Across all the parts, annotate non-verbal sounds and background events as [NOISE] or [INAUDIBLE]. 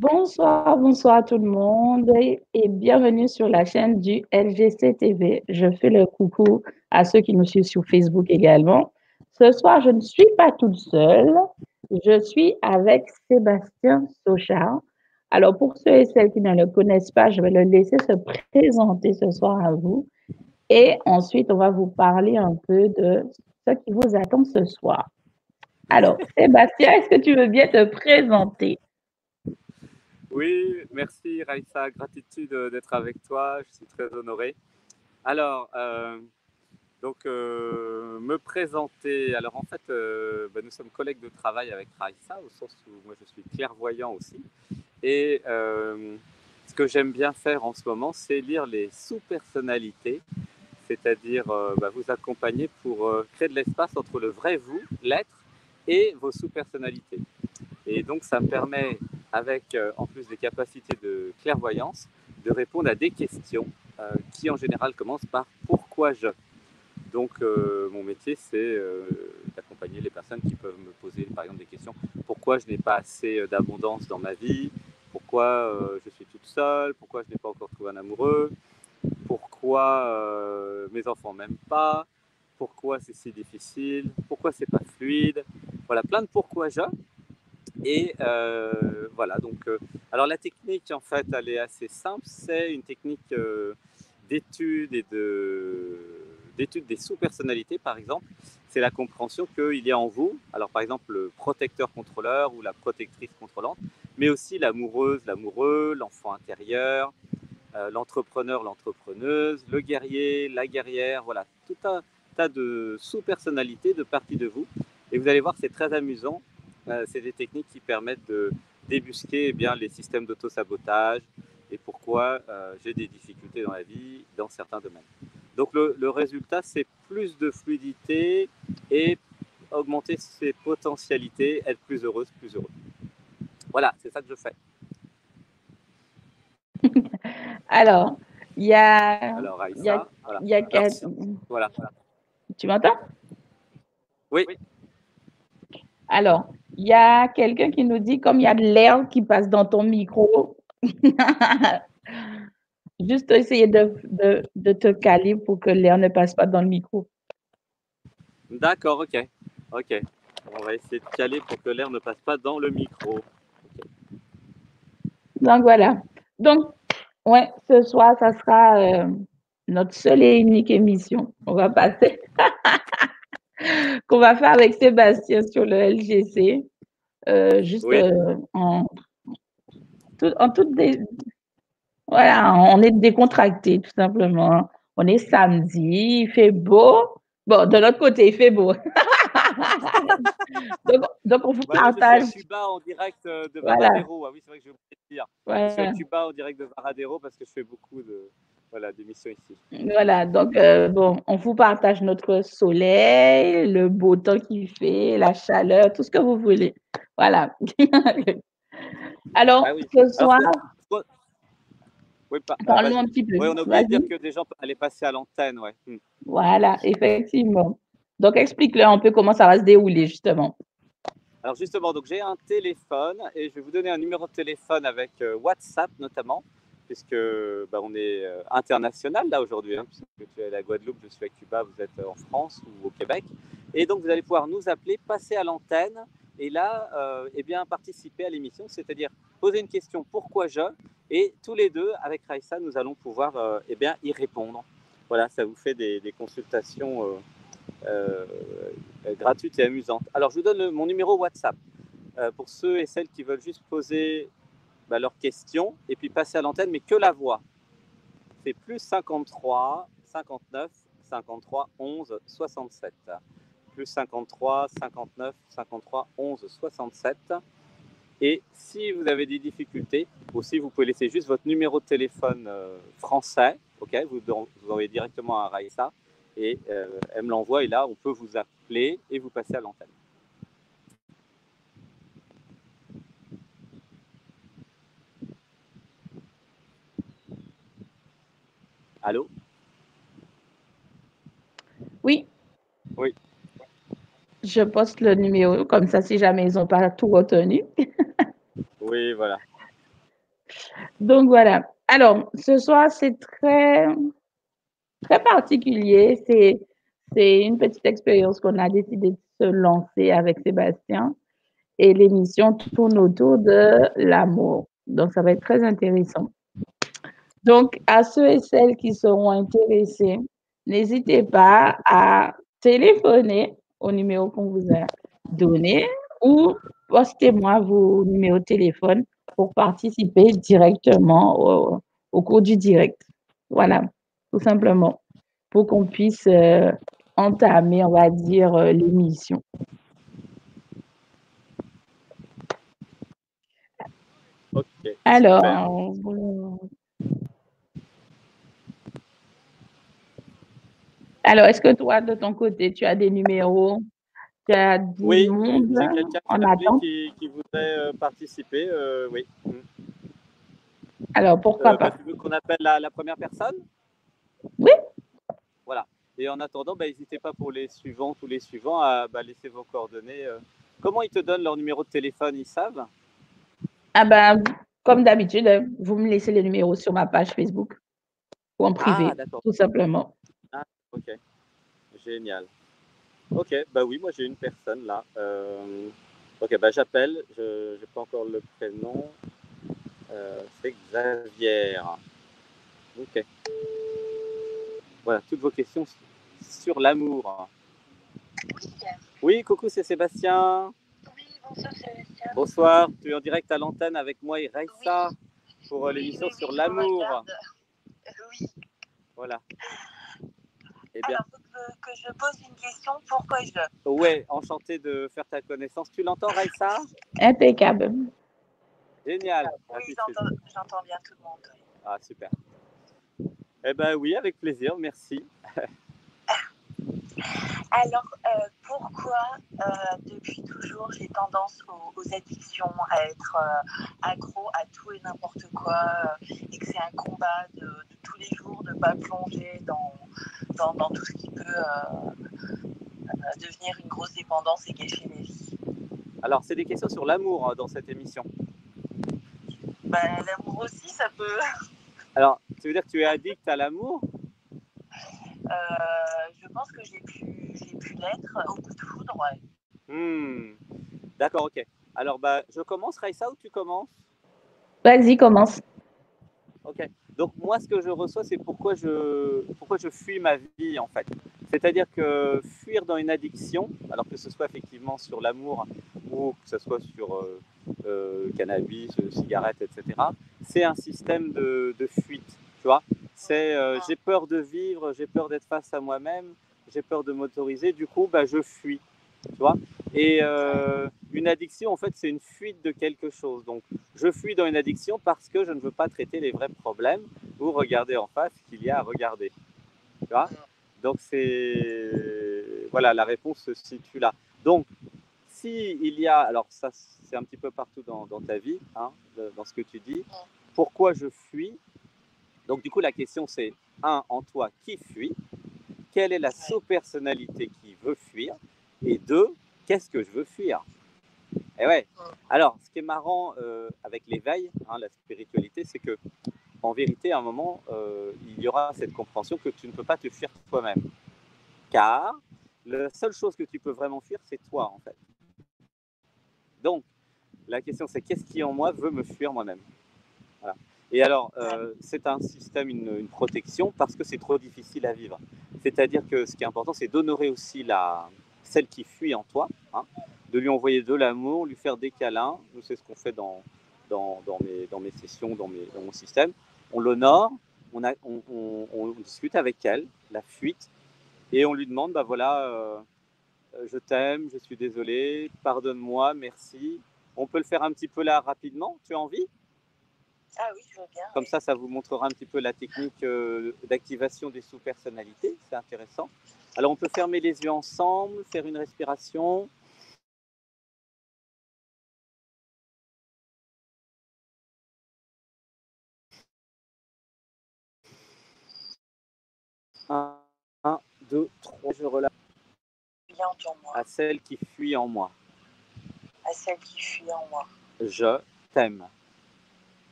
Bonsoir, bonsoir tout le monde et bienvenue sur la chaîne du LGC TV. Je fais le coucou à ceux qui nous suivent sur Facebook également. Ce soir, je ne suis pas toute seule. Je suis avec Sébastien Sochard. Alors, pour ceux et celles qui ne le connaissent pas, je vais le laisser se présenter ce soir à vous. Et ensuite, on va vous parler un peu de ce qui vous attend ce soir. Alors, Sébastien, est-ce que tu veux bien te présenter? Oui, merci Raïssa, gratitude d'être avec toi, je suis très honoré. Alors, euh, donc, euh, me présenter. Alors, en fait, euh, ben, nous sommes collègues de travail avec Raïssa, au sens où moi je suis clairvoyant aussi. Et ce que j'aime bien faire en ce moment, c'est lire les sous-personnalités, c'est-à-dire ben, vous accompagner pour créer de l'espace entre le vrai vous, l'être, et vos sous-personnalités. Et donc, ça me permet avec euh, en plus des capacités de clairvoyance, de répondre à des questions euh, qui en général commencent par pourquoi je? Donc euh, mon métier, c'est d'accompagner les personnes qui peuvent me poser par exemple des questions. Pourquoi je n'ai pas assez d'abondance dans ma vie? Pourquoi je suis toute seule? Pourquoi je n'ai pas encore trouvé un amoureux? Pourquoi mes enfants m'aiment pas? Pourquoi c'est si difficile? Pourquoi c'est pas fluide? Voilà, plein de pourquoi je et euh, voilà, donc, euh, alors la technique, en fait, elle est assez simple. C'est une technique euh, d'étude et de d'étude des sous-personnalités, par exemple. C'est la compréhension qu'il y a en vous, alors par exemple le protecteur contrôleur ou la protectrice contrôlante, mais aussi l'amoureuse, l'amoureux, l'enfant intérieur, l'entrepreneur, l'entrepreneuse, le guerrier, la guerrière, voilà, tout un tas de sous-personnalités, de parties de vous. Et vous allez voir, c'est très amusant euh, c'est des techniques qui permettent de débusquer eh bien, les systèmes d'auto-sabotage et pourquoi euh, j'ai des difficultés dans la vie dans certains domaines. Donc le, résultat, c'est plus de fluidité et augmenter ses potentialités, être plus heureuse, plus heureux. Voilà, c'est ça que je fais. [LAUGHS] Alors, il y a. Alors, il y a, voilà. Y a voilà. Tu m'entends? Oui. Alors, il y a quelqu'un qui nous dit comme il y a de l'air qui passe dans ton micro. [LAUGHS] Juste essayer de, de, te caler pour que l'air ne passe pas dans le micro. D'accord, ok. Ok. On va essayer de caler pour que l'air ne passe pas dans le micro. Donc voilà. Donc, ouais, ce soir, ça sera euh, notre seule et unique émission. On va passer. [LAUGHS] qu'on va faire avec Sébastien sur le LGC. Euh, juste euh, en, en toute voilà, on est décontracté tout simplement. On est samedi, il fait beau. Bon, de l'autre côté, il fait beau. [LAUGHS] donc, on vous partage. Je suis bas en direct euh, de Varadero. Ah oui, c'est vrai que oublié de dire. Je suis bas en direct de Varadero parce que je fais beaucoup de, voilà, d'émissions ici. Voilà, donc euh, bon, on vous partage notre soleil, le beau temps qu'il fait, la chaleur, tout ce que vous voulez. Voilà. [LAUGHS] Alors, ah ce soir. oui, parlons un petit peu. Oui, on a oublié de dire que des gens allaient passer à l'antenne, ouais. Hmm. Voilà, effectivement. Donc, explique-leur un peu comment ça va se dérouler, justement. Alors, justement, donc j'ai un téléphone et je vais vous donner un numéro de téléphone avec euh, WhatsApp notamment puisque bah, on est euh, international là aujourd'hui, hein, puisque tu es à la Guadeloupe, je suis à Cuba, vous êtes en France ou au Québec. Et donc vous allez pouvoir nous appeler, passer à l'antenne et là, euh, eh bien, participer à l'émission, c'est-à-dire poser une question pourquoi je? Et tous les deux, avec Raissa, nous allons pouvoir euh, eh bien, y répondre. Voilà, ça vous fait des, consultations gratuites et amusantes. Alors, je vous donne mon numéro WhatsApp. pour ceux et celles qui veulent juste poser bah, leurs questions et puis passer à l'antenne, mais que la voix. C'est plus 53 59 53 11 67. Plus 53 59 53 11 67. Et si vous avez des difficultés, aussi vous pouvez laisser juste votre numéro de téléphone euh, français, ok? Vous, envoyez directement à Raïssa et euh, elle me l'envoie et là on peut vous appeler et vous passer à l'antenne. Allô? Oui. Oui. Je poste le numéro, comme ça, si jamais ils n'ont pas tout retenu. [LAUGHS] oui, voilà. Donc voilà. Alors, ce soir, c'est très, très particulier. C'est, c'est une petite expérience qu'on a décidé de se lancer avec Sébastien. Et l'émission tourne autour de l'amour. Donc, ça va être très intéressant. Donc, à ceux et celles qui seront intéressés, n'hésitez pas à téléphoner au numéro qu'on vous a donné ou postez-moi vos numéros de téléphone pour participer directement au, cours du direct. Voilà, tout simplement, pour qu'on puisse euh, entamer, on va dire, euh, l'émission. Alors, alors est-ce que toi, de ton côté, tu as des numéros? Tu as du Oui, c'est quelqu'un qui, qui, voudrait euh, participer, euh, oui. Mm. Alors, pourquoi euh, bah, pas Tu veux qu'on appelle la, première personne? Oui. Voilà. Et en attendant, bah, n'hésitez pas pour les suivants, tous les suivants, à bah, laisser vos coordonnées. Comment ils te donnent leur numéro de téléphone? Ils savent? Ah ben, comme d'habitude, vous me laissez les numéros sur ma page Facebook ou en privé, ah, tout simplement. Ok. Génial. Ok, bah oui, moi j'ai une personne là. Euh, ok, bah j'appelle, je n'ai pas encore le prénom. Euh, c'est Xavier. Ok. Voilà, toutes vos questions sur l'amour. Oui, coucou, c'est Sébastien. Bonsoir Sébastien. Bonsoir, tu es en direct à l'antenne avec moi et Raissa pour euh, l'émission sur l'amour. Oui. Voilà. Eh bien. Alors, que, je pose une question, pourquoi je Ouais, enchanté de faire ta connaissance. Tu l'entends, Raissa? Impeccable. Génial. Oui, j'entends bien tout le monde. Ah, super. Eh bien oui, avec plaisir, merci. [LAUGHS] Alors, euh, pourquoi euh, depuis toujours j'ai tendance aux, addictions, à être euh, accro à tout et n'importe quoi, et que c'est un combat de, tous les jours de ne pas plonger dans, dans, tout ce qui peut devenir une grosse dépendance et gâcher les vies Alors, c'est des questions sur l'amour hein, dans cette émission. Ben, l'amour aussi, ça peut. [LAUGHS] Alors, tu veux dire que tu es addict à l'amour? Je pense que j'ai pu, au coup de foudre, ouais. Hmm. D'accord, ok. Alors, bah, je commence, Raissa, ou tu commences? Vas-y, commence. Ok. Donc, moi, ce que je reçois, c'est pourquoi je, pourquoi je fuis ma vie, en fait. C'est-à-dire que fuir dans une addiction, alors que ce soit effectivement sur l'amour ou que ce soit sur euh, euh, cannabis, cigarettes, etc., c'est un système de, de fuite, tu vois c'est euh, j'ai peur de vivre, j'ai peur d'être face à moi-même, j'ai peur de m'autoriser, du coup, bah, je fuis. Tu vois Et euh, une addiction, en fait, c'est une fuite de quelque chose. Donc, je fuis dans une addiction parce que je ne veux pas traiter les vrais problèmes ou regarder en face ce qu'il y a à regarder. Tu vois Donc, c'est. Voilà, la réponse se situe là. Donc, si il y a. Alors, ça, c'est un petit peu partout dans, dans ta vie, hein, dans ce que tu dis. Pourquoi je fuis? Donc, du coup, la question, c'est un, en toi, qui fuit? Quelle est la sous-personnalité qui veut fuir Et deux, qu'est-ce que je veux fuir Et eh ouais. Alors, ce qui est marrant euh, avec l'éveil, hein, la spiritualité, c'est que, en vérité, à un moment, euh, il y aura cette compréhension que tu ne peux pas te fuir toi-même. Car la seule chose que tu peux vraiment fuir, c'est toi, en fait. Donc, la question, c'est qu'est-ce qui en moi veut me fuir moi-même? Voilà. Et alors, euh, c'est un système, une, protection, parce que c'est trop difficile à vivre. C'est-à-dire que ce qui est important, c'est d'honorer aussi la, celle qui fuit en toi, hein, de lui envoyer de l'amour, lui faire des câlins. Nous, c'est ce qu'on fait dans, dans, mes, dans mes sessions, dans, mon système. On l'honore, on, on, on, discute avec elle, la fuite, et on lui demande, bah voilà, euh, je t'aime, je suis désolé, pardonne-moi, merci. On peut le faire un petit peu là rapidement, tu as envie? Ah oui, je veux bien. Comme ça, ça vous montrera un petit peu la technique euh, d'activation des sous-personnalités. C'est intéressant. Alors, on peut fermer les yeux ensemble, faire une respiration. Un, deux, trois, je relâche. À celle qui fuit en moi. À celle qui fuit en moi. Je t'aime.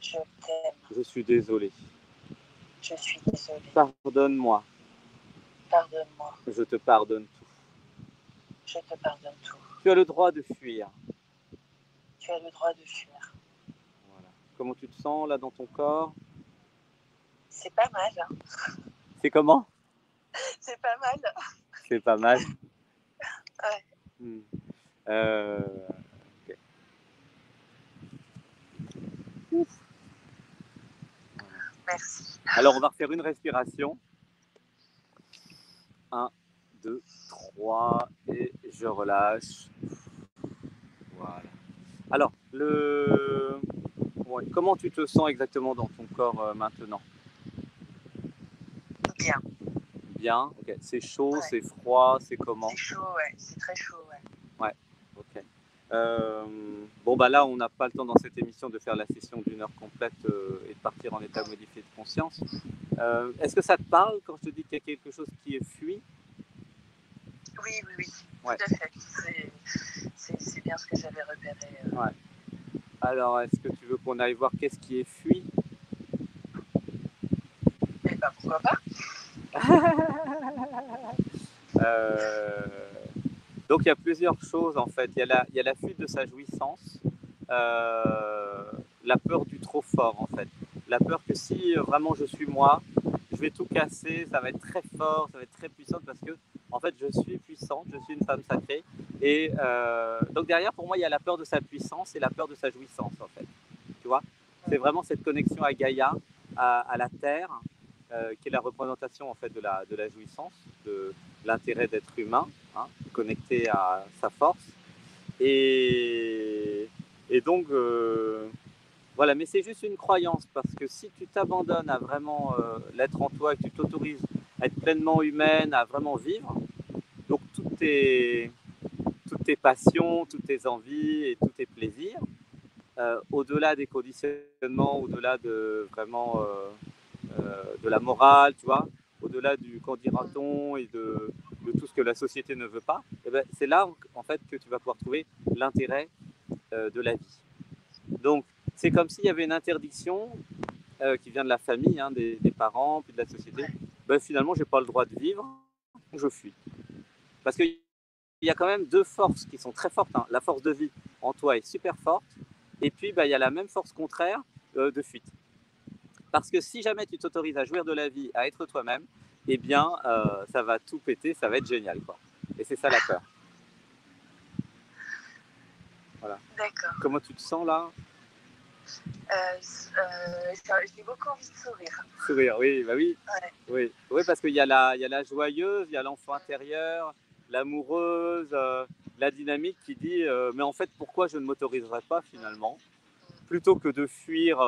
Je t'aime. Je suis désolé. Je suis désolée. Pardonne-moi. Pardonne-moi. Je te pardonne tout. Je te pardonne tout. Tu as le droit de fuir. Tu as le droit de fuir. Voilà. Comment tu te sens là dans ton corps? C'est pas mal. hein. C'est comment? C'est pas mal. C'est pas mal. Ouais. Hmm. Euh, ok. Merci. Alors, on va refaire une respiration. 1, 2, 3, et je relâche. Voilà. Alors, le... ouais, comment tu te sens exactement dans ton corps euh, maintenant? Bien. Bien, ok. C'est chaud, Ouais. c'est froid, c'est comment? C'est chaud, ouais. C'est très chaud, ouais. Euh, bon, bah là, on n'a pas le temps dans cette émission de faire la session d'une heure complète euh, et de partir en état modifié de conscience. Euh, Est-ce que ça te parle quand je te dis qu'il y a quelque chose qui est fui? Oui, oui, oui. Ouais. Tout à fait. C'est- bien ce que j'avais repéré. Alors, est-ce que tu veux qu'on aille voir qu'est-ce qui est fui? Eh ben, pourquoi pas? [LAUGHS] Euh, Donc, il y a plusieurs choses en fait. Il y a la, fuite de sa jouissance, euh, la peur du trop fort en fait. La peur que si vraiment je suis moi, je vais tout casser, ça va être très fort, ça va être très puissant parce que en fait je suis puissante, je suis une femme sacrée. Et euh, donc derrière, pour moi, il y a la peur de sa puissance et la peur de sa jouissance en fait. Tu vois? C'est vraiment cette connexion à Gaïa, à la terre, euh, qui est la représentation en fait de la, de la jouissance, de l'intérêt d'être humain, hein, connecté à sa force. Et, et donc, euh, voilà, mais c'est juste une croyance, parce que si tu t'abandonnes à vraiment euh, l'être en toi, que tu t'autorises à être pleinement humaine, à vraiment vivre, donc toutes tes, toutes tes passions, toutes tes envies et tous tes plaisirs, au-delà des conditionnements, au-delà de vraiment de la morale, tu vois, au-delà du qu'en dira-t-on et de, de tout ce que la société ne veut pas, eh ben, c'est là en fait que tu vas pouvoir trouver l'intérêt euh, de la vie. Donc, c'est comme s'il y avait une interdiction euh, qui vient de la famille, hein, des, parents, puis de la société. Ben, finalement, j'ai pas le droit de vivre, je fuis. Parce qu'il y a quand même deux forces qui sont très fortes. hein. La force de vie en toi est super forte, et puis ben, il y a la même force contraire euh, de fuite. Parce que si jamais tu t'autorises à jouir de la vie, à être toi-même, eh bien, euh, ça va tout péter, ça va être génial. Quoi. Et c'est ça la peur. D'accord. Comment tu te sens là? Euh, euh, j'ai- beaucoup envie de sourire. Sourire, oui, bah oui. Ouais. Oui, oui parce qu'il y, a la- y a la joyeuse, il y a l'enfant intérieur, l'amoureuse, euh, la dynamique qui dit Mais en fait, pourquoi je ne m'autoriserai pas finalement? Plutôt que de fuir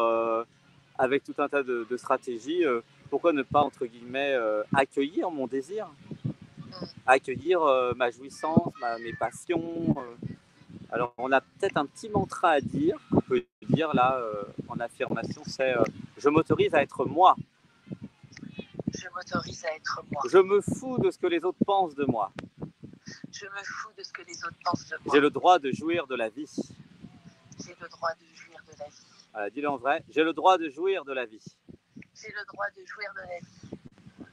avec tout un tas de, de stratégies, euh, pourquoi ne pas, entre guillemets, euh, accueillir mon désir Accueillir euh, ma jouissance, ma- mes passions. Alors, on a peut-être un petit mantra à dire, qu'on peut dire là euh, en affirmation c'est euh, Je m'autorise à être moi. Je m'autorise à être moi. Je me fous de ce que les autres pensent de moi. Je me fous de ce que les autres pensent de moi. J'ai le droit de jouir de la vie. J'ai le droit de jouir de la vie. Voilà, dis-le en vrai. J'ai le droit de jouir de la vie. J'ai le droit de jouir de la vie.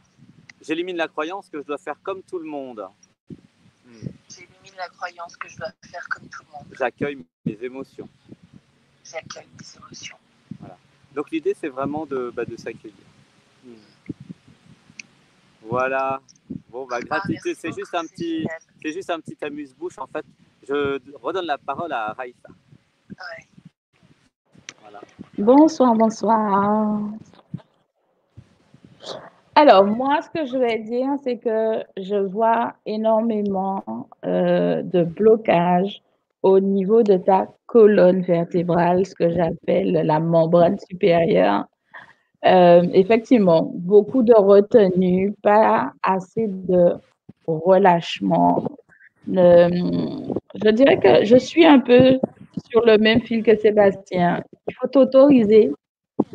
J'élimine la croyance que je dois faire comme tout le monde. Hmm. J'élimine la croyance que je dois faire comme tout le monde. J'accueille mes émotions. J'accueille mes émotions. Donc l'idée, c'est vraiment de, bah, de s'accueillir. Hmm. Voilà. Bon, bah, Ah, gratitude, merci c'est juste un petit, c'est juste un petit amuse-bouche en fait. Je redonne la parole à. Ouais. Bonsoir, bonsoir. Alors, moi, ce que je vais dire, c'est que je vois énormément euh, de blocage au niveau de ta colonne vertébrale, ce que j'appelle la membrane supérieure. Euh, effectivement, beaucoup de retenue, pas assez de relâchement. Ne- je dirais que je suis un peu sur le même fil que Sébastien. Il faut t'autoriser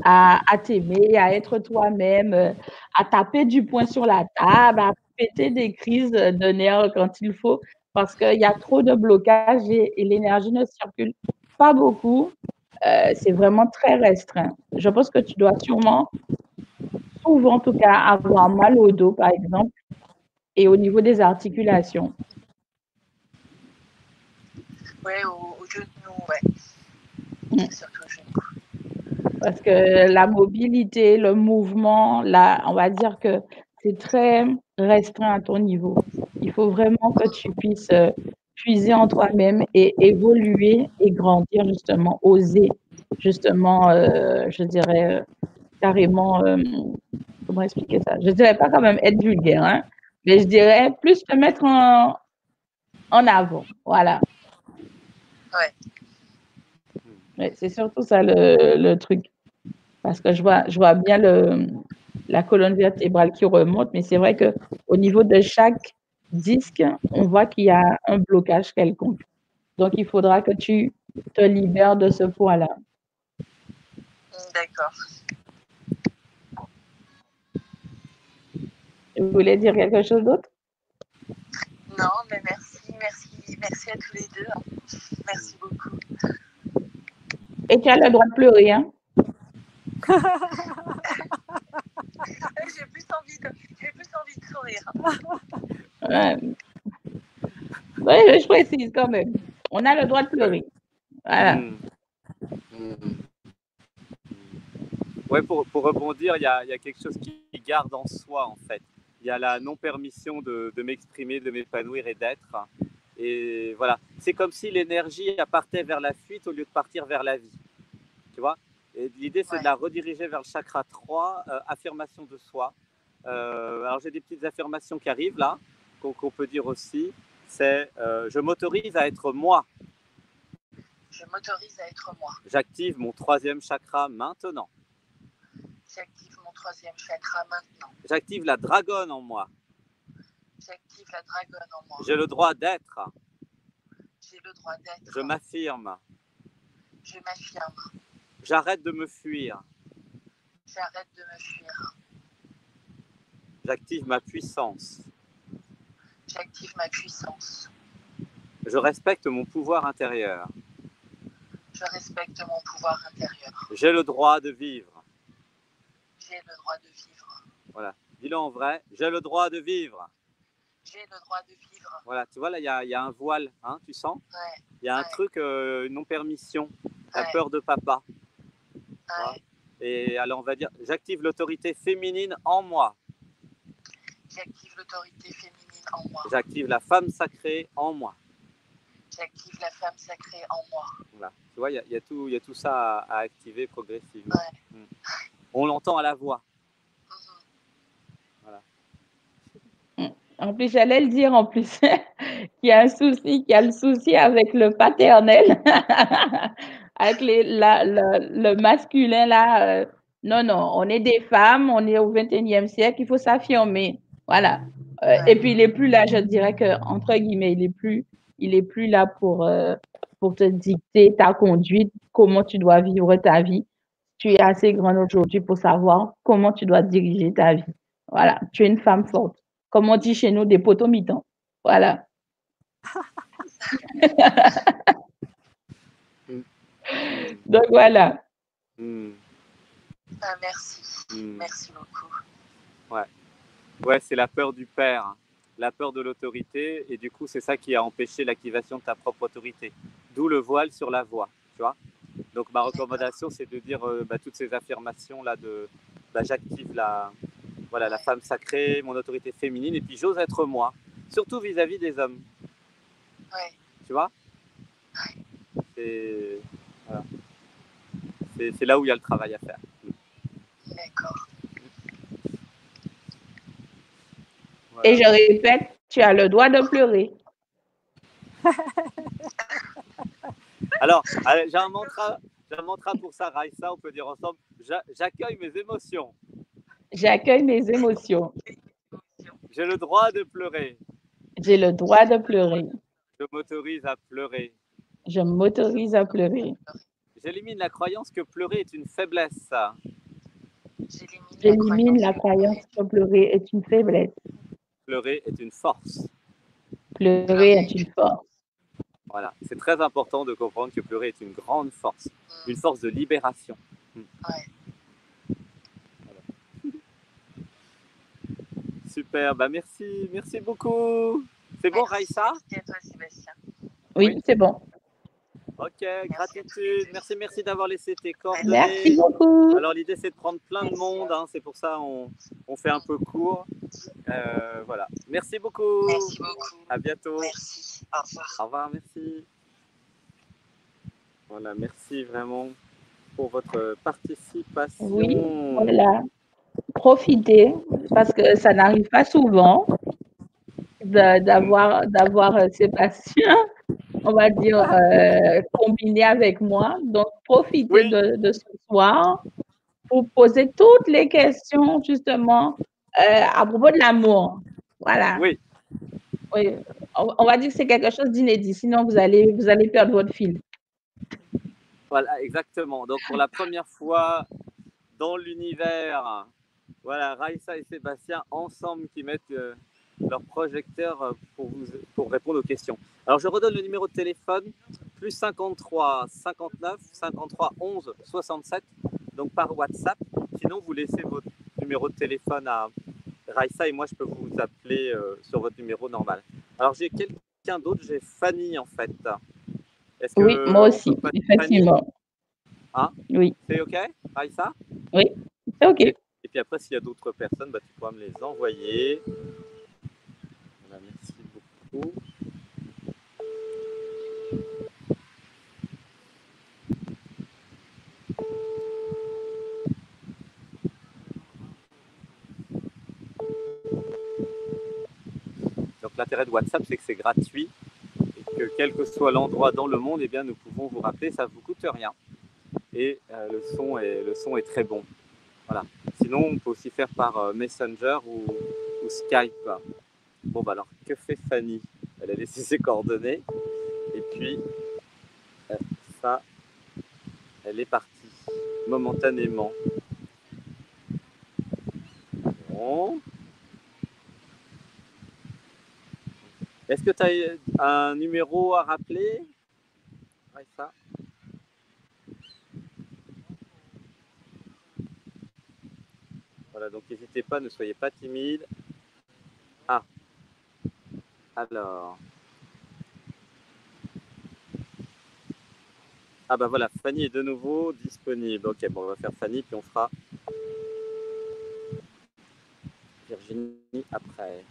à, t'aimer, à être toi-même, euh, à taper du poing sur la table, à péter des crises de nerfs quand il faut, parce qu'il y a trop de blocage et, l'énergie ne circule pas beaucoup euh, c'est vraiment très restreint. Je pense que tu dois sûrement, souvent en tout cas, avoir mal au dos, par exemple, et au niveau des articulations. Oui, ouais. Mm. Surtout. Parce que la mobilité, le mouvement, là, on va dire que c'est très restreint à ton niveau. Il faut vraiment que tu puisses euh, puiser en toi-même et évoluer et grandir, justement, oser, justement, euh, je dirais, euh, carrément, comment expliquer ça? Je dirais pas quand même être vulgaire, hein, mais je dirais plus te mettre en, en avant. Voilà. Ouais. C'est surtout ça le, le, truc. Parce que je vois, je vois bien le, la colonne vertébrale qui remonte, mais c'est vrai qu'au niveau de chaque disque, on voit qu'il y a un blocage quelconque. Donc, il faudra que tu te libères de ce poids-là. D'accord. Vous voulez dire quelque chose d'autre? Non, mais merci, merci, merci à tous les deux. Merci beaucoup. Et tu as le droit de pleurer, hein [LAUGHS] j'ai plus envie de, j'ai plus envie de sourire. Oui, je précise quand même. On a le droit de pleurer. Voilà. Hmm. Hmm. Ouais, pour, pour rebondir, il y a, y a, quelque chose qui garde en soi, en fait. Il y a la non-permission de, de m'exprimer, de m'épanouir et d'être. Et voilà, c'est comme si l'énergie partait vers la fuite au lieu de partir vers la vie. Tu vois? L'idée, c'est de la rediriger vers le chakra 3, euh, affirmation de soi. Euh, alors, j'ai des petites affirmations qui arrivent là, qu'on peut dire aussi. C'est euh, je m'autorise à être moi. Je m'autorise à être moi. J'active mon troisième chakra maintenant. J'active mon troisième chakra maintenant. J'active la dragonne en moi. J'active la dragonne en moi. J'ai le droit d'être. J'ai le droit d'être. Je m'affirme. Je m'affirme. J'arrête de me fuir. J'arrête de me fuir. J'active ma puissance. J'active ma puissance. Je respecte mon pouvoir intérieur. Je respecte mon pouvoir intérieur. J'ai le droit de vivre. J'ai le droit de vivre. Voilà. Dis-le en vrai. J'ai le droit de vivre. J'ai le droit de vivre. Voilà, tu vois, là, il y, a, un voile, hein, tu sens Ouais. Il y a un truc, euh, non-permission, la peur de papa. Et alors, on va dire, j'active l'autorité féminine en moi. J'active l'autorité féminine en moi. J'active la femme sacrée en moi. J'active la femme sacrée en moi. Voilà. Tu vois, il y, a tout, y a tout ça à, activer progressivement. Hmm. On l'entend à la voix. Mm-hmm. Voilà. En plus, j'allais le dire en plus, [LAUGHS] qu'il y a un souci, qu'il y a le souci avec le paternel. [LAUGHS] avec le masculin là. Euh, non, non, on est des femmes, on est au 21e siècle, il faut s'affirmer. Voilà. Euh, et puis, il n'est plus là, je dirais que, entre guillemets, il n'est plus, est plus là pour, euh, pour te dicter ta conduite, comment tu dois vivre ta vie. Tu es assez grande aujourd'hui pour savoir comment tu dois diriger ta vie. Voilà. Tu es une femme forte. Comme on dit chez nous, des poteaux mitons. Voilà. [LAUGHS] Donc voilà. Hmm. Ah, merci. Hmm. Merci beaucoup. Ouais. Ouais, c'est la peur du père, la peur de l'autorité, et du coup, c'est ça qui a empêché l'activation de ta propre autorité. D'où le voile sur la voie, tu vois. Donc ma recommandation, c'est de dire euh, bah, toutes ces affirmations là de bah, j'active la voilà la femme sacrée, mon autorité féminine, et puis j'ose être moi, surtout vis-à-vis des hommes. Ouais. Tu vois? C'est voilà là où il y a le travail à faire. D'accord. Et je répète, tu as le droit de pleurer. [LAUGHS] Alors, j'ai un mantra, un mantra pour ça, Raïssa, on peut dire ensemble, j'accueille mes émotions. J'accueille mes émotions. J'ai le droit de pleurer. J'ai le droit de pleurer. Je m'autorise à pleurer. Je m'autorise à pleurer. J'élimine la croyance que pleurer est une faiblesse. J'élimine la croyance que pleurer est une faiblesse. Pleurer est une force. Pleurer est une force. Voilà, c'est très important de comprendre que pleurer est une grande force, une force de libération. Ouais. Super, bah merci, merci beaucoup. C'est bon, Raïssa? Merci à toi, Sébastien. Oui, Oui. c'est bon. Ok, gratitude. Merci, merci d'avoir laissé tes coordonnées. Merci beaucoup. Alors l'idée c'est de prendre plein de monde, hein, c'est pour ça on, on fait un peu court. Euh, voilà. Merci beaucoup. Merci beaucoup. À bientôt. Merci. Au revoir. Au revoir, merci. Voilà, merci vraiment pour votre participation. Oui, Voilà. Profitez, parce que ça n'arrive pas souvent d'avoir d'avoir euh, Sébastien, [LAUGHS] on va dire, euh, combiné avec moi. Donc, profitez Oui. de, de ce soir pour poser toutes les questions, justement, euh, à propos de l'amour. Voilà. Oui, Oui. On, on va dire que c'est quelque chose d'inédit, sinon vous allez, vous allez perdre votre fil. voilà, exactement. Donc pour la première fois dans l'univers, voilà, Raïssa et Sébastien ensemble qui mettent euh, leur projecteur euh, pour, vous, pour répondre aux questions. Alors je redonne le numéro de téléphone, plus 53 59 53 11 67, donc par WhatsApp. Sinon, vous laissez votre numéro de téléphone à Raïssa et moi je peux vous appeler euh, sur votre numéro normal. Alors j'ai quelqu'un d'autre, j'ai Fanny en fait. Oui, moi aussi, effectivement. Hein Oui, C'est OK, Raïssa c'est OK. Et puis après, s'il y a d'autres personnes, bah, tu pourras me les envoyer. Voilà, merci beaucoup. Donc l'intérêt de WhatsApp, c'est que c'est gratuit et que quel que soit l'endroit dans le monde, eh bien, nous pouvons vous rappeler, ça ne vous coûte rien. Et euh, le, son est, le son est très bon. Voilà. Sinon, on peut aussi faire par euh, Messenger ou, Skype. Bon, bah alors, que fait Fanny? Elle a laissé [LAUGHS] ses coordonnées. Et puis, euh, ça, elle est partie momentanément. Bon. Est-ce que tu as un numéro à rappeler? Ouais, ça. Donc n'hésitez pas, ne soyez pas timide. Ah. Alors. Ah bah voilà, Fanny est de nouveau disponible. Ok, bon, on va faire Fanny, puis on fera Virginie après.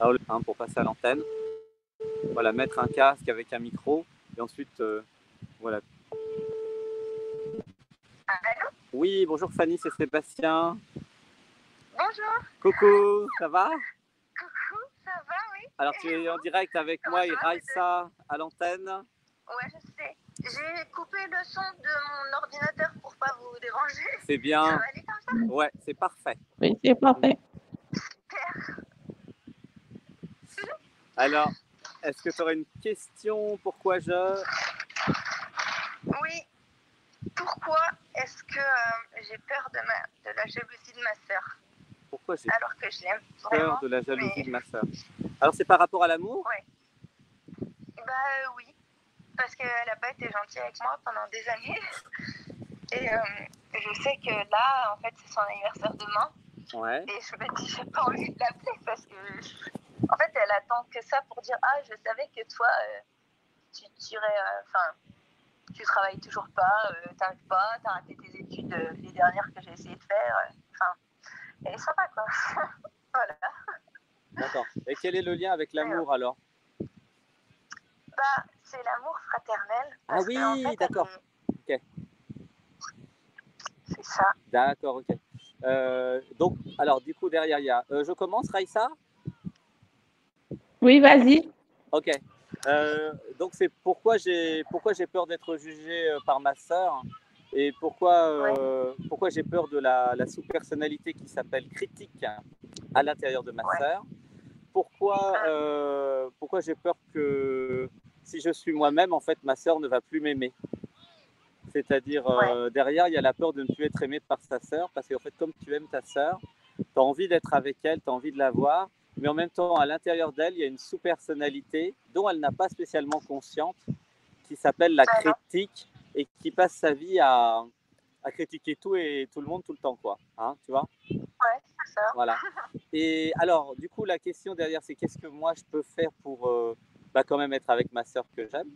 Le 1 pour passer à l'antenne. Voilà, mettre un casque avec un micro. Et ensuite, euh, voilà, Allô Oui, bonjour Fanny, c'est Sébastien. Bonjour. Coucou, ça va Coucou, ça va, oui Alors tu es en direct avec moi et Raïssa à l'antenne. Ouais, je sais. J'ai coupé le son de mon ordinateur pour pas vous déranger. C'est Ça bien. va aller comme ça? Ouais, c'est parfait. Oui, c'est parfait. Alors, est-ce que tu aurais une question? Pourquoi je? Oui. Pourquoi est-ce que euh, j'ai peur de, ma, de la jalousie de ma sœur? Pourquoi j'ai alors que je l'aime vraiment peur de la jalousie mais- de ma soeur Alors c'est par rapport à l'amour? Bah euh, oui, parce qu'elle n'a pas été gentille avec moi pendant des années. [LAUGHS] Et euh, je sais que là, en fait, c'est son anniversaire demain. Ouais. Et je me dis, j'ai pas envie de l'appeler parce que, en fait, elle attend que ça pour dire, ah, je savais que toi, tu euh, enfin, tu travailles toujours pas, euh, t'arrives pas, t'as raté tes études, euh, les dernières que j'ai essayé de faire. euh, Enfin, elle est sympa, quoi. [LAUGHS] voilà. D'accord. Et quel est le lien avec l'amour alors? Bah, c'est l'amour fraternel. Ah oui, que, en fait, d'accord. elle est- C'est ça. D'accord, ok. Euh, donc, alors du coup derrière il y a... euh, je commence Raïssa? Oui, vas-y. Ok. Euh, donc c'est pourquoi j'ai pourquoi j'ai peur d'être jugé euh, par ma sœur et pourquoi euh, pourquoi j'ai peur de la, la sous-personnalité qui s'appelle critique à l'intérieur de ma Ouais. sœur? Pourquoi euh, pourquoi j'ai peur que si je suis moi-même en fait ma sœur ne va plus m'aimer? C'est-à-dire derrière il y a la peur de ne plus être aimé par sa sœur parce qu'en fait comme tu aimes ta sœur, tu as envie d'être avec elle, tu as envie de la voir, mais en même temps, à l'intérieur d'elle, il y a une sous-personnalité dont elle n'a pas spécialement conscience, qui s'appelle la critique et qui passe sa vie à, à critiquer tout et tout le monde tout le temps, quoi. Hein, tu vois? Ouais, c'est ça. Voilà. Et alors, du coup, la question derrière, c'est qu'est-ce que moi je peux faire pour euh, bah, quand même être avec ma sœur que j'aime?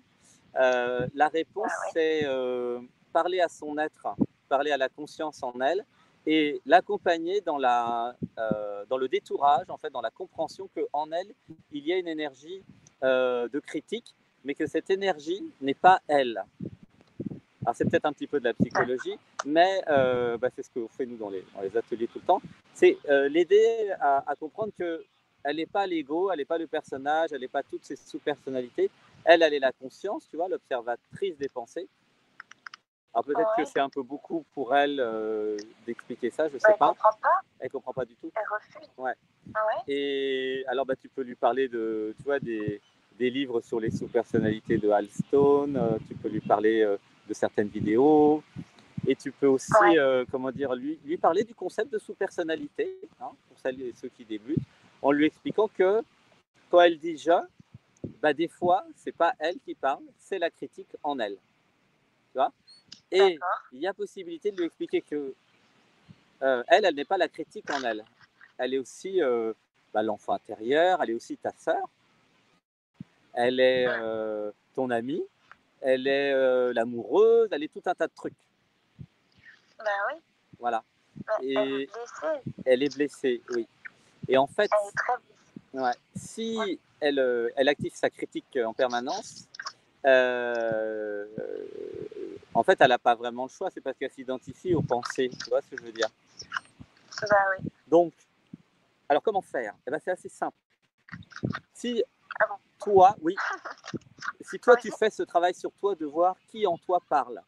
Euh, La réponse, Ah ouais. c'est euh, parler à son être, parler à la conscience en elle et l'accompagner euh, dans le détourage, en fait, dans la compréhension qu'en elle, il y a une énergie euh, de critique, mais que cette énergie n'est pas elle. Alors, c'est peut-être un petit peu de la psychologie, mais euh, bah, c'est ce qu'on fait nous dans les, dans les ateliers tout le temps. C'est l'aider à, comprendre que elle n'est pas l'ego, elle n'est pas le personnage, elle n'est pas toutes ces sous-personnalités. Elle, elle est la conscience, tu vois, l'observatrice des pensées. Alors peut-être Ouais. que c'est un peu beaucoup pour elle euh, d'expliquer ça, je ne Bah, sais elle pas. comprend pas, Elle comprend pas du tout. elle refuse. Ouais. Ah ouais? Et alors, bah, tu peux lui parler de, tu vois, des, des livres sur les sous-personnalités de Hal Stone, euh, tu peux lui parler euh, de certaines vidéos, et tu peux aussi, Ouais. comment dire, lui, lui parler du concept de sous-personnalité, hein, pour celles et ceux qui débutent, en lui expliquant que quand elle dit je, bah, des fois, c'est pas elle qui parle, c'est la critique en elle. Tu vois? Et il y a possibilité de lui expliquer que euh, elle, elle n'est pas la critique en elle. Elle est aussi euh, bah, l'enfant intérieur, elle est aussi ta sœur, elle est euh, ton amie, elle est l'amoureuse, elle est tout un tas de trucs. Bah oui. Voilà. Bah, Elle est Et- blessée. Elle est blessée, oui. Et en fait, Elle est très blessée. Ouais. Si elle, elle active sa critique en permanence, euh, en fait, elle n'a pas vraiment le choix. C'est parce qu'elle s'identifie aux pensées. Tu vois ce que je veux dire? Bah oui. Donc, alors comment faire? Eh ben, C'est assez simple. Si Ah bon? toi, oui, [LAUGHS] si toi tu fais ce travail sur toi de voir qui en toi parle,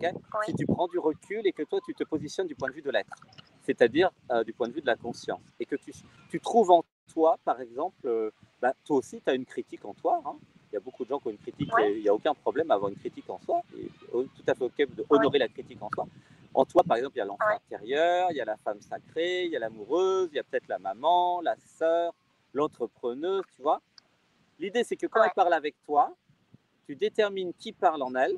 Oui. Si tu prends du recul et que toi tu te positionnes du point de vue de l'être, c'est-à-dire euh, du point de vue de la conscience, et que tu, tu trouves en toi, par exemple, euh, bah, toi aussi tu as une critique en toi. hein. Il y a beaucoup de gens qui ont une critique, Ouais. il n'y a aucun problème à avoir une critique en soi, et euh, tout à fait ok d'honorer la critique en soi. En toi, par exemple, il y a l'enfant Ouais. intérieur, il y a la femme sacrée, il y a l'amoureuse, il y a peut-être la maman, la sœur, l'entrepreneuse, tu vois. L'idée, c'est que quand Ouais. elle parle avec toi, tu détermines qui parle en elle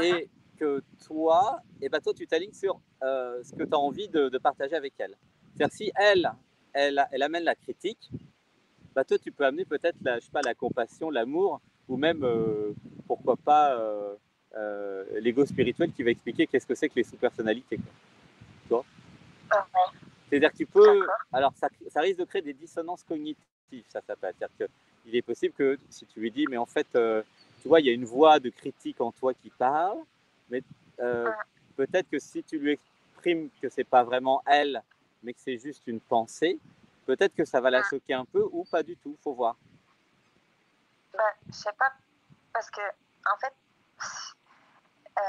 et que toi, et ben toi, tu t'alignes sur euh, ce que tu as envie de, de partager avec elle. C'est-à-dire, si elle, elle, elle amène la critique, bah toi, tu peux amener peut-être la, je sais pas, la compassion, l'amour, ou même, euh, pourquoi pas, euh, euh, l'ego spirituel qui va expliquer qu'est-ce que c'est que les sous-personnalités. quoi. Ah ouais. C'est-à-dire que tu peux. Alors, ça, ça risque de créer des dissonances cognitives, ça s'appelle. C'est-à-dire qu'il est possible que si tu lui dis, mais en fait, tu vois, il y a une voix de critique en toi qui parle, mais euh, Ah. peut-être que si tu lui exprimes que c'est pas vraiment elle, mais que c'est juste une pensée, peut-être que ça va la Ah. choquer un peu ou pas du tout, faut voir. Bah, je sais pas, parce que, en fait, [LAUGHS] euh,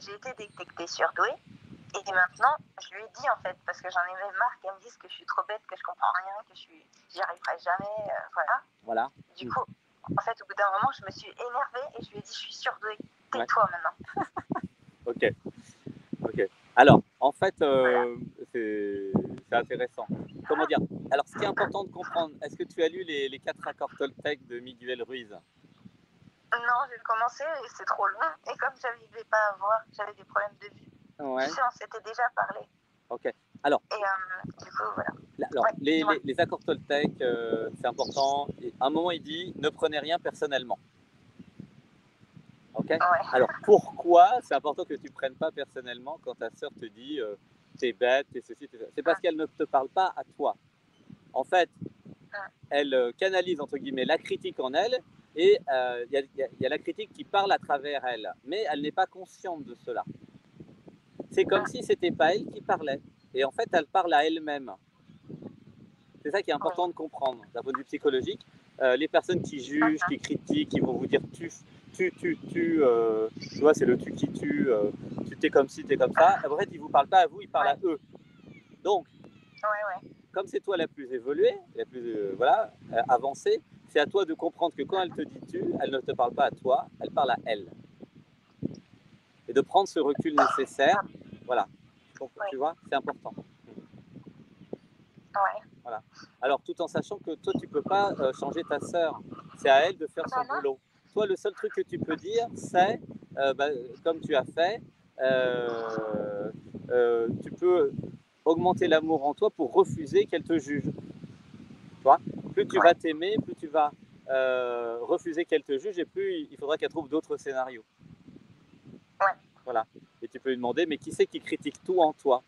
j'ai été détectée surdouée. Et maintenant, je lui ai dit, en fait, parce que j'en avais marre qu'elle me dise que je suis trop bête, que je comprends rien, que je suis, j'y arriverai jamais, euh, voilà. Voilà. Du Mm. coup, en fait, au bout d'un moment, je me suis énervée et je lui ai dit, je suis surdouée. Ouais. Tais-toi maintenant. [LAUGHS] Ok. Ok. Alors, en fait, euh, c'est c'est intéressant. Comment dire? Alors, ce qui est important de comprendre, est-ce que tu as lu les, les quatre accords Toltec de Miguel Ruiz? Non, j'ai commencé et c'est trop long. Et comme j'arrivais pas à voir, j'avais des problèmes de vue. Ouais. Tu sais, on s'était déjà parlé. Ok. Et euh, du coup, voilà. Là, Alors, Ouais, les, dis-moi. les- les accords Toltec, euh, c'est important. Et à un moment, il dit ne prenez rien personnellement. Ok? Ouais. Alors, pourquoi c'est important que tu ne prennes pas personnellement quand ta sœur te dit euh, t'es bête, t'es ceci, t'es ça C'est parce qu'elle ne te parle pas à toi. En fait, Ah. elle euh, canalise, entre guillemets, la critique en elle et euh, il y, a- y y la critique qui parle à travers elle. Mais elle n'est pas consciente de cela. C'est comme Ah. si c'était pas elle qui parlait. Et en fait, elle parle à elle-même. C'est ça qui est important de comprendre d'un point de vue psychologique. Euh, les personnes qui jugent, Ah. qui critiquent, qui vont vous dire tu, tu, tu, tu, euh, tu vois, c'est le tu qui tue, euh, tu t'es comme ci, t'es comme ça. En fait, ils vous parlent pas à vous, ils parlent à eux. Donc, Ouais, ouais. comme c'est toi la plus évoluée, la plus euh, voilà, avancée, c'est à toi de comprendre que quand elle te dit tu, elle ne te parle pas à toi, elle parle à elle. Et de prendre ce recul nécessaire, voilà. Donc. Tu vois, c'est important. Ouais. Voilà. Alors, tout en sachant que toi, tu peux pas changer ta sœur. C'est à elle de faire son Bah boulot. Toi, le seul truc que tu peux dire, c'est, euh, bah, comme tu as fait, euh, euh, tu peux augmenter l'amour en toi pour refuser qu'elle te juge. Tu vois plus tu vas t'aimer, plus tu vas refuser qu'elle te juge et plus il faudra qu'elle trouve d'autres scénarios. Ouais. Voilà. Et tu peux lui demander, mais qui c'est qui critique tout en toi?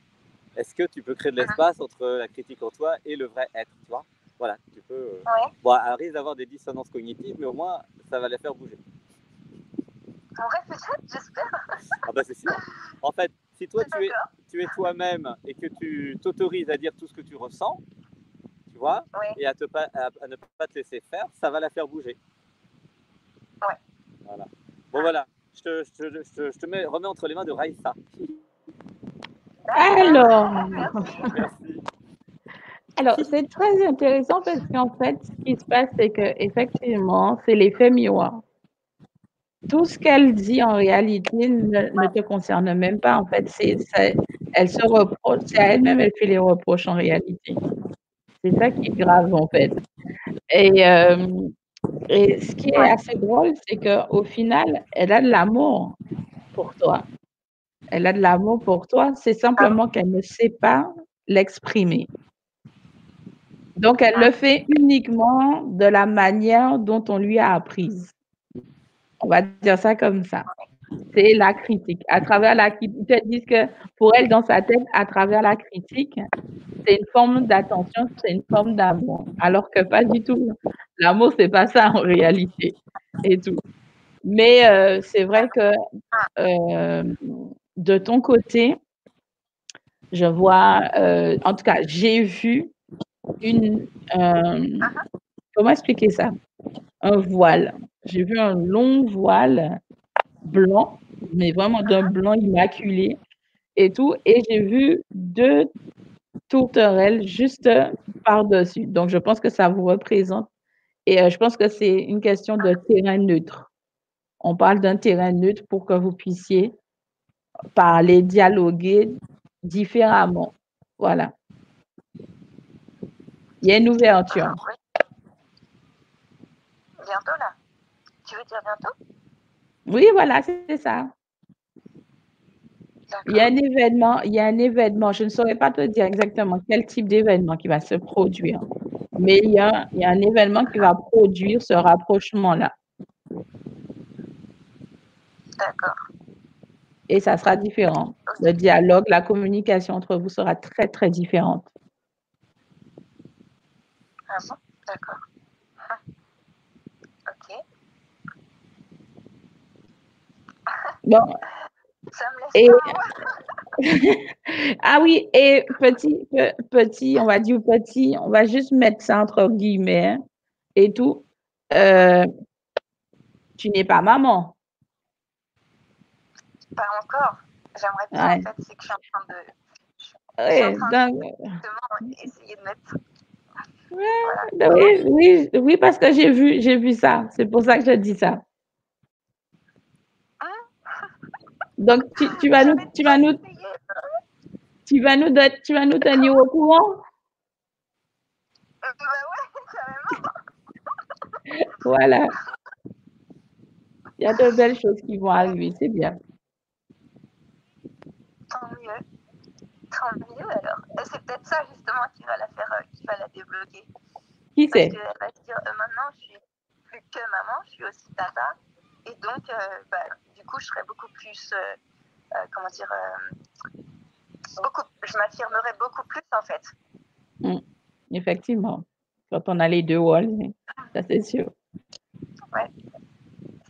Est-ce que tu peux créer de l'espace entre la critique en toi et le vrai être Tu vois? Voilà, tu peux. euh, Ouais. Bon, elle risque d'avoir des dissonances cognitives, mais au moins, ça va la faire bouger. En vrai, peut-être, j'espère. Ah bah c'est sûr. En fait, si toi tu es, tu es toi-même et que tu t'autorises à dire tout ce que tu ressens, tu vois, Ouais. et à, te pas, à, à ne pas te laisser faire, ça va la faire bouger. Ouais. Voilà. Bon voilà, je te, je te, je te, je te mets, remets entre les mains de Raïssa. Alors, Merci. Alors c'est très intéressant parce qu'en fait, ce qui se passe, c'est que effectivement, c'est l'effet miroir. Tout ce qu'elle dit en réalité ne, ne te concerne même pas. En fait, elle se reproche, c'est à elle-même, elle fait les reproches en réalité. C'est ça qui est grave en fait. Et, euh, et ce qui est assez drôle, c'est qu'au final, elle a de l'amour pour toi. Elle a de l'amour pour toi, c'est simplement qu'elle ne sait pas l'exprimer. Donc, elle le fait uniquement de la manière dont on lui a apprise. On va dire ça comme ça. C'est la critique. À travers la critique, ils disent que pour elle, dans sa tête, à travers la critique, c'est une forme d'attention, c'est une forme d'amour. Alors que pas du tout. L'amour, c'est pas ça en réalité. Et tout. Mais euh, c'est vrai que euh, de ton côté, je vois, euh, en tout cas, j'ai vu une, euh, comment expliquer ça? Un voile. J'ai vu un long voile blanc, mais vraiment d'un blanc immaculé et tout. Et j'ai vu deux tourterelles juste par-dessus. Donc, je pense que ça vous représente. Et euh, je pense que c'est une question de terrain neutre. On parle d'un terrain neutre pour que vous puissiez parler, dialoguer différemment. Voilà. Il y a une ouverture. Oui. Bientôt là. Tu veux dire bientôt? Oui, voilà, c'est ça. Il y a un événement, il y a un événement, je ne saurais pas te dire exactement quel type d'événement qui va se produire, mais il y a, il y a un événement qui va produire ce rapprochement-là. D'accord. Et ça sera différent. Le dialogue, la communication entre vous sera très, très différente. Ah bon? D'accord. Ah. Ok. [LAUGHS] Bon, Ça me laisse Et- [LAUGHS] ah oui, et petit, pe- petit, on va dire petit, on va juste mettre ça entre guillemets hein, et tout. Euh, tu n'es pas maman. Pas encore. J'aimerais bien Ouais. en fait, c'est que je suis en train de Oui, en train donc, justement essayer de mettre. Oui, oui, oui, parce que j'ai vu, j'ai vu ça. C'est pour ça que je dis ça. Donc, tu, tu vas nous, tu vas nous, tu vas nous, tu vas nous tenir au courant? Euh, bah. [LAUGHS] Voilà. Il y a de belles choses qui vont arriver, c'est bien. Tant mieux. Alors. Et c'est peut-être ça justement qui va la faire, euh, qui va la débloquer. Qui Parce sait? qu'elle va se dire, euh, maintenant je suis plus que maman, je suis aussi tata. Et donc, euh, bah, du coup, je serai beaucoup plus, euh, euh, comment dire, euh, beaucoup, je m'affirmerai beaucoup plus en fait. Effectivement. Quand on a les deux walls, ça c'est sûr.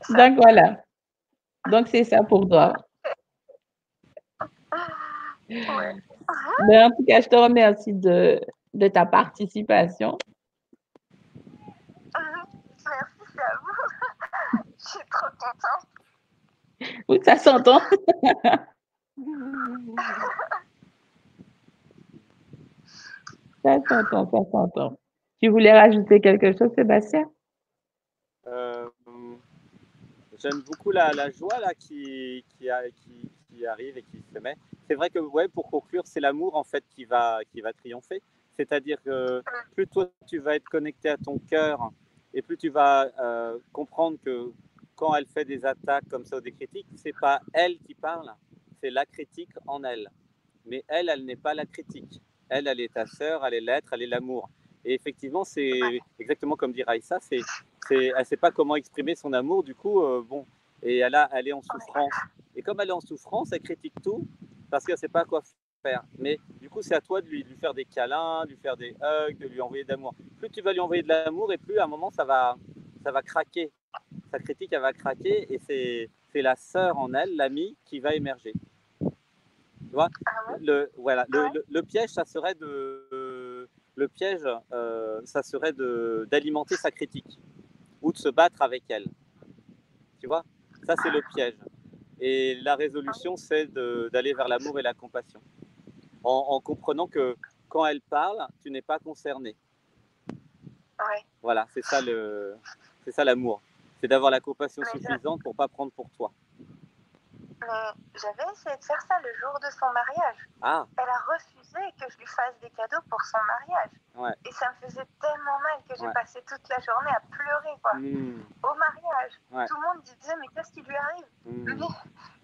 Ça. Donc voilà. Donc c'est ça pour toi. [LAUGHS] Ouais. Mais en tout cas, je te remercie de, de ta participation. Mhm. Merci, à vous. [LAUGHS] je suis trop contente. Oui, ça s'entend. [LAUGHS] Ça s'entend, ça s'entend. Tu voulais rajouter quelque chose, Sébastien? Euh, J'aime beaucoup la, la joie là qui, qui, a- qui, qui arrive et qui se met. C'est vrai que ouais, pour conclure, c'est l'amour en fait qui va, qui va triompher. C'est-à-dire que plus toi tu vas être connecté à ton cœur et plus tu vas euh, comprendre que quand elle fait des attaques comme ça ou des critiques, c'est pas elle qui parle, c'est la critique en elle. Mais elle, elle n'est pas la critique. Elle, elle est ta sœur, elle est l'être, elle est l'amour. Et effectivement, c'est exactement comme dit Raïssa, c'est, c'est, elle ne sait pas comment exprimer son amour, du coup, euh, bon, et elle, a, elle est en souffrance. Et comme elle est en souffrance, elle critique tout parce qu'elle ne sait pas quoi faire. Mais du coup, c'est à toi de lui, de lui, faire des câlins, de lui faire des hugs, de lui envoyer de l'amour. Plus tu vas lui envoyer de l'amour, et plus à un moment, ça va, ça va craquer. Sa critique, elle va craquer, et c'est, c'est la sœur en elle, l'amie, qui va émerger. Tu vois? Le, voilà, le, le, le, piège, ça serait de, le piège, euh, ça serait de, d'alimenter sa critique ou de se battre avec elle. Tu vois? Ça, c'est le piège. Et la résolution, c'est d'aller vers l'amour et la compassion. En, en, comprenant que quand elle parle, tu n'es pas concerné. Ouais. Voilà, c'est ça le, c'est ça l'amour. C'est d'avoir la compassion suffisante pour pas prendre pour toi. Mais j'avais essayé de faire ça le jour de son mariage. Ah. Elle a refusé que je lui fasse des cadeaux pour son mariage. Ouais. Et ça me faisait tellement mal que j'ai ouais. passé toute la journée à pleurer, quoi. Mmh. Au mariage. Ouais. Tout le monde disait, mais qu'est-ce qui lui arrive? Mmh. Mais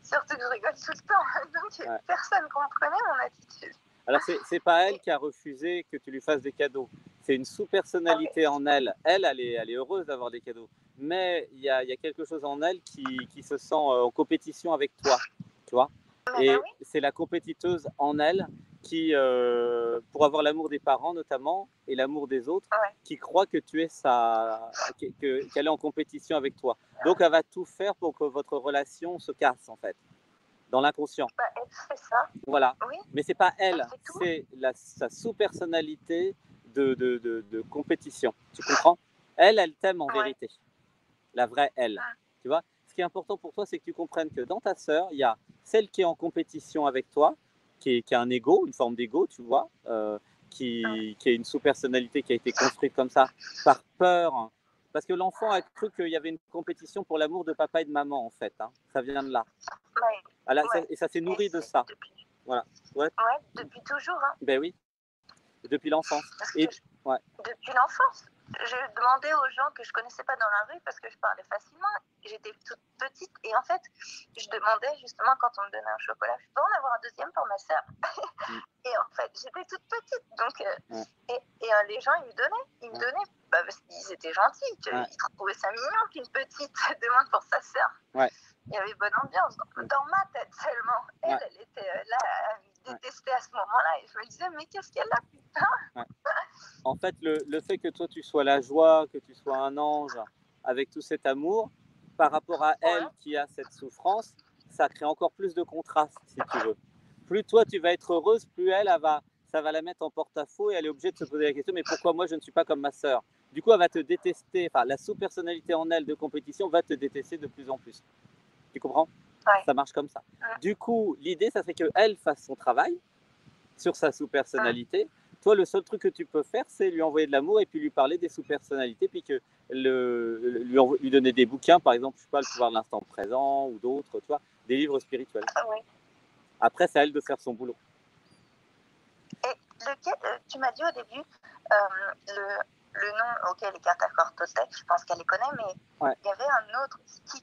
surtout que je rigole tout le temps. [LAUGHS] Donc personne comprenait mon attitude. Alors, c'est pas elle qui a refusé que tu lui fasses des cadeaux? C'est une sous-personnalité en elle. Elle, elle est, elle est heureuse d'avoir des cadeaux. Mais il y a, y a, quelque chose en elle qui, qui se sent euh, en compétition avec toi. Tu vois Et bah oui. c'est la compétiteuse en elle qui, euh, pour avoir l'amour des parents notamment et l'amour des autres, Ouais. qui croit que tu es sa, que- que- qu'elle est en compétition avec toi. Donc elle va tout faire pour que votre relation se casse en fait, dans l'inconscient. Bah, elle fait ça. Voilà. Oui. Mais c'est pas elle, C'est tout. c'est sa sous-personnalité de, de, de, de compétition. Tu comprends? Elle, elle t'aime en Ouais. vérité. La vraie elle. Ah. Tu vois? Ce qui est important pour toi, c'est que tu comprennes que dans ta sœur, il y a celle qui est en compétition avec toi, qui, est, qui a un ego, une forme d'ego, tu vois, euh, qui, qui est une sous-personnalité qui a été construite comme ça par peur. Parce que l'enfant a cru qu'il y avait une compétition pour l'amour de papa et de maman, en fait. hein. Ça vient de là. Ouais. Ah là, Ouais. ça- et ça s'est nourri de ça. Depuis... Voilà. Ouais. Ouais, depuis toujours. Hein. Ben oui. Depuis l'enfance. Et ouais. depuis l'enfance. Je demandais aux gens que je connaissais pas dans la rue parce que je parlais facilement. J'étais toute petite et en fait, je demandais justement quand on me donnait un chocolat, je peux en avoir un deuxième pour ma sœur. [LAUGHS] et en fait, j'étais toute petite. Donc, euh, Ouais. et, et, euh, les gens, ils me donnaient. Ils me Ouais. donnaient bah, parce qu'ils étaient gentils. que Ouais. Ils trouvaient ça mignon qu'une petite [LAUGHS] demande pour sa. Ouais. Il y avait bonne ambiance dans, ma tête seulement. Elle, elle était euh, là, détestait à ce moment-là. Et je me disais, mais qu'est-ce qu'elle a putain En fait, le, le fait que toi, tu sois la joie, que tu sois un ange, avec tout cet amour, par rapport à elle qui a cette souffrance, ça crée encore plus de contraste, si tu veux. Plus toi, tu vas être heureuse, plus elle, elle va, ça va la mettre en porte-à-faux et elle est obligée de se poser la question, mais pourquoi moi, je ne suis pas comme ma sœur? Du coup, elle va te détester, enfin, la sous-personnalité en elle de compétition va te détester de plus en plus. Tu comprends? Ouais. Ça marche comme ça. Ouais. Du coup, l'idée, ça serait qu'elle fasse son travail sur sa sous-personnalité. Toi, le seul truc que tu peux faire, c'est lui envoyer de l'amour et puis lui parler des sous-personnalités, puis que le, lui, lui donner des bouquins, par exemple, je sais pas, le pouvoir de l'instant présent ou d'autres, tu vois, des livres spirituels. Ah ouais. Après, c'est à elle de faire son boulot. Et lequel, euh, tu m'as dit au début, euh, le, le nom auquel les cartes Toltec, je pense qu'elle les connaît, mais Ouais. il y avait un autre qui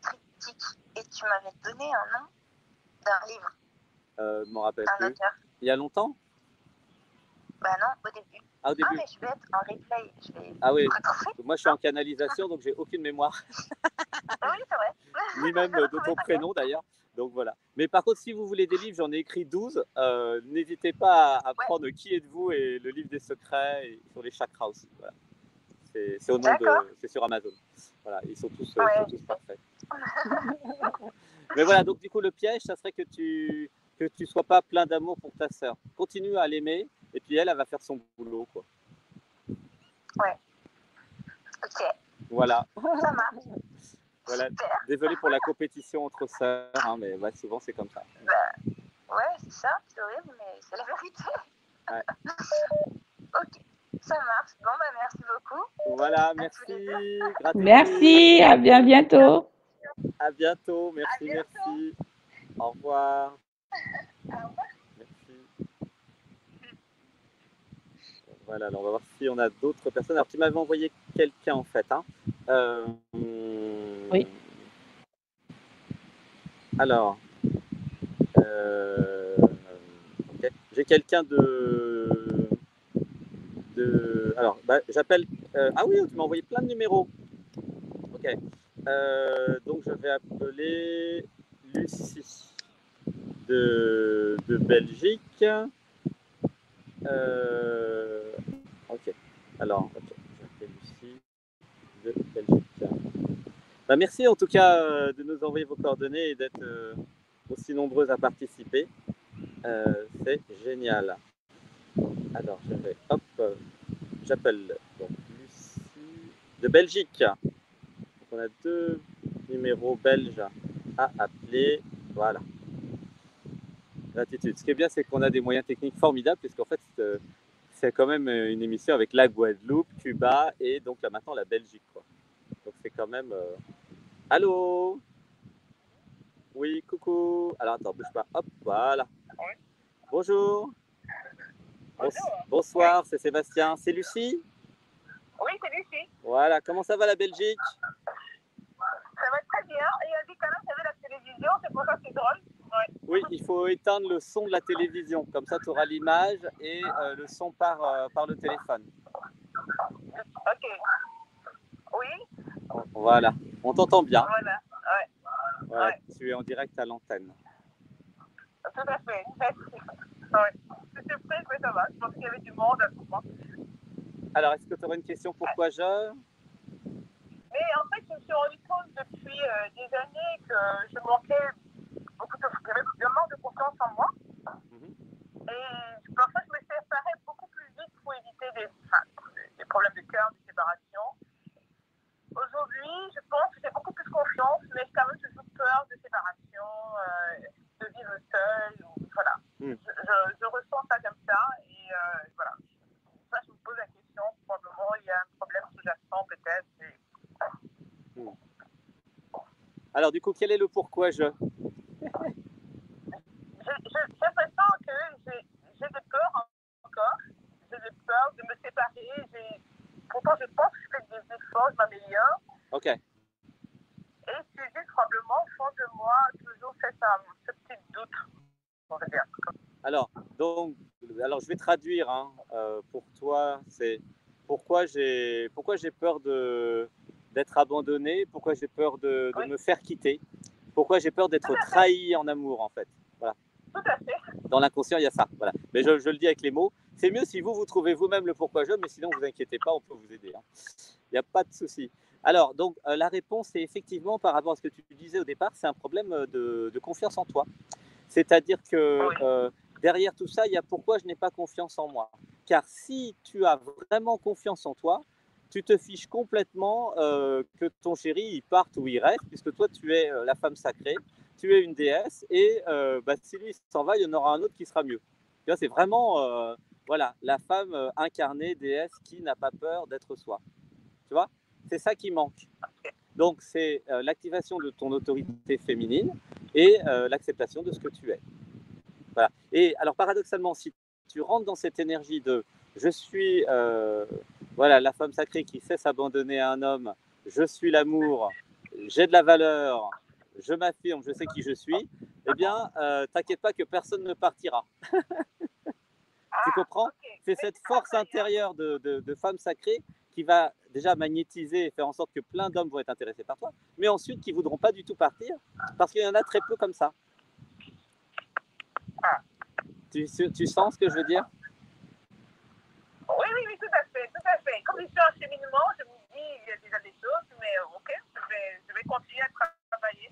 et tu m'avais donné un nom d'un livre, Euh, je m'en rappelle plus. auteur. Il y a longtemps? Bah non, au début. Ah, au Ah, début. mais je vais être en replay, je vais Ah oui, moi je suis en canalisation, donc j'ai aucune mémoire, Ah oui, c'est vrai. [LAUGHS] ni même de ton prénom d'ailleurs. Donc voilà. Mais par contre, si vous voulez des livres, j'en ai écrit 12. euh, N'hésitez pas à, à Ouais. prendre Qui êtes-vous et le livre des secrets et sur les chakras aussi. Voilà. C'est c'est au nom D'accord. de. C'est sur Amazon. Voilà, ils sont tous, Ouais. ils sont tous parfaits. [LAUGHS] Mais voilà, donc du coup, le piège, ça serait que tu que tu sois pas plein d'amour pour ta sœur. Continue à l'aimer et puis elle, elle va faire son boulot. Quoi. Ok, Voilà. ça marche. Voilà. Super. Désolé pour la compétition entre sœurs, hein, mais ouais, souvent c'est comme ça. Ouais, c'est ça, c'est horrible, mais c'est la vérité. Ouais. [LAUGHS] ok, ça marche. Bon, bah merci beaucoup. Voilà, merci. Merci, à bien bientôt. À bientôt. Merci, bientôt. merci. Au revoir. [LAUGHS] Au revoir. Merci. Voilà, alors on va voir si on a d'autres personnes. Alors, tu m'avais envoyé quelqu'un en fait. Hein. Euh, oui. Alors, euh, j'ai quelqu'un de, Alors, bah, j'appelle. Euh, ah oui, tu m'as envoyé plein de numéros. Ok. donc, je vais appeler Lucie de, Belgique. Euh, ok. Alors, okay. Lucie de Belgique. Bah, merci en tout cas euh, de nous envoyer vos coordonnées et d'être euh, aussi nombreuses à participer. C'est génial. Alors, je vais, hop, j'appelle Lucie de Belgique. on a deux numéros belges à appeler. Voilà. Ce qui est bien, c'est qu'on a des moyens techniques formidables, puisqu'en fait, euh, c'est quand même euh, une émission avec la Guadeloupe, Cuba et donc là maintenant la Belgique. Quoi. Donc c'est quand même. Euh, Allô? Oui, coucou. Alors attends, bouge pas. Hop, voilà. Bonjour. Bonsoir, c'est Sébastien. C'est Lucie Oui, c'est Lucie. Voilà, comment ça va la Belgique Ça va très bien. Il y a vous la télévision, c'est pour ça que c'est drôle. Oui, il faut éteindre le son de la télévision. Comme ça, tu auras l'image et euh, le son par, euh, par le téléphone. Ok. Oui. Voilà. On t'entend bien. Voilà. Ouais. Voilà. Tu es en direct à l'antenne. Tout à fait. Ouais. Je suis prête, mais ça va. Je pense qu'il y avait du monde à. Alors, est-ce que tu aurais une question Pourquoi je Mais en fait, je me suis rendu compte depuis euh, des années que je manquais beaucoup de, vraiment de confiance en moi. Mhm. Et parfois, je me séparais beaucoup plus vite pour éviter des, enfin, des problèmes de cœur, des séparations. Aujourd'hui, je pense que j'ai beaucoup plus confiance, mais j'ai quand même toujours peur de séparation, euh, de vivre seul. voilà. Mhm. Je, je, ressens ça comme ça. Et euh, voilà. Ça, je me pose la question. Probablement, il y a un problème sous-jacent, peut-être. Mhm. Alors, du coup, quel est le pourquoi je? [LAUGHS] J'ai l'impression que j'ai des peurs encore. J'ai des peurs de me séparer. Pourtant, je pense que je fais des efforts, je m'améliore. Ok. Et c'est juste probablement au fond de moi toujours fait ça, ce petit doute, on va dire. Alors, donc, alors je vais traduire hein, euh, pour toi. C'est pourquoi j'ai pourquoi j'ai peur de d'être abandonné, pourquoi j'ai peur de, de me faire quitter, pourquoi j'ai peur d'être trahi en amour en fait. Voilà. Dans l'inconscient, il y a ça. Voilà. Mais je, le dis avec les mots. C'est mieux si vous, vous trouvez vous-même le pourquoi je, mais sinon, vous inquiétez pas, on peut vous aider. Hein. Il n'y a pas de souci. Alors, donc, euh, la réponse est effectivement, par rapport à ce que tu disais au départ, c'est un problème de, confiance en toi. C'est-à-dire que euh, derrière tout ça, il y a pourquoi je n'ai pas confiance en moi. Car si tu as vraiment confiance en toi, tu te fiches complètement euh, que ton chéri il parte ou il reste, puisque toi tu es la femme sacrée, tu es une déesse et euh, bah, si lui s'en va, il y en aura un autre qui sera mieux. C'est vraiment euh, voilà, la femme euh, incarnée, déesse qui n'a pas peur d'être soi. Tu vois? C'est ça qui manque. Donc, c'est l'activation de ton autorité féminine et l'acceptation de ce que tu es. Voilà. Et alors, paradoxalement, si tu rentres dans cette énergie de je suis voilà, la femme sacrée qui sait s'abandonner à un homme, je suis l'amour, j'ai de la valeur, je m'affirme, je sais qui je suis, eh bien, euh, t'inquiète pas que personne ne partira. [LAUGHS] tu comprends? C'est cette force intérieure de, de, femme sacrée qui va déjà magnétiser et faire en sorte que plein d'hommes vont être intéressés par toi, mais ensuite qui voudront pas du tout partir parce qu'il y en a très peu comme ça. Ah. Tu, tu sens ce que je veux dire? Oui, oui, oui, tout à fait, tout à fait. Comme je suis en cheminement, je me dis, il y a déjà des choses, mais ok, je vais, je vais continuer à travailler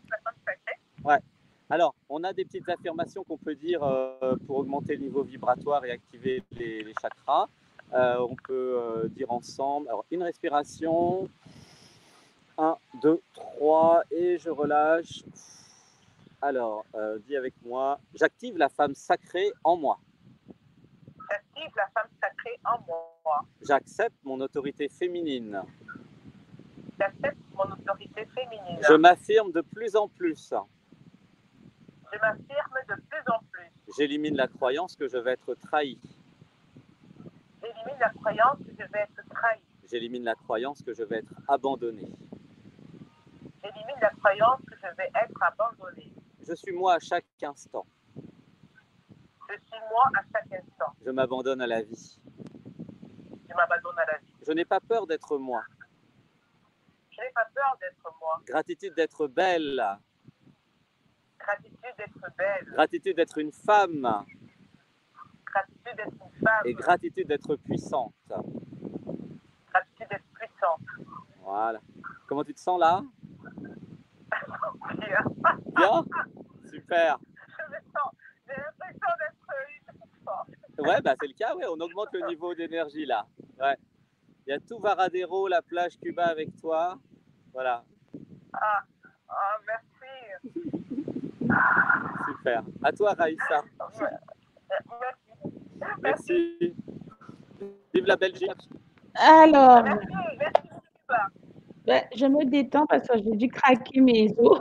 Ouais. Alors, on a des petites affirmations qu'on peut dire euh, pour augmenter le niveau vibratoire et activer les, chakras. Euh, on peut euh, dire ensemble. Alors, une respiration. 1, 2, 3. Et je relâche. Alors, dis avec moi. J'active la femme sacrée en moi. J'active la femme sacrée en moi. J'accepte mon autorité féminine. J'accepte mon autorité féminine. Je m'affirme de plus en plus. Je m'affirme de plus en plus. J'élimine la croyance que je vais être trahi. J'élimine la croyance que je vais être trahi. J'élimine la croyance que je vais être abandonné. J'élimine la croyance que je vais être abandonné. Je suis moi à chaque instant. Je suis moi à chaque instant. Je m'abandonne à la vie. Je m'abandonne à la vie. Je n'ai pas peur d'être moi. Je n'ai pas peur d'être moi. Gratitude d'être belle. Gratitude d'être belle. Gratitude d'être une femme. Gratitude d'être une femme. Et gratitude d'être puissante. Gratitude d'être puissante. Voilà. Comment tu te sens là? [LAUGHS] Bien. Bien? Super. Je me sens. J'ai l'impression d'être une puissante. Ouais, bah c'est le cas, ouais. On augmente le niveau d'énergie là. Ouais. Il y a tout Varadero, la plage Cuba avec toi. Voilà. Ah, ah merci. [LAUGHS] Super. À toi, Raïssa. Merci. Merci. Vive la Belgique. Alors, Merci. Merci. Ben, je me détends parce que j'ai dû craquer mes os.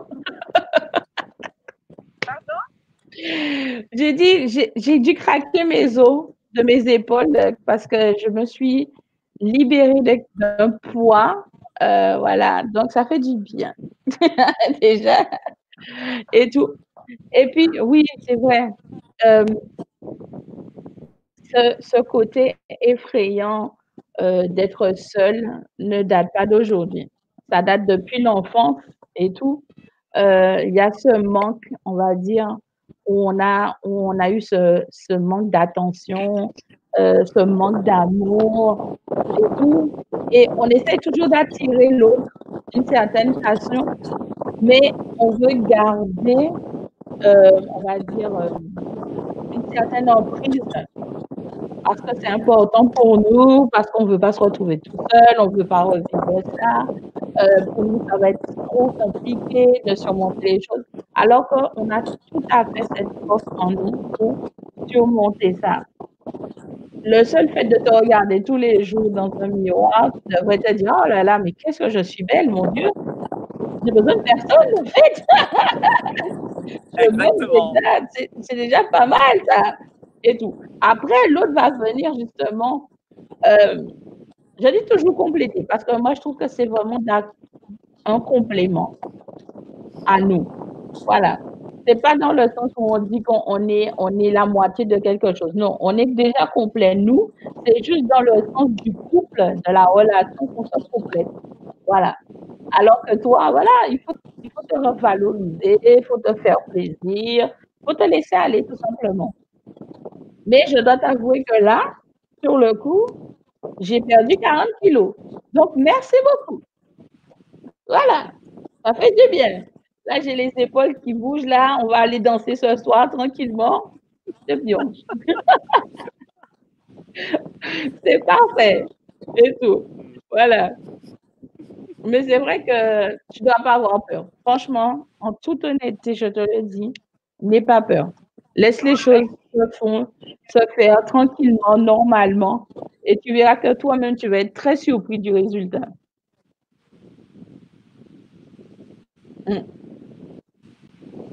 Pardon? J'ai dit, j'ai j'ai dû craquer mes os de mes épaules parce que je me suis libérée d'un poids. Euh, voilà, donc ça fait du bien [LAUGHS] déjà et tout. Et puis, oui, c'est vrai. euh, ce, côté effrayant euh, d'être seul ne date pas d'aujourd'hui. Ça date depuis l'enfance et tout. Euh, Il y a ce manque, on va dire, où on a, où on a eu ce, manque d'attention, euh, ce manque d'amour et tout. Et on essaie toujours d'attirer l'autre d'une certaine façon, mais on veut garder, on va dire, une certaine emprise parce que c'est important pour nous, parce qu'on ne veut pas se retrouver tout seul, on ne veut pas revivre ça. Euh, pour nous, ça va être trop compliqué de surmonter les choses, alors qu'on a tout à fait cette force en nous pour surmonter ça. Le seul fait de te regarder tous les jours dans un miroir, tu devrais te dire, oh là là, mais qu'est-ce que je suis belle, mon Dieu. J'ai besoin de personne, en fait. [LAUGHS] C'est déjà pas mal, ça. Et tout. Après, l'autre va venir justement, euh, je dis toujours compléter, parce que moi, je trouve que c'est vraiment un complément à nous. Voilà. C'est pas dans le sens où on dit qu'on on est, on est la moitié de quelque chose. Non, on est déjà complet, nous. C'est juste dans le sens du couple, de la relation qu'on se complète. Voilà. Alors que toi, voilà, il faut, il faut te revaloriser, il faut te faire plaisir, il faut te laisser aller tout simplement. Mais je dois t'avouer que là, sur le coup, j'ai perdu 40 kilos. Donc, merci beaucoup. Voilà, ça fait du bien. Là, j'ai les épaules qui bougent. Là, on va aller danser ce soir tranquillement. C'est bien. [LAUGHS] C'est parfait. C'est tout. Voilà. Mais c'est vrai que tu ne dois pas avoir peur. Franchement, en toute honnêteté, je te le dis, n'aie pas peur. Laisse les choses se font, se faire tranquillement, normalement, et tu verras que toi-même, tu vas être très surpris du résultat. Mm.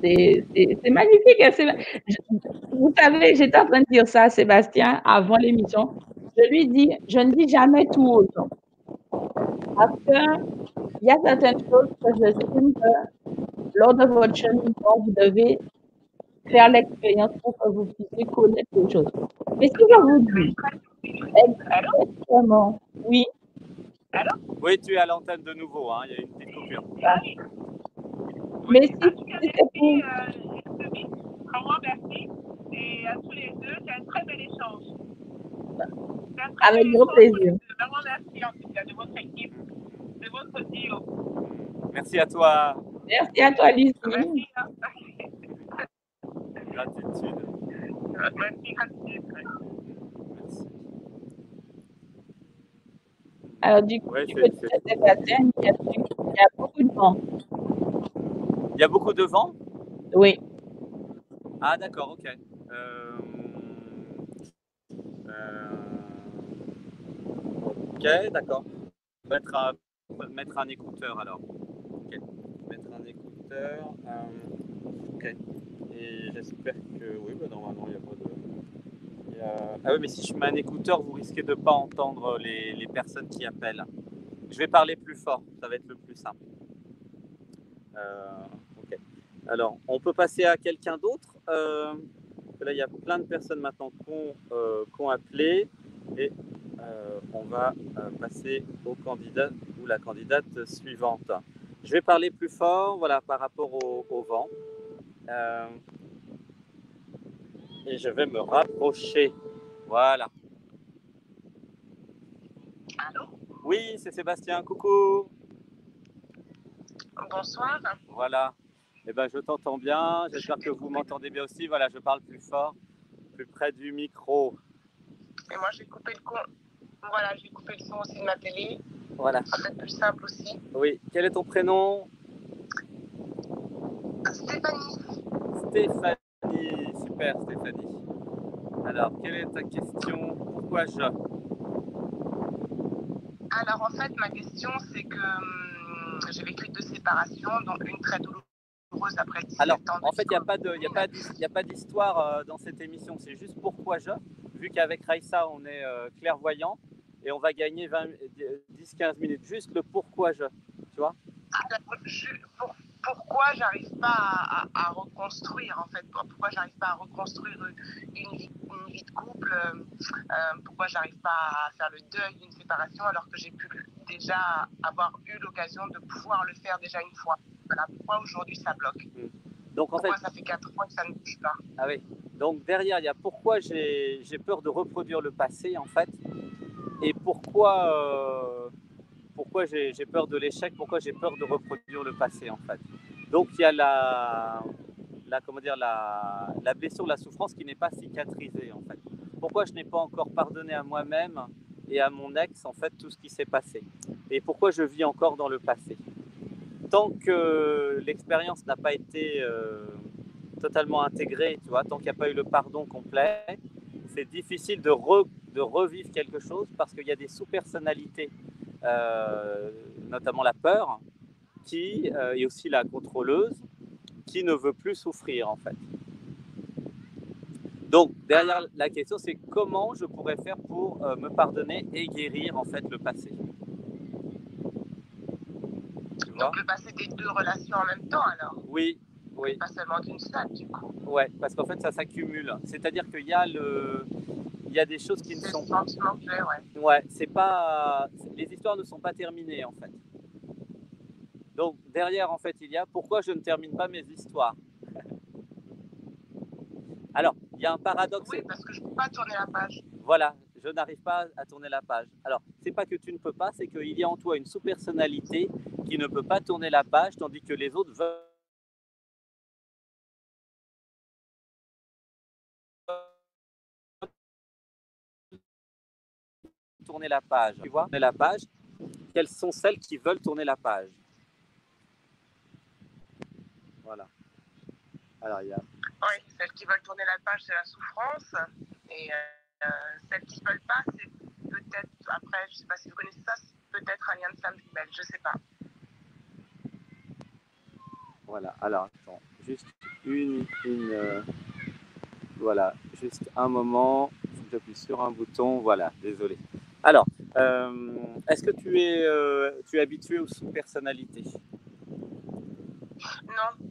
C'est magnifique. hein, Vous savez, j'étais en train de dire ça à Sébastien avant l'émission. Je lui dis, je ne dis jamais tout gens. Parce que il y a certaines choses que j'estime que lors de votre cheminement, vous devez faire l'expérience pour que vous puissiez connaître les choses. Mais si je vous dis, exactement, oui, Oui, tu es à l'antenne de nouveau, hein, il y a une petite coupure. mais si, si c'est pour, filles, euh, vraiment merci. Et à tous les deux, c'est un très bel échange. C'est un très Avec grand plaisir. Vraiment merci en tout cas de votre équipe, de votre duo. Merci à toi. merci à toi, Lucie. Merci. hein. Gratitude. Merci, gratitude. Merci. Alors, du coup, Ouais, du c'est- côté de Sébastien, il y a, il y a beaucoup de vent. Il y a beaucoup de vent? Oui, Ah, d'accord, ok. Euh, euh, Ok, d'accord. Mettre un, mettre un écouteur alors. Ok. Mettre un écouteur. euh, Ok. J'espère que oui, bah, normalement il n'y a pas de. Euh, ah oui, mais si je mets un écouteur, vous risquez de ne pas entendre les, personnes qui appellent. Je vais parler plus fort, ça va être le plus simple. Euh, Alors, on peut passer à quelqu'un d'autre. Euh, là, il y a plein de personnes maintenant qui ont, euh, appelé. Et on va passer au candidat ou la candidate suivante. Je vais parler plus fort voilà, par rapport au vent. Et je vais me rapprocher. Voilà. Allô? Oui, c'est Sébastien. Coucou. Bonsoir. Voilà. Eh ben, je t'entends bien. J'espère que vous m'entendez bien aussi. Voilà, je parle plus fort, plus près du micro. Et moi, j'ai coupé le Voilà, j'ai coupé le son aussi de ma télé. Voilà. Ça va être plus simple aussi. Oui. Quel est ton prénom? Stéphanie. Stéphanie. Super, Stéphanie. Alors, quelle est ta question? Pourquoi je Alors, en fait, ma question, c'est que hum, j'ai vécu deux séparations, dont une très douloureuse après 17 Alors, ans. en fait, il n'y a pas d'histoire euh, dans cette émission. C'est juste pourquoi je. Vu qu'avec Raissa, on est euh, clairvoyant et on va gagner 10-15 minutes. Juste le pourquoi je. Tu vois? Ah, pour, pourquoi j'arrive pas à, reconstruire en fait? Pourquoi j'arrive pas à reconstruire une vie, une vie de couple euh, euh, pourquoi j'arrive pas à faire le deuil d'une séparation alors que j'ai pu déjà avoir eu l'occasion de pouvoir le faire déjà une fois? Voilà pourquoi aujourd'hui ça bloque. Hmm. donc en pourquoi fait ça fait 4 ans que ça ne bouge pas? Ah oui. Donc derrière il y a pourquoi j'ai peur de reproduire le passé en fait et pourquoi euh, pourquoi j'ai peur de l'échec, pourquoi j'ai peur de reproduire le passé en fait. Donc il y a la, la comment dire, la, blessure, la souffrance qui n'est pas cicatrisée en fait. Pourquoi je n'ai pas encore pardonné à moi-même et à mon ex en fait tout ce qui s'est passé? Et pourquoi je vis encore dans le passé? Tant que l'expérience n'a pas été euh, totalement intégrée, tu vois, tant qu'il n'y a pas eu le pardon complet, c'est difficile de, revivre quelque chose parce qu'il y a des sous-personnalités notamment la peur, qui euh, est aussi la contrôleuse, qui ne veut plus souffrir en fait. Donc derrière la question, c'est comment je pourrais faire pour euh, me pardonner et guérir en fait le passé. Donc le passé des deux relations en même temps alors? Oui, oui. Pas seulement d'une seule du coup. Ouais, parce qu'en fait ça s'accumule. C'est-à-dire qu'il y a le, il y a des choses qui ne sont pas. Ouais, c'est pas. Les histoires ne sont pas terminées en fait. Donc derrière en fait il y a pourquoi je ne termine pas mes histoires. [LAUGHS] Alors il y a un paradoxe. Oui, parce que je ne peux pas tourner la page. Voilà, je n'arrive pas à tourner la page. Alors c'est pas que tu ne peux pas, c'est qu'il y a en toi une sous-personnalité qui ne peut pas tourner la page, tandis que les autres veulent tourner la page. Tu vois, tourner la page, quelles sont celles qui veulent tourner la page Voilà. Alors, il y a... Oui, celles qui veulent tourner la page, c'est la souffrance. Et euh, celles qui ne veulent pas, c'est peut-être, après, je ne sais pas si vous connaissez ça, peut-être un lien de femme jumelle, je ne sais pas. Voilà, alors, attends, juste une, une euh, voilà, juste un moment, j'appuie sur un bouton, voilà, désolé. Alors, euh, est-ce que tu es, euh, tu es habitué aux sous-personnalités Non.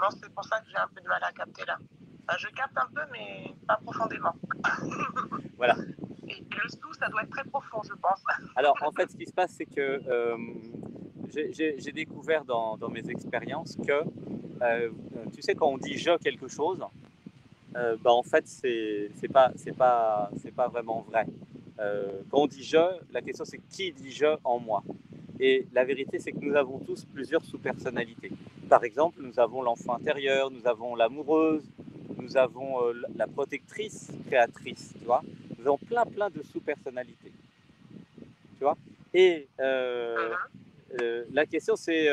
Non, c'est pour ça que j'ai un peu de mal à capter là. je capte un peu, mais pas profondément. [LAUGHS] voilà. Et le sous, ça doit être très profond, je pense. [LAUGHS] Alors, en fait, ce qui se passe, c'est que euh, j'ai découvert dans, dans, mes expériences que, tu sais, quand on dit je quelque chose, bah, en fait, c'est pas, pas, pas vraiment vrai. Euh, quand on dit je, la question c'est qui dit je en moi? Et la vérité c'est que nous avons tous plusieurs sous-personnalités. Par exemple, nous avons l'enfant intérieur, nous avons l'amoureuse, nous avons euh, la protectrice, créatrice, tu vois? Nous avons plein plein de sous-personnalités. Tu vois? Et euh, la question c'est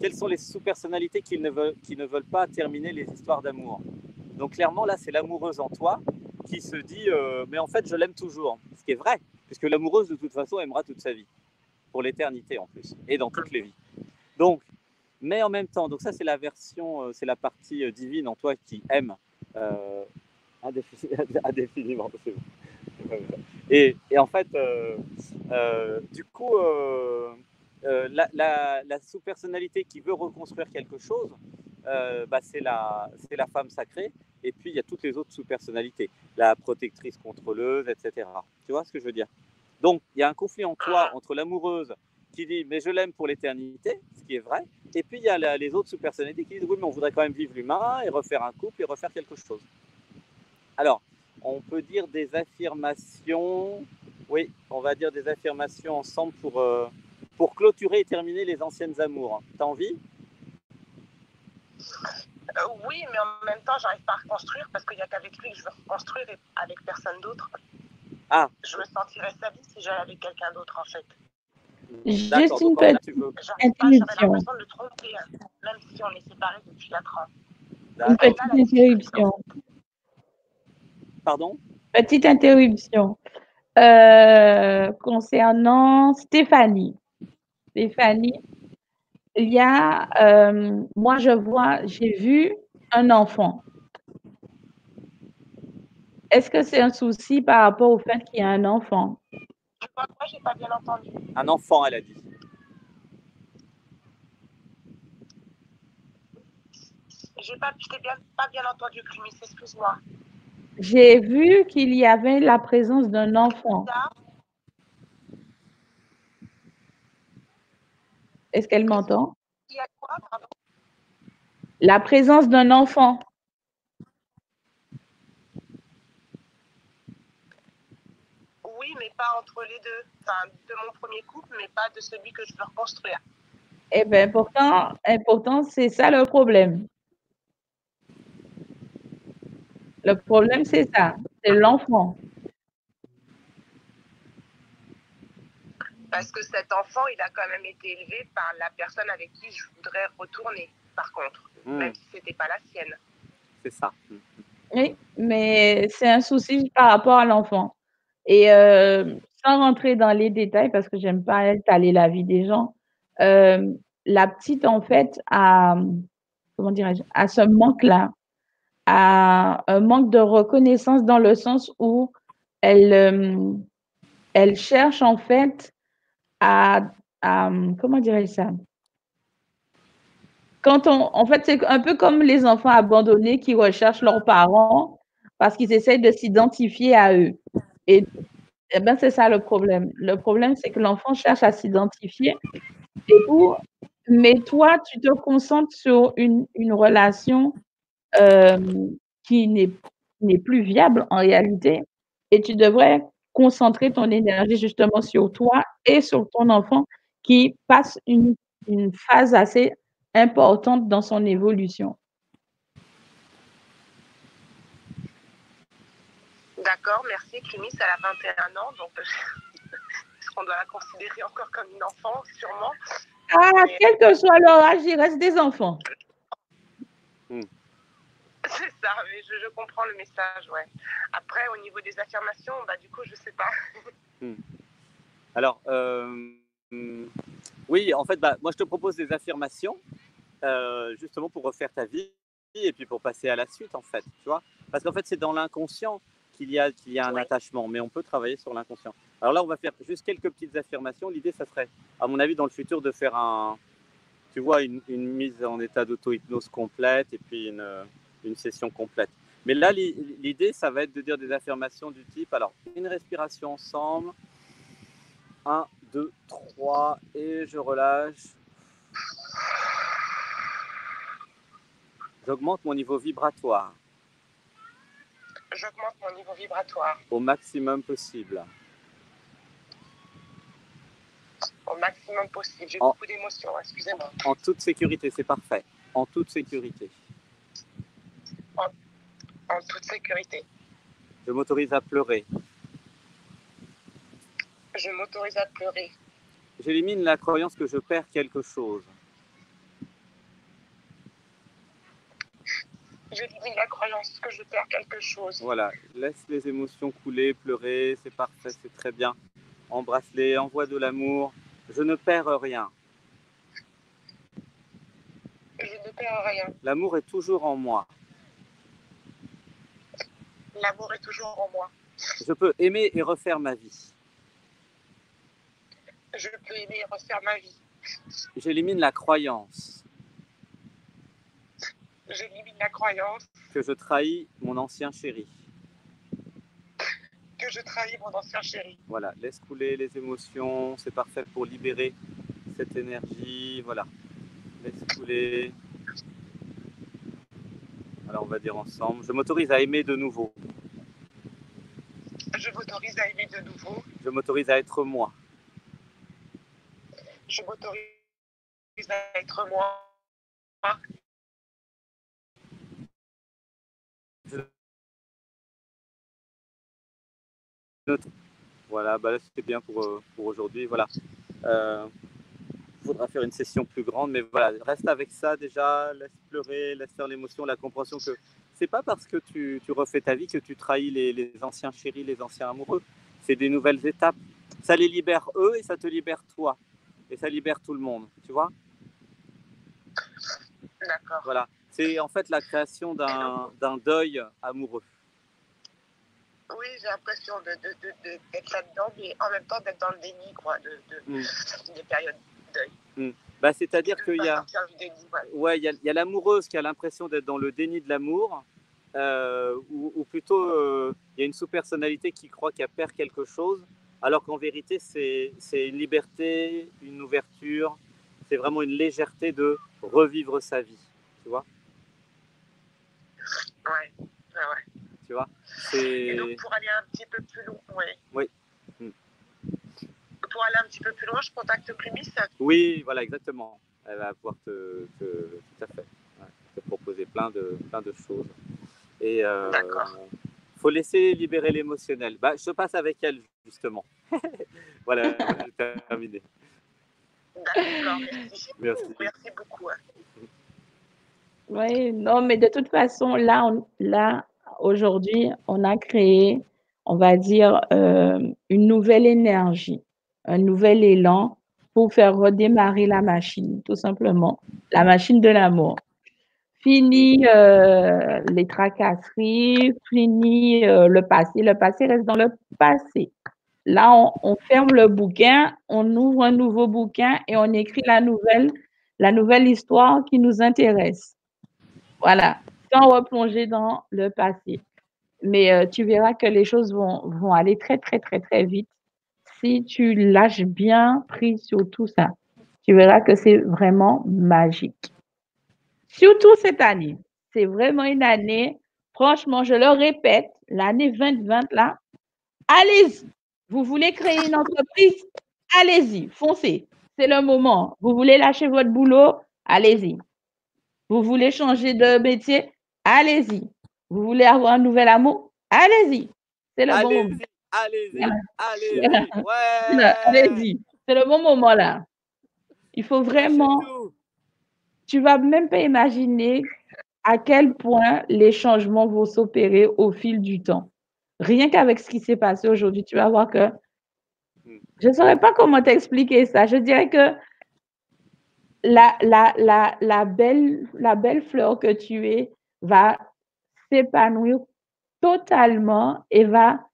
quelles sont les sous-personnalités qui ne, veulent, qui ne veulent pas terminer les histoires d'amour? Donc clairement là c'est l'amoureuse en toi qui se dit euh, mais en fait je l'aime toujours, ce qui est vrai, puisque l'amoureuse de toute façon aimera toute sa vie, pour l'éternité en plus, et dans toutes les vies. Donc, mais en même temps, donc ça c'est la version, euh, c'est la partie euh, divine en toi qui aime Indéfiniment, [LAUGHS] c'est bon. Et, et, en fait, euh, euh, du coup, euh, la sous-personnalité qui veut reconstruire quelque chose, bah, c'est la, la femme sacrée. Et puis, il y a toutes les autres sous-personnalités, la protectrice contrôleuse, etc. Tu vois ce que je veux dire? Donc, il y a un conflit en toi entre l'amoureuse qui dit mais je l'aime pour l'éternité, ce qui est vrai, et puis il y a les autres sous-personnalités qui disent oui mais on voudrait quand même vivre l'humain et refaire un couple et refaire quelque chose. Alors, on peut dire des affirmations, oui, on va dire des affirmations ensemble pour, euh, pour clôturer et terminer les anciennes amours. T'as envie? Euh, Oui, mais en même temps, j'arrive pas à reconstruire parce qu'il n'y a qu'avec lui que je veux reconstruire et avec personne d'autre. Ah. Je me sentirais sa vie si j'allais avec quelqu'un d'autre en fait. Juste une petite interruption. de tromper, hein, même si on est séparés depuis 4 ans. Une petite interruption. Pardon? Petite interruption. Euh, concernant Stéphanie. Stéphanie, il y a, euh, moi je vois, j'ai vu un enfant. Est-ce que c'est un souci par rapport au fait qu'il y a un enfant? Moi, j'ai pas bien entendu. Un enfant, elle a dit. J'ai pas, bien, pas bien entendu, Clumis, excuse-moi. J'ai vu qu'il y avait la présence d'un enfant. Est-ce qu'elle m'entend? La présence d'un enfant. mais pas entre les deux. Enfin, de mon premier couple, mais pas de celui que je veux reconstruire. Eh bien, pourtant, pourtant c'est ça le problème. Le problème, c'est ça, c'est l'enfant. Parce que cet enfant, il a quand même été élevé par la personne avec qui je voudrais retourner, par contre, hmm. même si ce n'était pas la sienne. C'est ça. Oui, mais c'est un souci par rapport à l'enfant. Et euh, sans rentrer dans les détails, parce que j'aime pas étaler la vie des gens, euh, la petite, en fait, a, comment dirais-je, a ce manque-là, a un manque de reconnaissance dans le sens où elle, euh, elle cherche, en fait, à, comment dirais-je ça? Quand on, en fait, c'est un peu comme les enfants abandonnés qui recherchent leurs parents parce qu'ils essayent de s'identifier à eux. Et eh ben, c'est ça le problème. Le problème, c'est que l'enfant cherche à s'identifier. Et mais toi, tu te concentres sur une, une relation euh, qui n'est plus viable en réalité. Et tu devrais concentrer ton énergie justement sur toi et sur ton enfant qui passe une, une phase assez importante dans son évolution. D'accord, merci. Clémis, elle a 21 ans, donc [LAUGHS] est-ce qu'on doit la considérer encore comme une enfant, sûrement? Ah, quel que soit leur âge, il reste des enfants. Hmm. [LAUGHS] C'est ça, mais je, comprends le message, ouais. Après, au niveau des affirmations, bah, du coup, je ne sais pas. [LAUGHS] Hmm. Alors, euh, oui, en fait, bah, moi, je te propose des affirmations, euh, justement pour refaire ta vie et puis pour passer à la suite, en fait, tu vois. Parce qu'en fait, c'est dans l'inconscient qu'il y a, qu'il y a un attachement, mais on peut travailler sur l'inconscient. Alors là, on va faire juste quelques petites affirmations. L'idée, ça serait, à mon avis, dans le futur, de faire un, tu vois, une, mise en état d'auto-hypnose complète et puis une, une session complète. Mais là, l'idée, ça va être de dire des affirmations du type, alors, une respiration ensemble. 1, 2, 3, et je relâche. J'augmente mon niveau vibratoire j'augmente mon niveau vibratoire. Au maximum possible. Au maximum possible. J'ai beaucoup d'émotions, excusez-moi. En toute sécurité, c'est parfait. En toute sécurité. En, toute sécurité. Je m'autorise à pleurer. Je m'autorise à pleurer. J'élimine la croyance que je perds quelque chose. je la croyance que je perds quelque chose. Voilà, laisse les émotions couler, pleurer, c'est parfait, c'est très bien. Embrasse-les, envoie de l'amour. Je ne perds rien. Je ne perds rien. L'amour est toujours en moi. L'amour est toujours en moi. Je peux aimer et refaire ma vie. Je peux aimer et refaire ma vie. J'élimine la croyance. J'élimine la croyance. Que je trahis mon ancien chéri. Que je trahis mon ancien chéri. Voilà, laisse couler les émotions, c'est parfait pour libérer cette énergie. Voilà, laisse couler. Alors on va dire ensemble, je m'autorise à aimer de nouveau. Je m'autorise à aimer de nouveau. Je m'autorise à être moi. Je m'autorise à être moi. Voilà, bah c'était bien pour, euh, pour aujourd'hui. Voilà. Euh, faudra faire une session plus grande, mais voilà, reste avec ça déjà, laisse pleurer, laisse faire l'émotion, la compréhension que c'est pas parce que tu, tu, refais ta vie que tu trahis les, les anciens chéris, les anciens amoureux. C'est des nouvelles étapes. Ça les libère eux et ça te libère toi. Et ça libère tout le monde, tu vois? D'accord. Voilà. C'est en fait la création d'un deuil amoureux. Oui, j'ai l'impression d'être de, de, là-dedans, mais en même temps d'être dans le déni, quoi, de, mm. des périodes de deuil. Mm. Bah, C'est-à-dire qu'il y a, ouais, il y a, y a l'amoureuse qui a l'impression d'être dans le déni de l'amour, euh, ou, ou, plutôt euh, il y a une sous-personnalité qui croit qu'elle perd quelque chose, alors qu'en vérité c'est une liberté, une ouverture, c'est vraiment une légèreté de revivre sa vie, tu vois? Ouais, ouais, ouais. Tu vois? Et donc pour aller un petit peu plus loin, oui pour aller un petit peu plus loin, je contacte Clumis Oui, voilà, exactement. Elle va pouvoir te, te tout à fait, te proposer plein de, plein de choses. Et euh, faut laisser libérer l'émotionnel. Bah, je passe avec elle, justement. [LAUGHS] voilà, j'ai terminé. D'accord, merci. merci. Merci beaucoup. Oui, non, mais de toute façon, là, on, là aujourd'hui, on a créé, on va dire, euh, une nouvelle énergie un nouvel élan pour faire redémarrer la machine, tout simplement, la machine de l'amour. Fini euh, les tracasseries, fini euh, le passé. Le passé reste dans le passé. Là, on, ferme le bouquin, on ouvre un nouveau bouquin et on écrit la nouvelle, la nouvelle histoire qui nous intéresse. Voilà, sans replonger dans le passé. Mais euh, tu verras que les choses vont, vont aller très, très, très, très vite si tu lâches bien prise sur tout ça, tu verras que c'est vraiment magique. Surtout cette année. C'est vraiment une année, franchement, je le répète, l'année 2020 là, allez-y. Vous voulez créer une entreprise, allez-y, foncez. C'est le moment. Vous voulez lâcher votre boulot, allez-y. Vous voulez changer de métier, allez-y. Vous voulez avoir un nouvel amour, allez-y. C'est le bon moment. Allez-y, allez-y, ouais. Allez-y, c'est le bon moment là. Il faut vraiment. Tu vas même pas imaginer à quel point les changements vont s'opérer au fil du temps. Rien qu'avec ce qui s'est passé aujourd'hui, tu vas voir que hmm. je ne saurais pas comment t'expliquer ça. Je dirais que la, la, la, la, belle, la belle fleur que tu es va s'épanouir totalement et va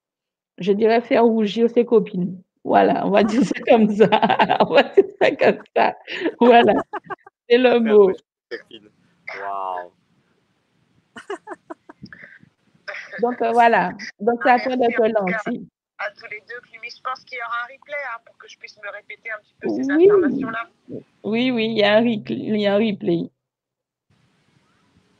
je dirais faire rougir ses copines. Voilà, on va dire ça comme ça. [LAUGHS] on va dire ça comme ça. Voilà, c'est le mot. Wow. Donc euh, voilà, donc c'est à toi de te lancer. À tous les deux, je pense qu'il y aura un replay hein, pour que je puisse me répéter un petit peu ces oui. informations-là. Oui, oui, il y, a un replay, il y a un replay.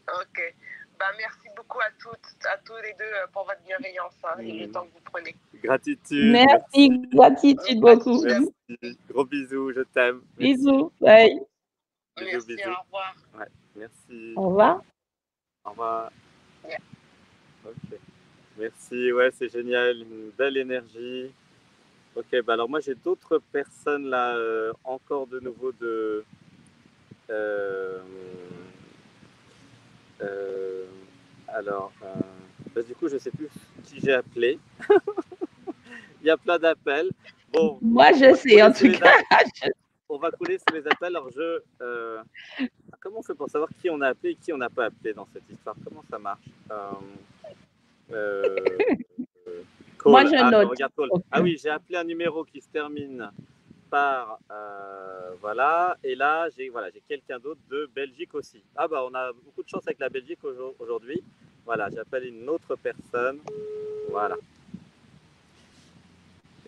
Ok. Bah, merci beaucoup à toutes, à tous les deux euh, pour votre bienveillance hein, et le temps que vous prenez. Gratitude. Merci, gratitude beaucoup. Merci. Gros bisous, je t'aime. Bisous, bye. Merci, bisous. au revoir. Ouais, merci. Au revoir. Au revoir. Yeah. Ok. Merci, ouais, c'est génial, une belle énergie. Ok, bah alors moi j'ai d'autres personnes là, euh, encore de nouveau de. Euh, euh, alors, euh, bah, du coup, je ne sais plus qui j'ai appelé. [LAUGHS] Il y a plein d'appels. Bon, Moi, [LAUGHS] je sais, en tout cas. On va couler sur les appels. Alors, je. Euh, comment on fait pour savoir qui on a appelé et qui on n'a pas appelé dans cette histoire? Comment ça marche? Euh, [LAUGHS] Moi, je ah, note. regarde. Ah oui, j'ai appelé un numéro qui se termine euh, voilà. Et là, j'ai voilà, j'ai quelqu'un d'autre de Belgique aussi. Ah bah, on a beaucoup de chance avec la Belgique aujourd- aujourd'hui. Voilà, j'appelle une autre personne. Voilà.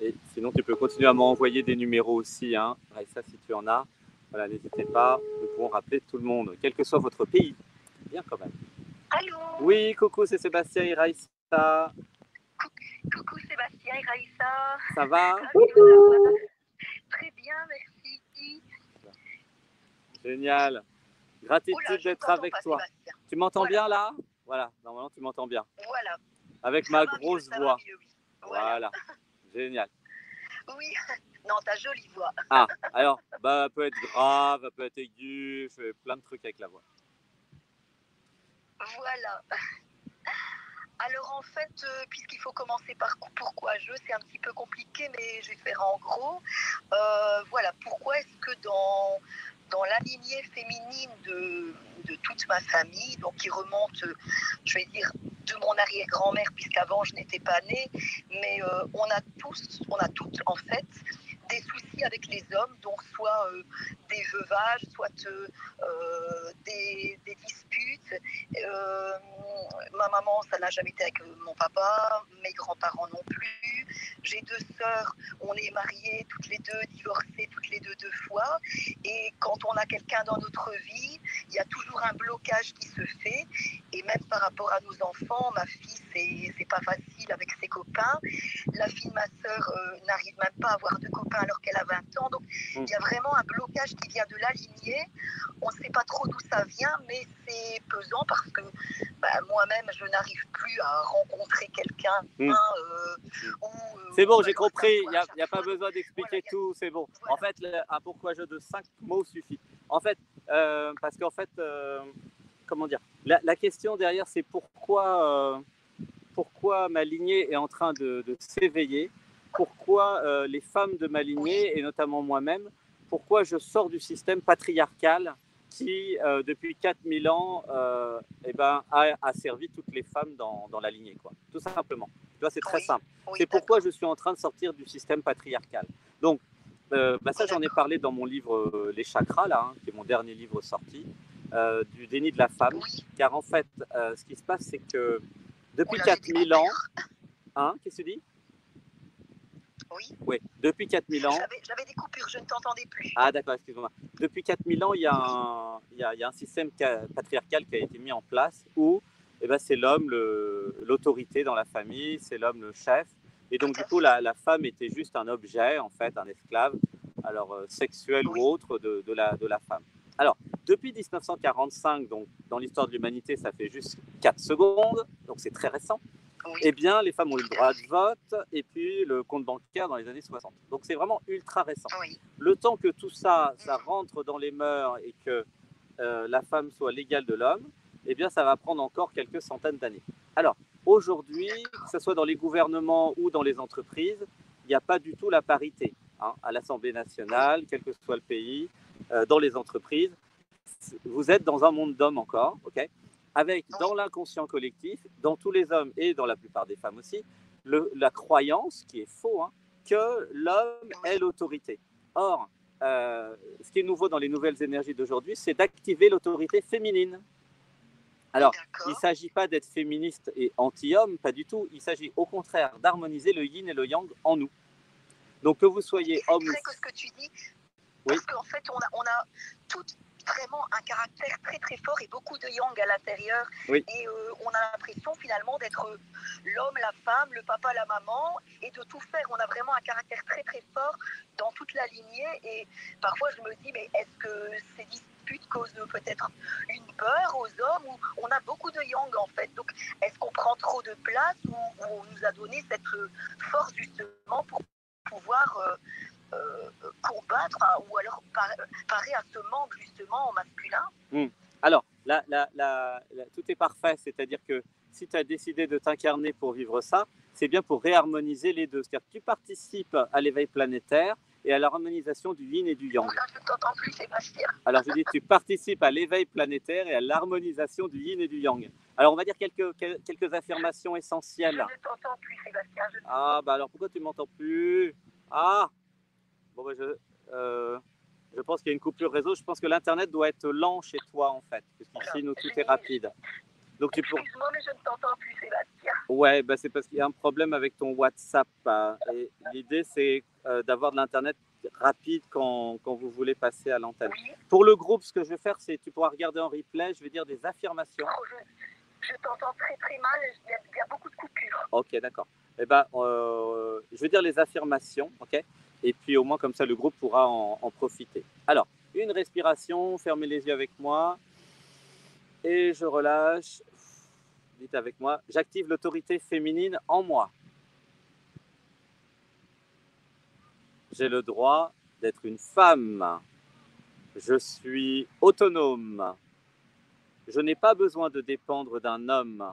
Et sinon, tu peux continuer à m'envoyer des numéros aussi. Hein. Raïssa, si tu en as, voilà, n'hésitez pas. Nous pourrons rappeler tout le monde, quel que soit votre pays. Bien quand même. Allô? Oui, coucou, c'est Sébastien et Raïssa. Coucou Sébastien et Raïssa. Ça va? Très bien, merci. Génial. Gratitude d'être avec pas, toi. Sébastien. Tu m'entends Voilà. bien là? Voilà, normalement tu m'entends bien. Voilà. Avec Ça ma mieux, grosse voix. mieux, oui. Voilà. Voilà. Génial. Oui. [LAUGHS] Non, ta jolie voix. Ah, [LAUGHS] alors, bah, elle peut être grave, elle peut être aiguë, je fais plein de trucs avec la voix. Voilà. Alors en fait, euh, puisqu'il faut commencer par pourquoi je, c'est un petit peu compliqué, mais je vais faire en gros. Euh, voilà, pourquoi est-ce que dans, dans la lignée féminine de, toute ma famille, donc qui remonte, je vais dire, de mon arrière-grand-mère, puisqu'avant je n'étais pas née, mais euh, on a tous, on a toutes en fait, des soucis avec les hommes, donc soit des veuvages, soit des, des. Euh, ma maman, ça n'a jamais été avec mon papa, mes grands-parents non plus. J'ai deux sœurs, on est mariées toutes les deux, divorcées toutes les deux deux fois. Et quand on a quelqu'un dans notre vie, il y a toujours un blocage qui se fait. Et même par rapport à nos enfants, ma fille, c'est c'est pas facile avec ses copains. La fille de ma sœur euh, n'arrive même pas à avoir de copains alors qu'elle a 20 ans. Donc il y a vraiment un blocage qui vient de la lignée. On ne sait pas trop d'où ça vient, mais c'est pesant parce que bah, moi-même, je n'arrive plus à rencontrer quelqu'un. Mm. hein, euh, ou, euh, C'est bon, j'ai compris, il n'y a, pas besoin d'expliquer tout, c'est bon. En fait, le- un pourquoi je de cinq mots suffit. En fait, euh, parce qu'en fait, euh, comment dire, la, la question derrière, c'est pourquoi, euh, pourquoi ma lignée est en train de, de s'éveiller, pourquoi les femmes de ma lignée, et notamment moi-même, pourquoi je sors du système patriarcal qui, euh, depuis 4000 ans, euh, eh ben, a, a servi toutes les femmes dans, dans la lignée, quoi. tout simplement. C'est très Oui. simple. Oui, C'est pourquoi je suis en train de sortir du système patriarcal. Donc, euh, bah ça, j'en ai parlé dans mon livre euh, Les chakras, là, hein, qui est mon dernier livre sorti, du déni de la femme. Oui, Car en fait, ce qui se passe, c'est que depuis Oula, j'ai des 4000 ans, hein, qu'est-ce que tu dis? Oui, Oui, depuis 4000 ans. j'avais des coupures, je ne t'entendais plus. Ah d'accord, excuse-moi. Depuis 4000 ans, il y, a un, il, y a, il y a un système ca- patriarcal qui a été mis en place où eh ben, c'est l'homme l'autorité dans la famille, c'est l'homme le chef. Et donc du coup, la, la femme était juste un objet, en fait, un esclave, alors euh, sexuel Oui. ou autre, de, de la, de la femme. Alors, depuis 1945, donc dans l'histoire de l'humanité, ça fait juste 4 secondes, donc c'est très récent Oui, eh bien, les femmes ont eu le droit de vote et puis le compte bancaire dans les années 60. Donc, c'est vraiment ultra récent. oui, Le temps que tout ça, ça rentre dans les mœurs et que euh, la femme soit l'égale de l'homme, eh bien, ça va prendre encore quelques centaines d'années. Alors, aujourd'hui, que ce soit dans les gouvernements ou dans les entreprises, il n'y a pas du tout la parité. hein, à l'Assemblée nationale, quel que soit le pays, euh, dans les entreprises. Vous êtes dans un monde d'hommes encore, ok? Avec dans l'inconscient collectif, dans tous les hommes et dans la plupart des femmes aussi, le- la croyance, qui est faux, hein, que l'homme est l'autorité. Or, euh, ce qui est nouveau dans les nouvelles énergies d'aujourd'hui, c'est d'activer l'autorité féminine. Alors, il ne s'agit pas d'être féministe et anti-homme, pas du tout. Il s'agit au contraire d'harmoniser le yin et le yang en nous. Donc, que vous soyez C'est homme ou vrai que ce que tu dis, parce qu'en fait, on a, on a tout vraiment un caractère très très fort et beaucoup de yang à l'intérieur. Oui. Et euh, on a l'impression finalement d'être euh, l'homme, la femme, le papa, la maman, et de tout faire. On a vraiment un caractère très très fort dans toute la lignée. Et parfois, je me dis, mais est-ce que ces disputes causent peut-être une peur aux hommes ou on a beaucoup de yang en fait. Donc, est-ce qu'on prend trop de place ou, on nous a donné cette euh, force justement pour pouvoir euh, combattre hein, ou alors par- parer à ce manque justement en masculin Alors, là, là, là, là, tout est parfait, c'est-à-dire que si tu as décidé de t'incarner pour vivre ça, c'est bien pour réharmoniser les deux. C'est-à-dire que tu participes à l'éveil planétaire et à l'harmonisation du yin et du yang. Je t'entends plus, Sébastien. Alors je dis, tu participes à l'éveil planétaire et à l'harmonisation du yin et du yang. Alors on va dire quelques, quelques affirmations essentielles. Je ne t'entends plus, Sébastien. Ah, bah alors pourquoi tu m'entends plus? Ah Bon, bah je, euh, je pense qu'il y a une coupure réseau. Je pense que l'Internet doit être lent chez toi, en fait, puisqu'ici, nous, tout est rapide. Donc tu pour... Excuse-moi, mais je ne t'entends plus, Sébastien. Ouais, bah, c'est parce qu'il y a un problème avec ton WhatsApp. Hein. et l'idée, c'est euh, d'avoir de l'Internet rapide quand, quand, vous voulez passer à l'antenne. Pour le groupe, ce que je vais faire, c'est tu pourras regarder en replay. Je vais dire des affirmations. Oh, je, t'entends très très mal. Il y, a, il y a beaucoup de coupures. Ok, d'accord. Eh ben, euh, je vais dire les affirmations, ok? Et puis au moins comme ça le groupe pourra en, profiter. Alors, une respiration, fermez les yeux avec moi et je relâche. Dites avec moi, j'active l'autorité féminine en moi. J'ai le droit d'être une femme. Je suis autonome. Je n'ai pas besoin de dépendre d'un homme.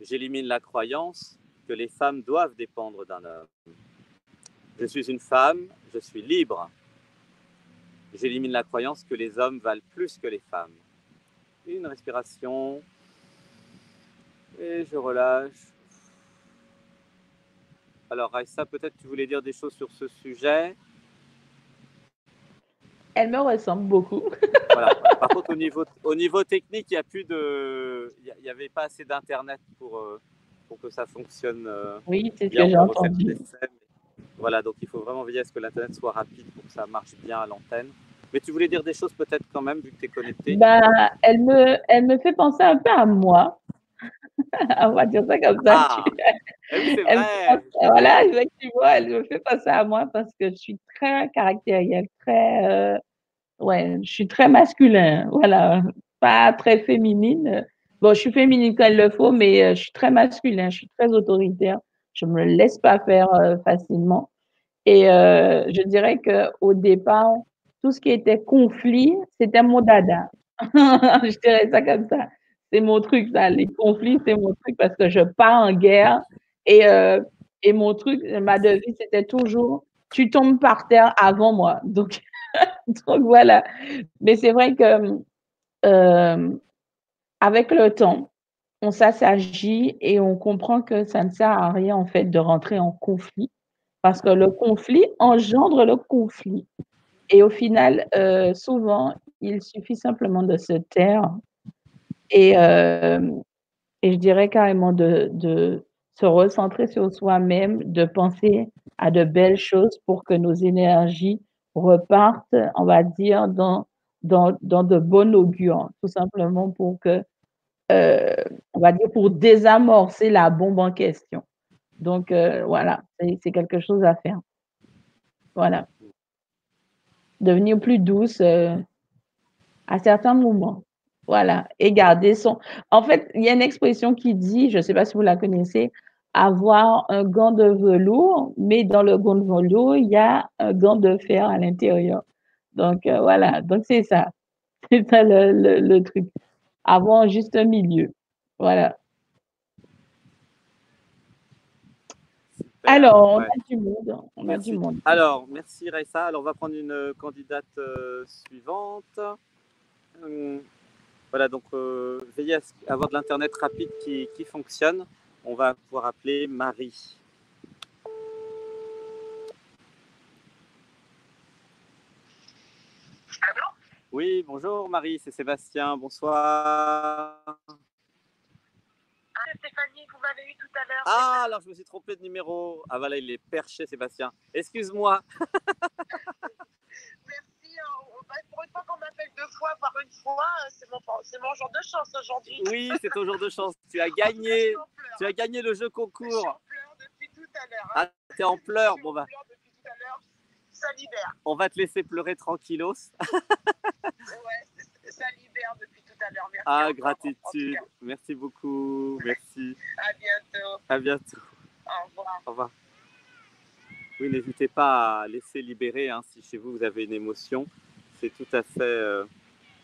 J'élimine la croyance que les femmes doivent dépendre d'un homme. Je suis une femme, je suis libre. J'élimine la croyance que les hommes valent plus que les femmes. Une respiration. Et je relâche. Alors, Raissa, peut-être tu voulais dire des choses sur ce sujet? Elle me ressemble beaucoup. [LAUGHS] voilà. Par contre, au niveau, au niveau technique, il n'y a plus de, il n'y avait pas assez d'internet pour, euh, pour que ça fonctionne. Euh, oui, c'est ce que j'ai entendu. Voilà, donc il faut vraiment veiller à ce que l'Internet soit rapide pour que ça marche bien à l'antenne. Mais tu voulais dire des choses peut-être quand même, vu que tu es connecté? Bah, elle, me, elle me fait penser un peu à moi. [LAUGHS] On va dire ça comme ça. Ah, oui, c'est vrai. voilà, effectivement, elle me fait penser à moi parce que je suis très caractérielle, très. Euh, ouais, je suis très masculin. Voilà, pas très féminine. Bon, je suis féminine quand il le faut, mais euh, je suis très masculin, je suis très autoritaire. Je ne me laisse pas faire euh, facilement. Et euh, je dirais qu'au départ, tout ce qui était conflit, c'était mon dada. [LAUGHS] je dirais ça comme ça. C'est mon truc, ça. Les conflits, c'est mon truc parce que je pars en guerre. Et, euh, et mon truc, ma devise, c'était toujours tu tombes par terre avant moi. Donc, [LAUGHS] voilà. Mais c'est vrai que euh, avec le temps, on s'agit et on comprend que ça ne sert à rien en fait de rentrer en conflit parce que le conflit engendre le conflit. Et au final, euh, souvent, il suffit simplement de se taire et, euh, et je dirais carrément de, de se recentrer sur soi-même, de penser à de belles choses pour que nos énergies repartent, on va dire, dans, dans, dans de bonnes augures, tout simplement pour que euh, on va dire, pour désamorcer la bombe en question. Donc, euh, voilà, c'est quelque chose à faire. Voilà. Devenir plus douce euh, à certains moments. Voilà. Et garder son. En fait, il y a une expression qui dit, je ne sais pas si vous la connaissez, avoir un gant de velours, mais dans le gant de velours, il y a un gant de fer à l'intérieur. Donc, voilà. Donc, c'est ça. [LAUGHS] C'est ça le truc avoir juste un milieu. Voilà. Alors, on a du monde. On a du monde. Alors, merci Raissa. Alors, on va prendre une euh, candidate euh, suivante. Hum, voilà, donc euh, veillez à avoir de l'Internet rapide qui, qui, fonctionne. On va pouvoir appeler Marie. Oui, bonjour Marie, c'est Sébastien, bonsoir. Ah, Stéphanie, vous m'avez eu tout à l'heure. Ah, alors je me suis trompé de numéro. Ah voilà, il est perché Sébastien. Excuse-moi. [LAUGHS] Merci. Hein. Bah, pour une fois qu'on m'appelle deux fois, par une fois, c'est mon, mon jour de chance aujourd'hui. Oui, c'est ton jour de chance. Tu as [LAUGHS] gagné. Tu as gagné le jeu concours. Je suis en pleurs depuis tout à l'heure. Hein. Ah, t'es en pleurs. Bon bah. Depuis tout à l'heure ça libère. On va te laisser pleurer tranquillos. [LAUGHS] ouais, ça libère depuis tout à l'heure. Merci. Ah, gratitude. Merci beaucoup. Merci. À bientôt. À bientôt. Au revoir. Au revoir. Oui, n'hésitez pas à laisser libérer hein, si chez vous vous avez une émotion. C'est tout à fait, euh,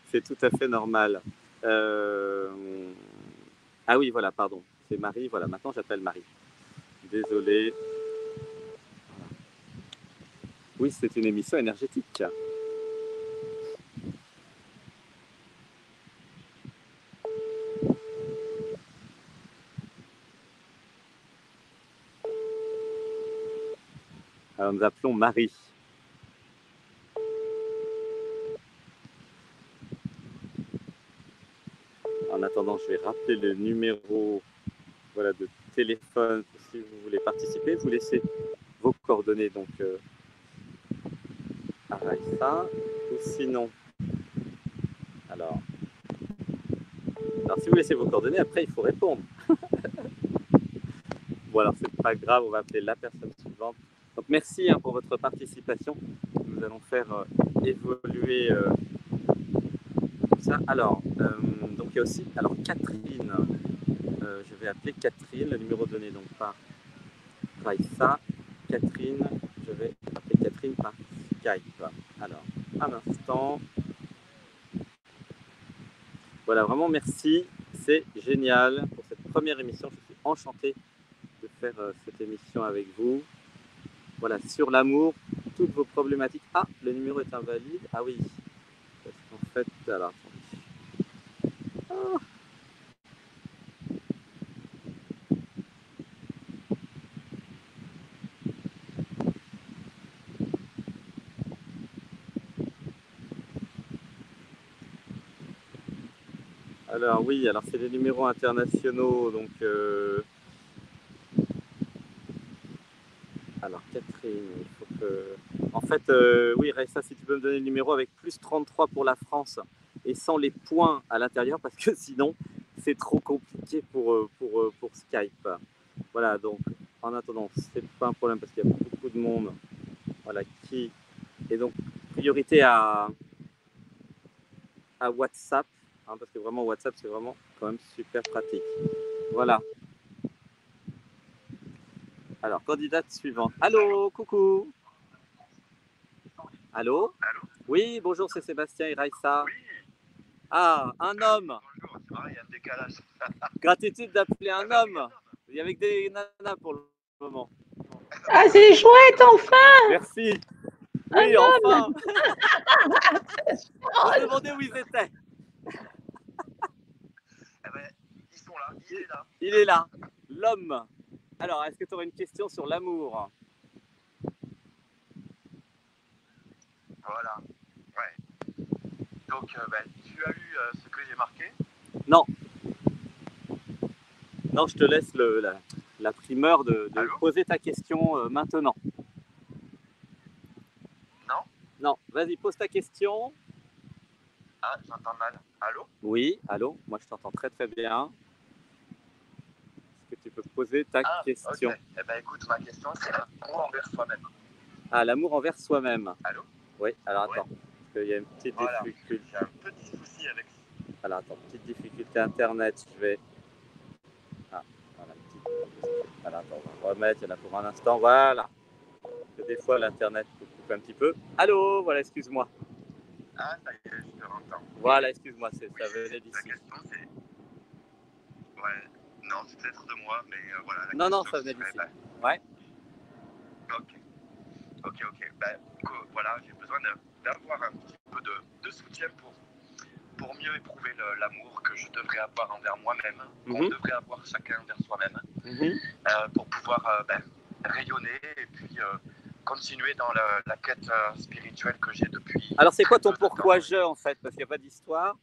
c'est tout à fait normal. Euh, ah oui, voilà, pardon. C'est Marie. Voilà, maintenant j'appelle Marie. Désolé. Oui, c'est une émission énergétique. Nous appelons Marie. En attendant, je vais rappeler le numéro voilà, de téléphone si vous voulez participer. Vous laissez vos coordonnées donc euh. Ou sinon, alors, alors si vous laissez vos coordonnées, après il faut répondre. [LAUGHS] bon alors c'est pas grave, on va appeler la personne suivante. Donc merci hein, pour votre participation. Nous allons faire euh, évoluer euh, ça. Alors, euh, donc il y a aussi, alors Catherine, je vais appeler Catherine, le numéro donné donc par Raissa. Catherine, je vais appeler Catherine par Skype. Alors, un instant. Voilà, vraiment merci. C'est génial pour cette première émission. Je suis enchanté de faire cette émission avec vous. Voilà, sur l'amour, toutes vos problématiques. Ah, le numéro est invalide. Ah oui. Parce qu'en fait, alors, ah. Alors oui, alors c'est les numéros internationaux, donc euh, Alors, Catherine, En fait, euh, oui, Raissa, si tu peux me donner le numéro avec plus 33 pour la France et sans les points à l'intérieur, parce que [LAUGHS] sinon, c'est trop compliqué pour, euh, pour, euh, pour Skype. Voilà, donc, en attendant, c'est pas un problème parce qu'il y a beaucoup de monde voilà, qui. Et donc, priorité à, à WhatsApp, hein, parce que vraiment, WhatsApp, c'est vraiment quand même super pratique. Voilà. Alors, candidate suivante. Allô, coucou. Allô Allô Oui, bonjour, c'est Sébastien et Raissa. Oui. Ah, un homme. Bonjour, c'est pareil, il y a un décalage. [LAUGHS] Gratitude d'appeler un homme. Il y avait que des nanas pour le moment. Ah, c'est chouette, enfin Merci. Un Oui, homme. enfin. [LAUGHS] Je me demandais où ils étaient. Eh ben, ils sont là, il est là. Il est là, l'homme. Alors, est-ce que tu aurais une question sur l'amour Voilà. Ouais. Donc, euh, ben, tu as lu euh, ce que j'ai marqué? Non, je te laisse le- la, la primeur de, poser ta question euh, maintenant. Non? Non, vas-y, pose ta question. Ah, j'entends mal. Allô? Oui, allô, moi je t'entends très très bien. Tu peux poser ta Ah, question. Eh ben, écoute, ma question, c'est l'amour envers soi-même. Ah, l'amour envers soi-même. Allô? Oui, alors Ouais. attends, parce qu'il y a une petite Voilà. difficulté. J'ai un petit souci avec Alors attends, petite difficulté internet, je vais. Ah, voilà, petite. Alors attends, on va remettre, il y en a pour un instant, voilà. Parce que des fois l'internet peut couper un petit peu. Allô, voilà, excuse-moi. Ah, ça y est, je te entends. Voilà, excuse-moi, c'est- ça Oui, venait La d'ici. question, c'est. Ouais. Non, c'est peut-être de moi, mais euh, voilà. Non, non, ça venait c'est, d'ici. ben, Ouais. Ok. Ok, ok. Que- voilà, j'ai besoin de- d'avoir un petit peu de, de soutien pour, pour mieux éprouver l'amour que je devrais avoir envers moi-même, qu'on Mhm. devrait avoir chacun envers soi-même, Mhm. euh, pour pouvoir euh, ben, rayonner et puis continuer dans la, la quête spirituelle que j'ai depuis. Alors c'est quoi ton de pourquoi je en fait? Parce qu'il n'y a pas d'histoire.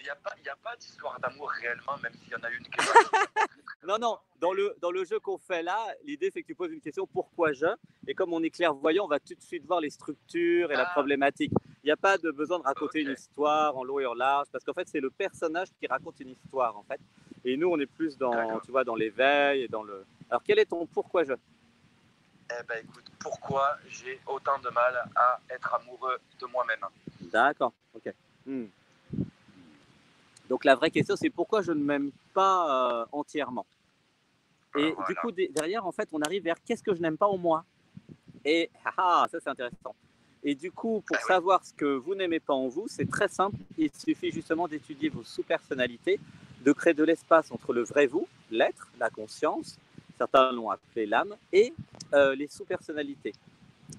Il n'y a pas, il y a pas d'histoire d'amour réellement, même s'il y en a une qui est [LAUGHS] Non, non, dans le, dans le jeu qu'on fait là, l'idée c'est que tu poses une question pourquoi je? Et comme on est clairvoyant, on va tout de suite voir les structures et la Ah. problématique. Il n'y a pas de besoin de raconter une histoire en long et en large, parce qu'en fait c'est le personnage qui raconte une histoire en fait. Et nous on est plus dans, tu vois, dans l'éveil et dans le. Alors quel est ton pourquoi je? Eh ben écoute, pourquoi j'ai autant de mal à être amoureux de moi-même? D'accord, ok. Hmm. Donc la vraie question c'est pourquoi je ne m'aime pas euh, entièrement? Et Euh, voilà. du coup, de- derrière, en fait, on arrive vers qu'est-ce que je n'aime pas en moi? Et ah, ah, ça, c'est intéressant. Et du coup, pour Ah oui. savoir ce que vous n'aimez pas en vous, c'est très simple. Il suffit justement d'étudier vos sous-personnalités, de créer de l'espace entre le vrai vous, l'être, la conscience, certains l'ont appelé l'âme, et les sous-personnalités.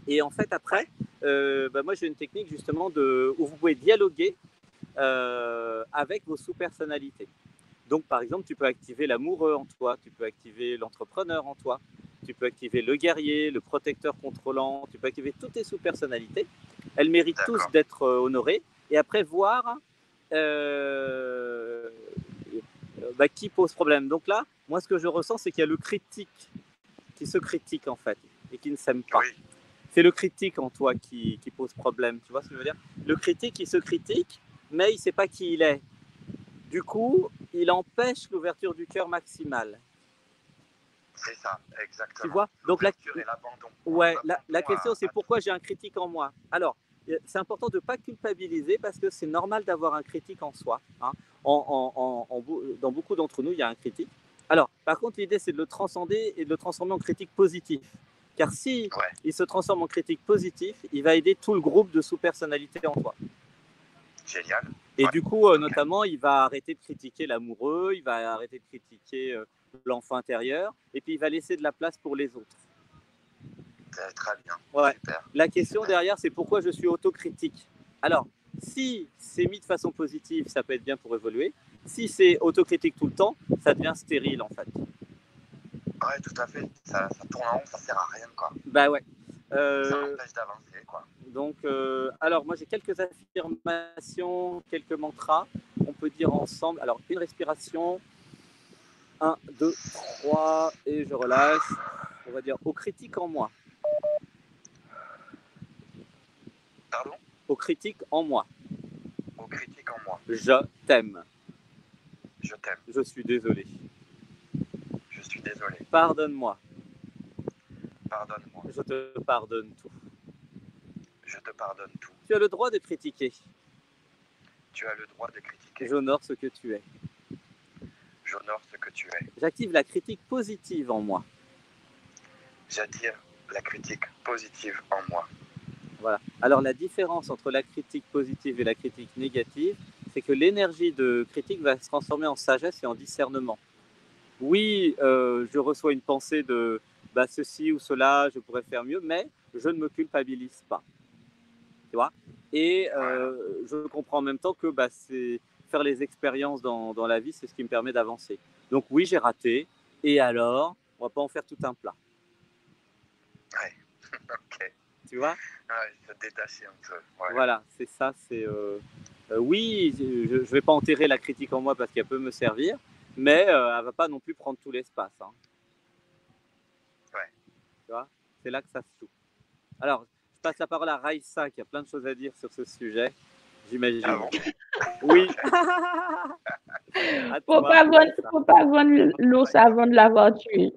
Et en fait, après, bah, moi j'ai une technique justement de, où vous pouvez dialoguer avec vos sous-personnalités. Donc, par exemple, tu peux activer l'amoureux en toi, tu peux activer l'entrepreneur en toi, tu peux activer le guerrier, le protecteur contrôlant, tu peux activer toutes tes sous-personnalités. Elles méritent tous d'être euh, honorées. Et après, voir euh, bah, qui pose problème. Donc là, moi, ce que je ressens, c'est qu'il y a le critique qui se critique en fait et qui ne s'aime pas. C'est le critique en toi qui, qui, pose problème. Tu vois ce que je veux dire? Le critique, il se critique, mais il ne sait pas qui il est. Du coup, il empêche l'ouverture du cœur maximale. C'est ça, exactement. Tu vois? Donc la, ouais, la, question c'est pourquoi j'ai un critique en moi? Alors, c'est important de ne pas culpabiliser parce que c'est normal d'avoir un critique en soi. Hein. En, dans beaucoup d'entre nous, il y a un critique. Alors, par contre, l'idée c'est de le transcender et de le transformer en critique positif. Car si il se transforme en critique positif, il va aider tout le groupe de sous-personnalités en toi. Génial. Et du coup, euh, notamment, il va arrêter de critiquer l'amoureux, il va arrêter de critiquer euh, l'enfant intérieur, et puis il va laisser de la place pour les autres. Très bien. Ouais. La question derrière, c'est pourquoi je suis autocritique? Alors, si c'est mis de façon positive, ça peut être bien pour évoluer. Si c'est autocritique tout le temps, ça devient stérile en fait. Ouais, tout à fait. Ça, tourne en rond, ça sert à rien quoi. Bah ouais. Euh, ça empêche d'avancer quoi. Donc, euh, alors moi j'ai quelques affirmations, quelques mantras. On peut dire ensemble. Alors, une respiration. 1, 2, 3, et je relâche. On va dire au critique en moi. Pardon? Au critique en moi. Au critique en moi. Je t'aime. Je t'aime. Je suis désolé. Je suis désolé. Pardonne-moi. Pardonne-moi. Je te pardonne tout. Je te pardonne tout. Tu as le droit de critiquer. Tu as le droit de critiquer. J'honore ce que tu es. J'honore ce que tu es. J'active la critique positive en moi. J'attire la critique positive en moi. Voilà. Alors la différence entre la critique positive et la critique négative, c'est que l'énergie de critique va se transformer en sagesse et en discernement. Oui, euh, je reçois une pensée de bah, ceci ou cela, je pourrais faire mieux, mais je ne me culpabilise pas. Tu vois? Et euh, je comprends en même temps que bah, c'est faire les expériences dans, dans, la vie, c'est ce qui me permet d'avancer. Donc oui, j'ai raté. Et alors, on va pas en faire tout un plat. Ouais. [LAUGHS] ok. Tu vois? Ouais, se détacher un peu. Voilà, c'est ça. C'est euh, euh, oui, je ne vais pas enterrer la critique en moi parce qu'elle peut me servir, mais euh, elle va pas non plus prendre tout l'espace. Hein. Ouais. Tu vois C'est là que ça se joue. Alors, je passe la parole à Raïssa qui a plein de choses à dire sur ce sujet. J'imagine. Ah bon oui. [LAUGHS] faut pas vendre, faut pas vendre l'ours avant de l'avoir tué.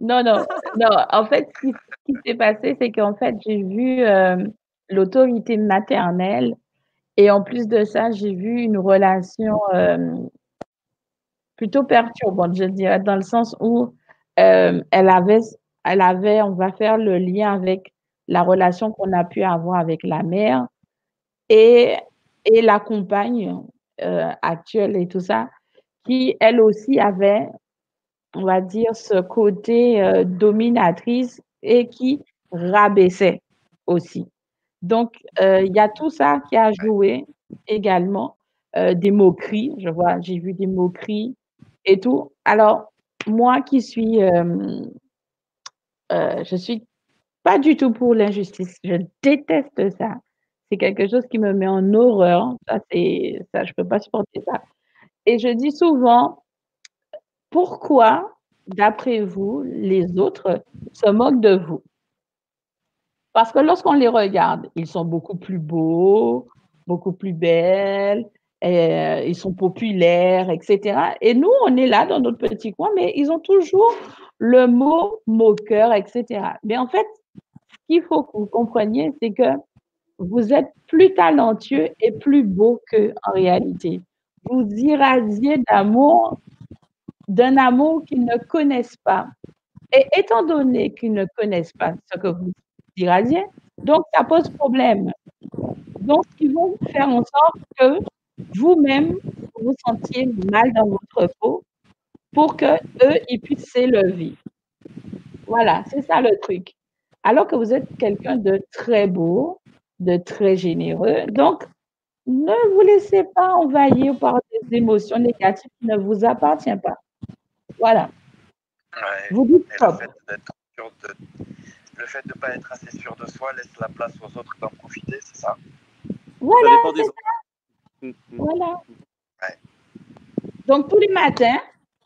Non, non, [LAUGHS] non. En fait, ce qui, s'est passé, c'est qu'en fait, j'ai vu euh, l'autorité maternelle et en plus de ça, j'ai vu une relation euh, plutôt perturbante, je dirais, dans le sens où euh, elle avait, elle avait, on va faire le lien avec la relation qu'on a pu avoir avec la mère et, et la compagne actuelle et tout ça, qui elle aussi avait on va dire, ce côté euh, dominatrice et qui rabaissait aussi. Donc, euh, il y a tout ça qui a joué également, euh, des moqueries, je vois, j'ai vu des moqueries et tout. Alors, moi qui suis, je suis pas du tout pour l'injustice, je déteste ça. C'est quelque chose qui me met en horreur. Ça, c'est, ça, je peux pas supporter ça. Et je dis souvent, pourquoi, d'après vous, les autres se moquent de vous? Parce que lorsqu'on les regarde, ils sont beaucoup plus beaux, beaucoup plus belles, euh, ils sont populaires, etc. Et nous, on est là dans notre petit coin, mais ils ont toujours le mot moqueur, etc. Mais en fait, ce qu'il faut que vous compreniez, c'est que vous êtes plus talentueux et plus beau qu'eux en réalité. Vous irradiez d'amour d'un amour qu'ils ne connaissent pas. Et étant donné qu'ils ne connaissent pas ce que vous irradiez, donc ça pose problème. Donc, ils vont faire en sorte que vous-même, vous sentiez mal dans votre peau pour que eux ils puissent s'élever. Voilà, c'est ça le truc. Alors que vous êtes quelqu'un de très beau, de très généreux, donc ne vous laissez pas envahir par des émotions négatives qui ne vous appartiennent pas. Voilà. vous dites stop. Le fait de ne pas être assez sûr de soi laisse la place aux autres d'en profiter, c'est ça? Voilà. Ça des. Voilà. Donc, tous les matins,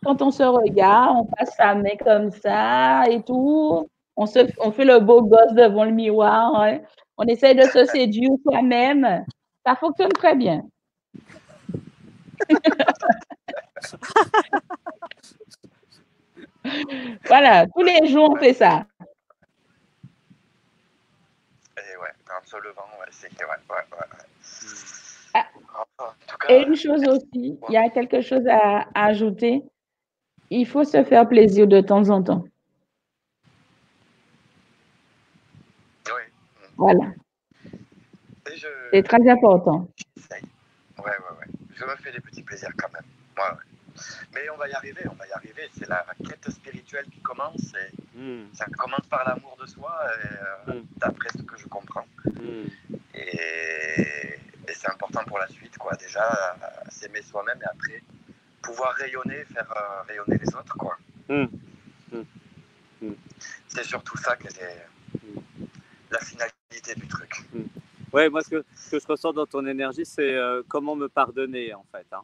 quand on se regarde, on passe sa main comme ça et tout. On, se, on fait le beau gosse devant le miroir. Hein. On essaie de se séduire soi-même. Ça fonctionne très bien. [LAUGHS] voilà, tous les jours, on fait ça. Et ouais, levant, c'est ouais, ouais, ouais. Ah. Et une chose aussi, il y a quelque chose à, ajouter? Il faut se faire plaisir de temps en temps. Oui. Voilà. C'est très important. Ouais, ouais, ouais. Je me fais des petits plaisirs quand même. Mais on va y arriver, on va y arriver. C'est la quête spirituelle qui commence. Et hmm. Ça commence par l'amour de soi, euh, hmm. d'après ce que je comprends. Hmm. Et, c'est important pour la suite, quoi. Déjà, s'aimer soi-même et après pouvoir rayonner, faire euh, rayonner les autres, quoi. C'est surtout ça que c'est la finalité du truc. Ouais, moi, ce que, ce que, je ressens dans ton énergie, c'est euh, comment me pardonner, en fait. Hein.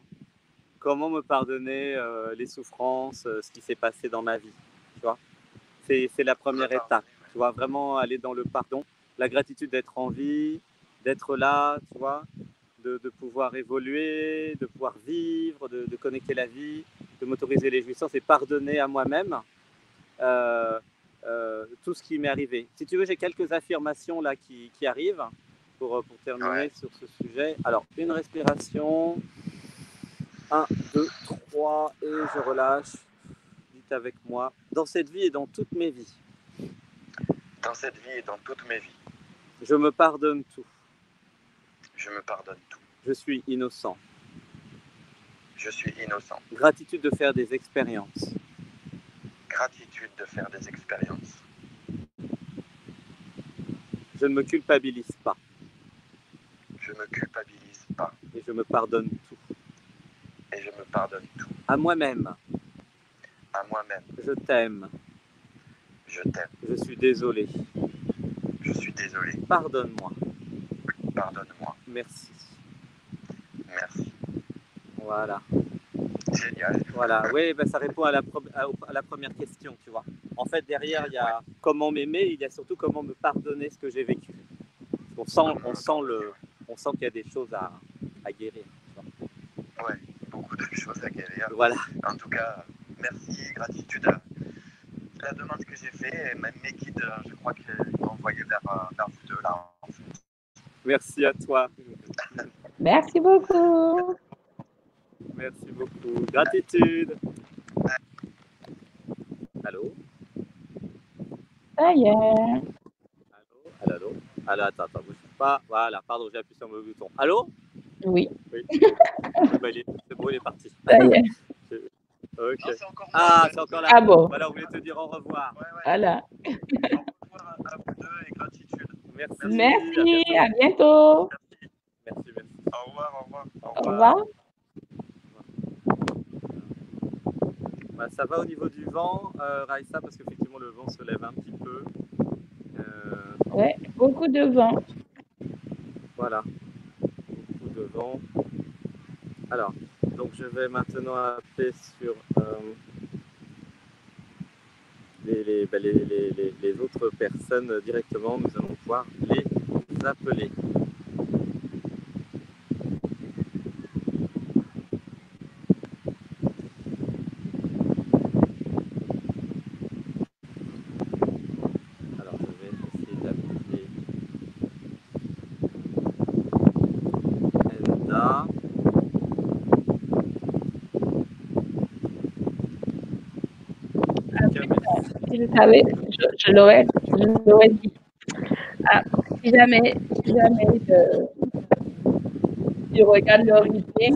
Comment me pardonner euh, les souffrances, ce qui s'est passé dans ma vie. Tu vois c'est, la première étape. Tu vois, vraiment aller dans le pardon, la gratitude d'être en vie, d'être là, tu vois, de, de pouvoir évoluer, de pouvoir vivre, de, de, connecter la vie, de m'autoriser les jouissances et pardonner à moi-même. tout ce qui m'est arrivé. Si tu veux, j'ai quelques affirmations là qui, qui arrivent pour, euh, pour terminer sur ce sujet. Alors, une respiration. 1, 2, 3, et je relâche. Dites avec moi. Dans cette vie et dans toutes mes vies. Dans cette vie et dans toutes mes vies. Je me pardonne tout. Je me pardonne tout. Je suis innocent. Je suis innocent. Gratitude de faire des expériences. Gratitude de faire des expériences. Je ne me culpabilise pas. Je me culpabilise pas. Et je me pardonne tout. Et je me pardonne tout. À moi-même. À moi-même. Je t'aime. Je t'aime. Je suis désolé. Je suis désolé. Pardonne-moi. Pardonne-moi. Merci. Merci. Voilà. Génial. Voilà, oui, ben, ça répond à la, à la, première question, tu vois. En fait, derrière, il y a comment m'aimer, il y a surtout comment me pardonner ce que j'ai vécu. On sent, on sent le, on sent qu'il y a des choses à, à guérir. Oui, beaucoup de choses à guérir. Voilà. En tout cas, merci, gratitude à la demande que j'ai faite. Même mes guides, je crois qu'ils m'ont envoyé vers, vers vous deux là. Merci à toi. Merci beaucoup. Merci beaucoup. Gratitude. Allô? Ça y est. Allô, allô, allô? attends, attends, pas. Voilà, pardon, j'ai appuyé sur le bouton. Allô? Oui. Oui. c'est bon, il est parti. Ça y est. Ok. ah, c'est encore là. Ah bon. Voilà, on voulait te dire au revoir. Ouais, ouais. Voilà. [LAUGHS] au revoir à vous deux et gratitude. Merci. Merci, à bientôt. Merci, merci. Au revoir, au revoir. Au revoir. Au revoir. Bah, ça va au niveau du vent, euh, Raïssa, parce qu'effectivement le vent se lève un petit peu. Euh... Ouais, beaucoup de vent. Voilà, beaucoup de vent. Alors, donc je vais maintenant appeler sur euh, bah, les, autres personnes directement. Nous allons pouvoir les appeler. Je savais, je, l'aurais, dit. Ah, si jamais, si jamais je, regarde le replay,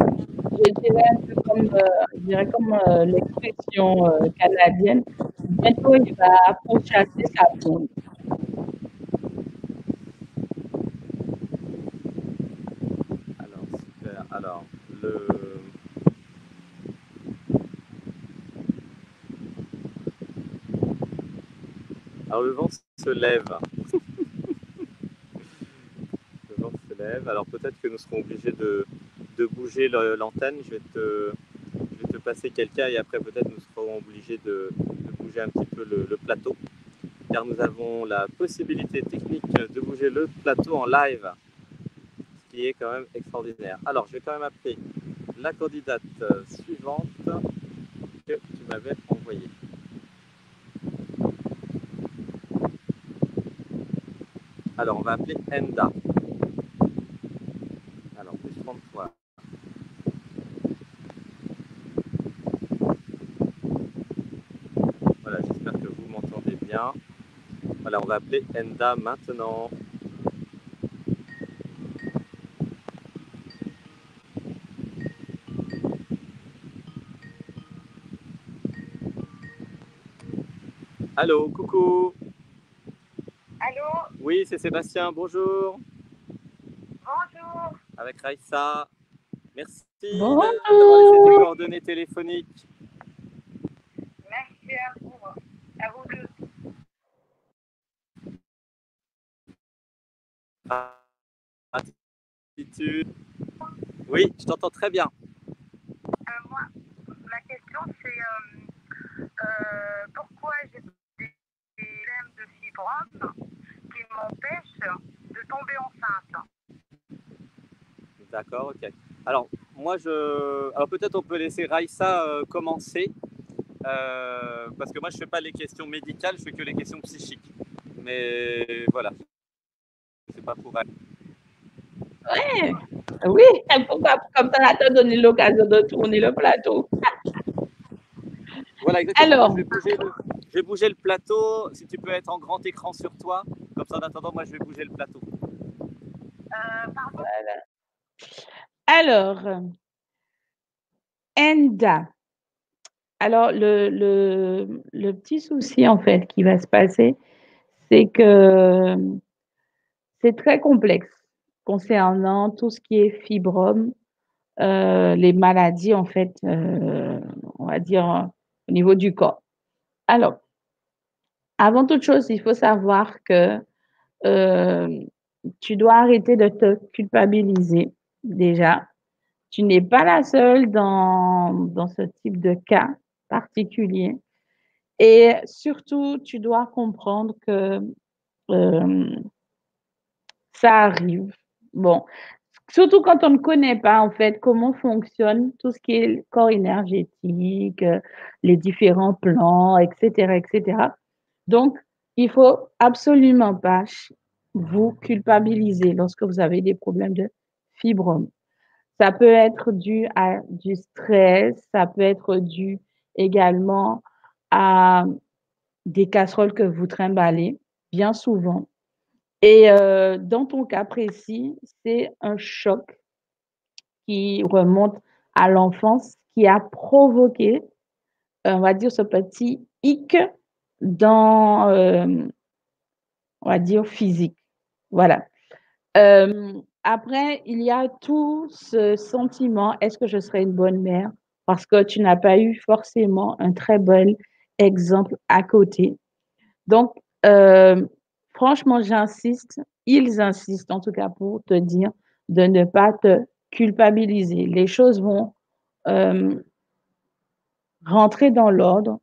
je dirais un peu comme, je dirais comme l'expression canadienne, bientôt il va pourchasser sa blonde. Le vent se lève. le vent se lève. Alors peut-être que nous serons obligés de, bouger l'antenne. Je, vais te, te passer quelqu'un et après peut-être nous serons obligés de, bouger un petit peu le, plateau. Car nous avons la possibilité technique de bouger le plateau en live. Ce qui est quand même extraordinaire. Alors je vais quand même appeler la candidate suivante que tu m'avais envoyée. Alors, on va appeler Enda. Alors, plus 33. Voilà, j'espère que vous m'entendez bien. Voilà, on va appeler Enda maintenant. Allô, coucou oui, c'est Sébastien, bonjour. Bonjour. Avec Raïssa. Merci bonjour. d'avoir tes coordonnées téléphoniques. Merci à vous. À vous deux. Attitude. Oui, je t'entends très bien. Euh, moi, ma question, c'est euh, euh, pourquoi j'ai des problèmes de fibrome m'empêche de tomber enceinte. D'accord, ok. Alors, moi, je. Alors, peut-être on peut laisser Raïssa euh, commencer. Euh, parce que moi, je ne fais pas les questions médicales, je fais que les questions psychiques. Mais voilà. C'est pas pour elle. Ouais. Oui, comme ça, t'a donné l'occasion de tourner le plateau. voilà, exactement. Alors, je vais bouger le plateau. Si tu peux être en grand écran sur toi, comme ça en attendant, moi je vais bouger le plateau. Euh, voilà. Alors, Enda. Alors, le, petit souci en fait qui va se passer, c'est que c'est très complexe concernant tout ce qui est fibrome, euh, les maladies en fait, euh, on va dire au niveau du corps. Alors, avant toute chose, il faut savoir que euh, tu dois arrêter de te culpabiliser déjà. Tu n'es pas la seule dans, dans ce type de cas particulier. Et surtout, tu dois comprendre que euh, ça arrive. Bon, Surtout quand on ne connaît pas, en fait, comment fonctionne tout ce qui est corps énergétique, les différents plans, etc., etc. Donc, il faut absolument pas vous culpabiliser lorsque vous avez des problèmes de fibrome. Ça peut être dû à du stress, ça peut être dû également à des casseroles que vous trimballez bien souvent. Et euh, dans ton cas précis, c'est un choc qui remonte à l'enfance qui a provoqué, on va dire, ce petit hic dans, euh, on va dire, physique. Voilà. Euh, après, il y a tout ce sentiment, est-ce que je serai une bonne mère? Parce que tu n'as pas eu forcément un très bon exemple à côté. Donc, franchement, j'insiste, ils insistent en tout cas pour te dire de ne pas te culpabiliser. Les choses vont euh, rentrer dans l'ordre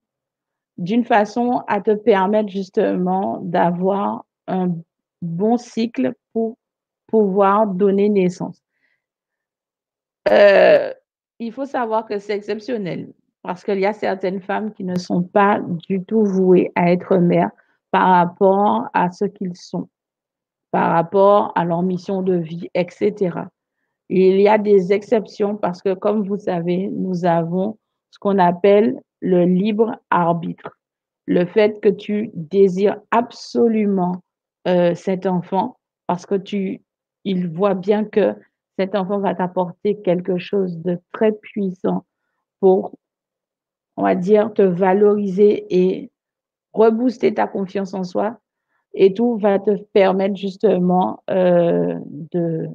d'une façon à te permettre justement d'avoir un bon cycle pour pouvoir donner naissance? Euh, il faut savoir que c'est exceptionnel parce qu'il y a certaines femmes qui ne sont pas du tout vouées à être mères par rapport à ce qu'ils sont, par rapport à leur mission de vie, etc. il y a des exceptions parce que, comme vous savez, nous avons ce qu'on appelle le libre arbitre. Le fait que tu désires absolument euh, cet enfant parce que tu, il voit bien que cet enfant va t'apporter quelque chose de très puissant pour, on va dire, te valoriser et rebooster ta confiance en soi. Et tout va te permettre justement euh, de,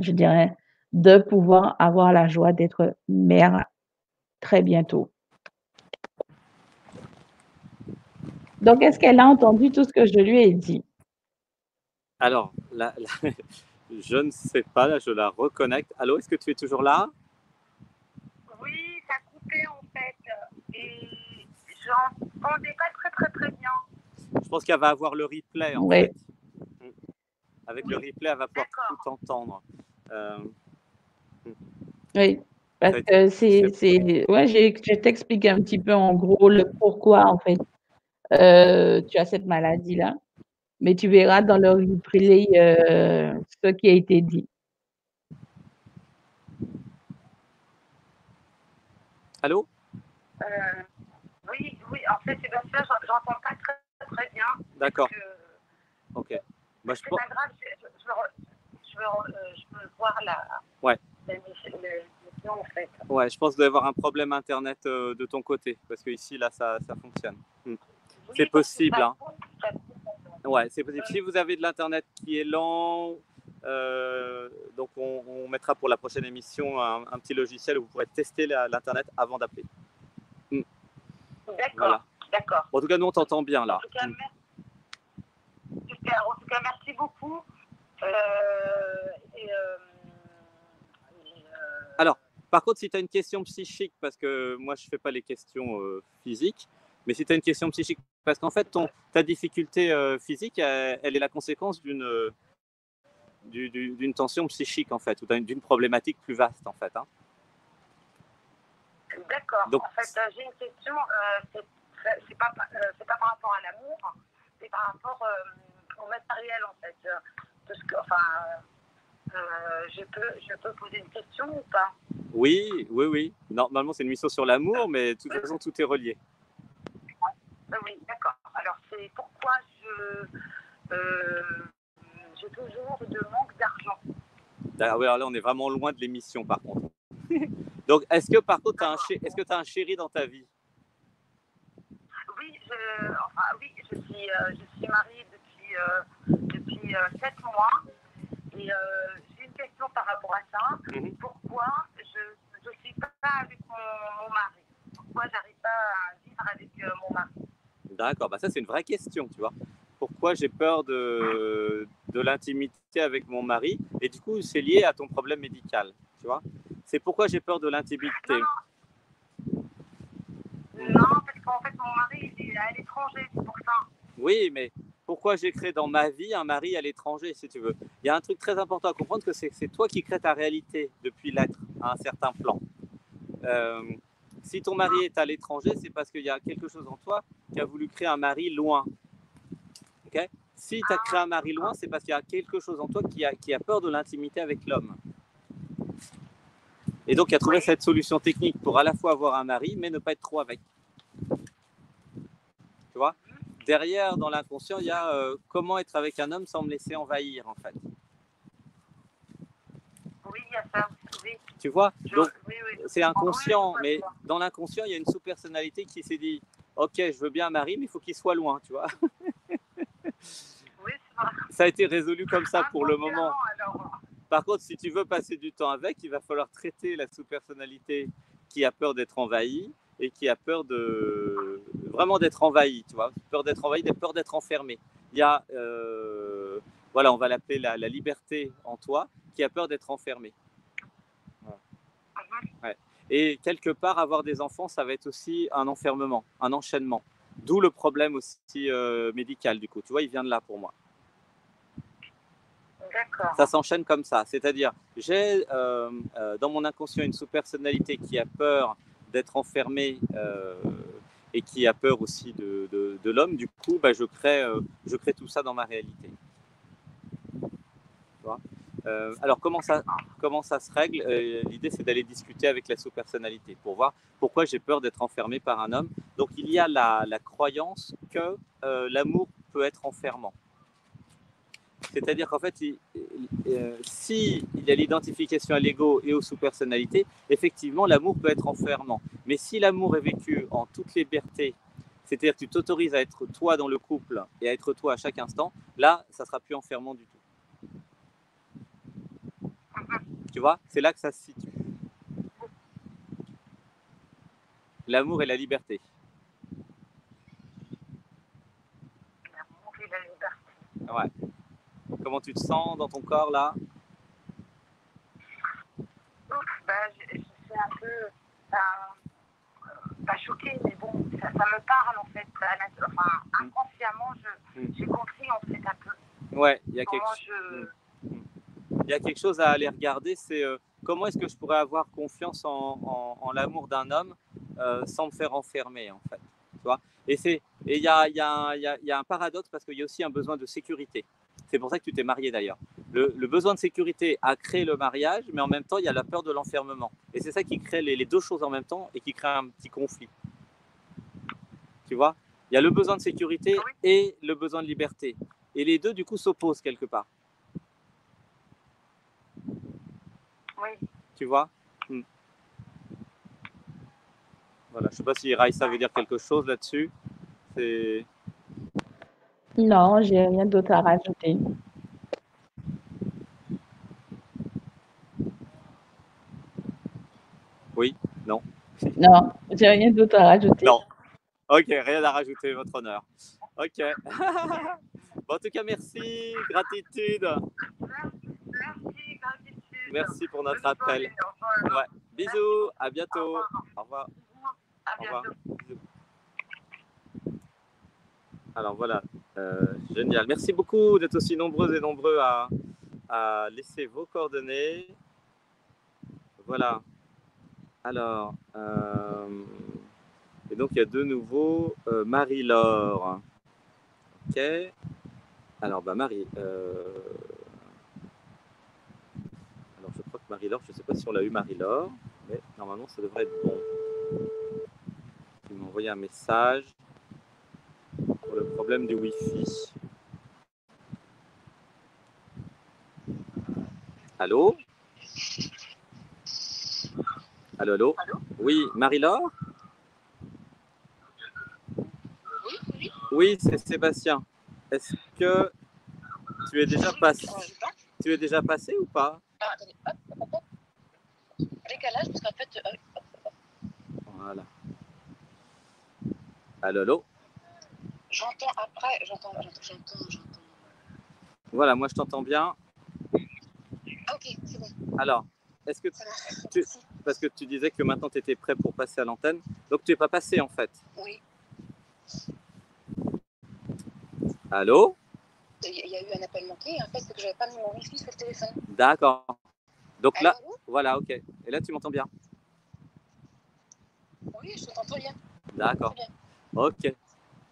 je dirais, de pouvoir avoir la joie d'être mère très bientôt. Donc, est-ce qu'elle a entendu tout ce que je lui ai dit? Alors, [LAUGHS] je ne sais pas, là, je la reconnecte. Allô, est-ce que tu es toujours là? Oui, ça a coupé en fait. Et j'entendais pas très, très, très bien. Je pense qu'elle va avoir le replay en fait. Avec le replay, elle va pouvoir tout entendre. Euh, oui, parce que c'est. Ouais, je t'explique un petit peu en gros le pourquoi en fait euh, tu as cette maladie-là, mais tu verras dans le replay euh, ce qui a été dit. Allô? Euh, Oui, oui, en fait, c'est bien ça, j'entends pas très, très bien. D'accord. Ok. Bah, je c'est pas grave, je, je, je, je, peux voir la. Ouais. en fait. Ouais, je pense qu'il doit y avoir un problème internet de ton côté, parce que ici, là, ça, ça fonctionne. Hmm. C'est possible. Hein. Ouais, c'est possible. Si vous avez de l'internet qui est lent, euh, donc on, mettra pour la prochaine émission un, petit logiciel où vous pourrez tester l'internet avant d'appeler. Hmm. D'accord. D'accord. En tout cas, nous on t'entend bien là. En tout, cas, Super. En tout cas, merci beaucoup. Euh, euh, Alors, par contre, si tu as une question psychique, parce que moi je ne fais pas les questions physiques, mais si tu as une question psychique, parce qu'en fait, ton, ta difficulté euh, physique, elle, est la conséquence d'une euh, d'une tension psychique, en fait, ou d'une problématique plus vaste, en fait. Hein. D'accord. En fait, euh, j'ai une question, euh, c'est pas, pas par rapport à l'amour, c'est par rapport au matériel, en fait. Parce que, enfin, je, peux, je peux poser une question ou pas? Oui, oui, oui. Normalement, c'est une mission sur l'amour, mais de toute façon, tout est relié. Ah oui, d'accord. Alors, c'est pourquoi je, euh, j'ai toujours de manque d'argent. Ah oui, alors là, on est vraiment loin de l'émission, par contre. [LAUGHS] Donc, est-ce que, par contre, tu as, un est-ce que as un chéri dans ta vie? Oui, je, enfin, oui, je suis, euh, je suis mariée depuis, euh, depuis 7 mois. Et j'ai une question par rapport à ça. Mhm. Pourquoi je ne suis pas avec mon, mon mari? Pourquoi j'arrive pas à vivre avec mon mari? D'accord, bah ça c'est une vraie question, tu vois. Pourquoi j'ai peur de, de l'intimité avec mon mari Et du coup, c'est lié à ton problème médical, tu vois. C'est pourquoi j'ai peur de l'intimité. Non, parce qu'en fait, mon mari, il est à l'étranger, c'est pour ça. Oui, mais pourquoi j'ai créé dans ma vie un mari à l'étranger, si tu veux? Il y a un truc très important à comprendre, que c'est toi qui crées ta réalité depuis l'être à un certain plan. Euh, si ton mari est à l'étranger, c'est parce qu'il y a quelque chose en toi qui a voulu créer un mari loin. Ok? Si tu as créé un mari loin, c'est parce qu'il y a quelque chose en toi qui a, qui a peur de l'intimité avec l'homme. Et donc, il a trouvé cette solution technique pour à la fois avoir un mari, mais ne pas être trop avec. Tu vois? Derrière, dans l'inconscient, il y a euh, comment être avec un homme sans me laisser envahir, en fait. Oui, il y a ça. Tu vois Donc, c'est inconscient, mais dans l'inconscient, il y a une sous-personnalité qui s'est dit Ok, je veux bien un mari, mais il faut qu'il soit loin, tu vois. [LAUGHS] ça a été résolu comme ça pour le moment. Par contre, si tu veux passer du temps avec, il va falloir traiter la sous-personnalité qui a peur d'être envahie et qui a peur de vraiment d'être envahie, tu vois, peur d'être envahie, peur d'être enfermée. Il y a, euh, voilà, on va l'appeler la, la, liberté en toi, qui a peur d'être enfermée. Et quelque part, avoir des enfants, ça va être aussi un enfermement, un enchaînement. D'où le problème aussi euh, médical, du coup. Tu vois, il vient de là pour moi. Ça s'enchaîne comme ça. C'est-à-dire, j'ai euh, euh, dans mon inconscient une sous-personnalité qui a peur d'être enfermée et qui a peur aussi de, de, l'homme. Du coup, bah, je, crée, je crée tout ça dans ma réalité. Tu vois? Euh, alors, comment ça, se règle euh, L'idée, c'est d'aller discuter avec la sous-personnalité pour voir pourquoi j'ai peur d'être enfermé par un homme. Donc, il y a la, croyance que euh, l'amour peut être enfermant. C'est-à-dire qu'en fait, euh, si il y a l'identification à l'ego et aux sous-personnalités, effectivement, l'amour peut être enfermant. Mais si l'amour est vécu en toute liberté, c'est-à-dire que tu t'autorises à être toi dans le couple et à être toi à chaque instant, là, ça sera plus enfermant du tout. Tu vois, c'est là que ça se situe. L'amour et la liberté. L'amour et la liberté. Ouais. Comment tu te sens dans ton corps là? Ouf, bah, je, suis un peu euh, pas choquée, mais bon, ça, me parle en fait. Enfin, mm. inconsciemment, mm. j'ai compris en fait un peu. Ouais, il y a quelque chose. Mm. Il y a quelque chose à aller regarder, c'est euh, comment est-ce que je pourrais avoir confiance en, l'amour d'un homme euh, sans me faire enfermer en fait. Tu vois? Et il y a, y, a, y a un paradoxe parce qu'il y a aussi un besoin de sécurité. C'est pour ça que tu t'es marié d'ailleurs. Le, besoin de sécurité a créé le mariage, mais en même temps, il y a la peur de l'enfermement. Et c'est ça qui crée les, deux choses en même temps et qui crée un petit conflit. Tu vois? Il y a le besoin de sécurité et le besoin de liberté. Et les deux, du coup, s'opposent quelque part. Oui. Tu vois? Hmm. Voilà, je ne sais pas si Raïssa veut dire quelque chose là-dessus. C'est. Non, j'ai rien d'autre à rajouter. Oui, non? Non, j'ai rien d'autre à rajouter. Non. Ok, rien à rajouter, votre honneur. Ok. [LAUGHS] en tout cas, merci, gratitude. Merci, pour notre appel. Ouais. Bisous, à bientôt. Au revoir. Au revoir. Alors voilà, euh, génial. Merci beaucoup d'être aussi nombreux et nombreux à, laisser vos coordonnées. Voilà. Alors, euh, et donc il y a de nouveau euh, Marie-Laure. Ok. Alors, bah Marie. alors, je crois que Marie-Laure, je ne sais pas si on l'a eu Marie-Laure, mais normalement ça devrait être bon. Il m'a envoyé un message le problème du Wi-Fi. Allô? Allô, allô, Oui, Marie-Laure? Oui, oui. Oui, c'est Sébastien. Est-ce que tu es déjà passé Tu es déjà passé ou pas? Ah, attendez, hop, hop, hop. Décalage, parce qu'en fait. Euh, voilà. Allô, allô? J'entends après, j'entends, j'entends, j'entends. Voilà, moi je t'entends bien. Ah, ok, c'est bon. Alors, est-ce que tu, parce que tu disais que maintenant tu étais prêt pour passer à l'antenne, donc tu n'es pas passé en fait. Oui. Allô? Il y a eu un appel manqué, en fait, c'est que j'avais pas mis mon wifi sur le téléphone. D'accord. Donc là, voilà, ok. Et là, tu m'entends bien? Oui, je t'entends bien. D'accord. Ok.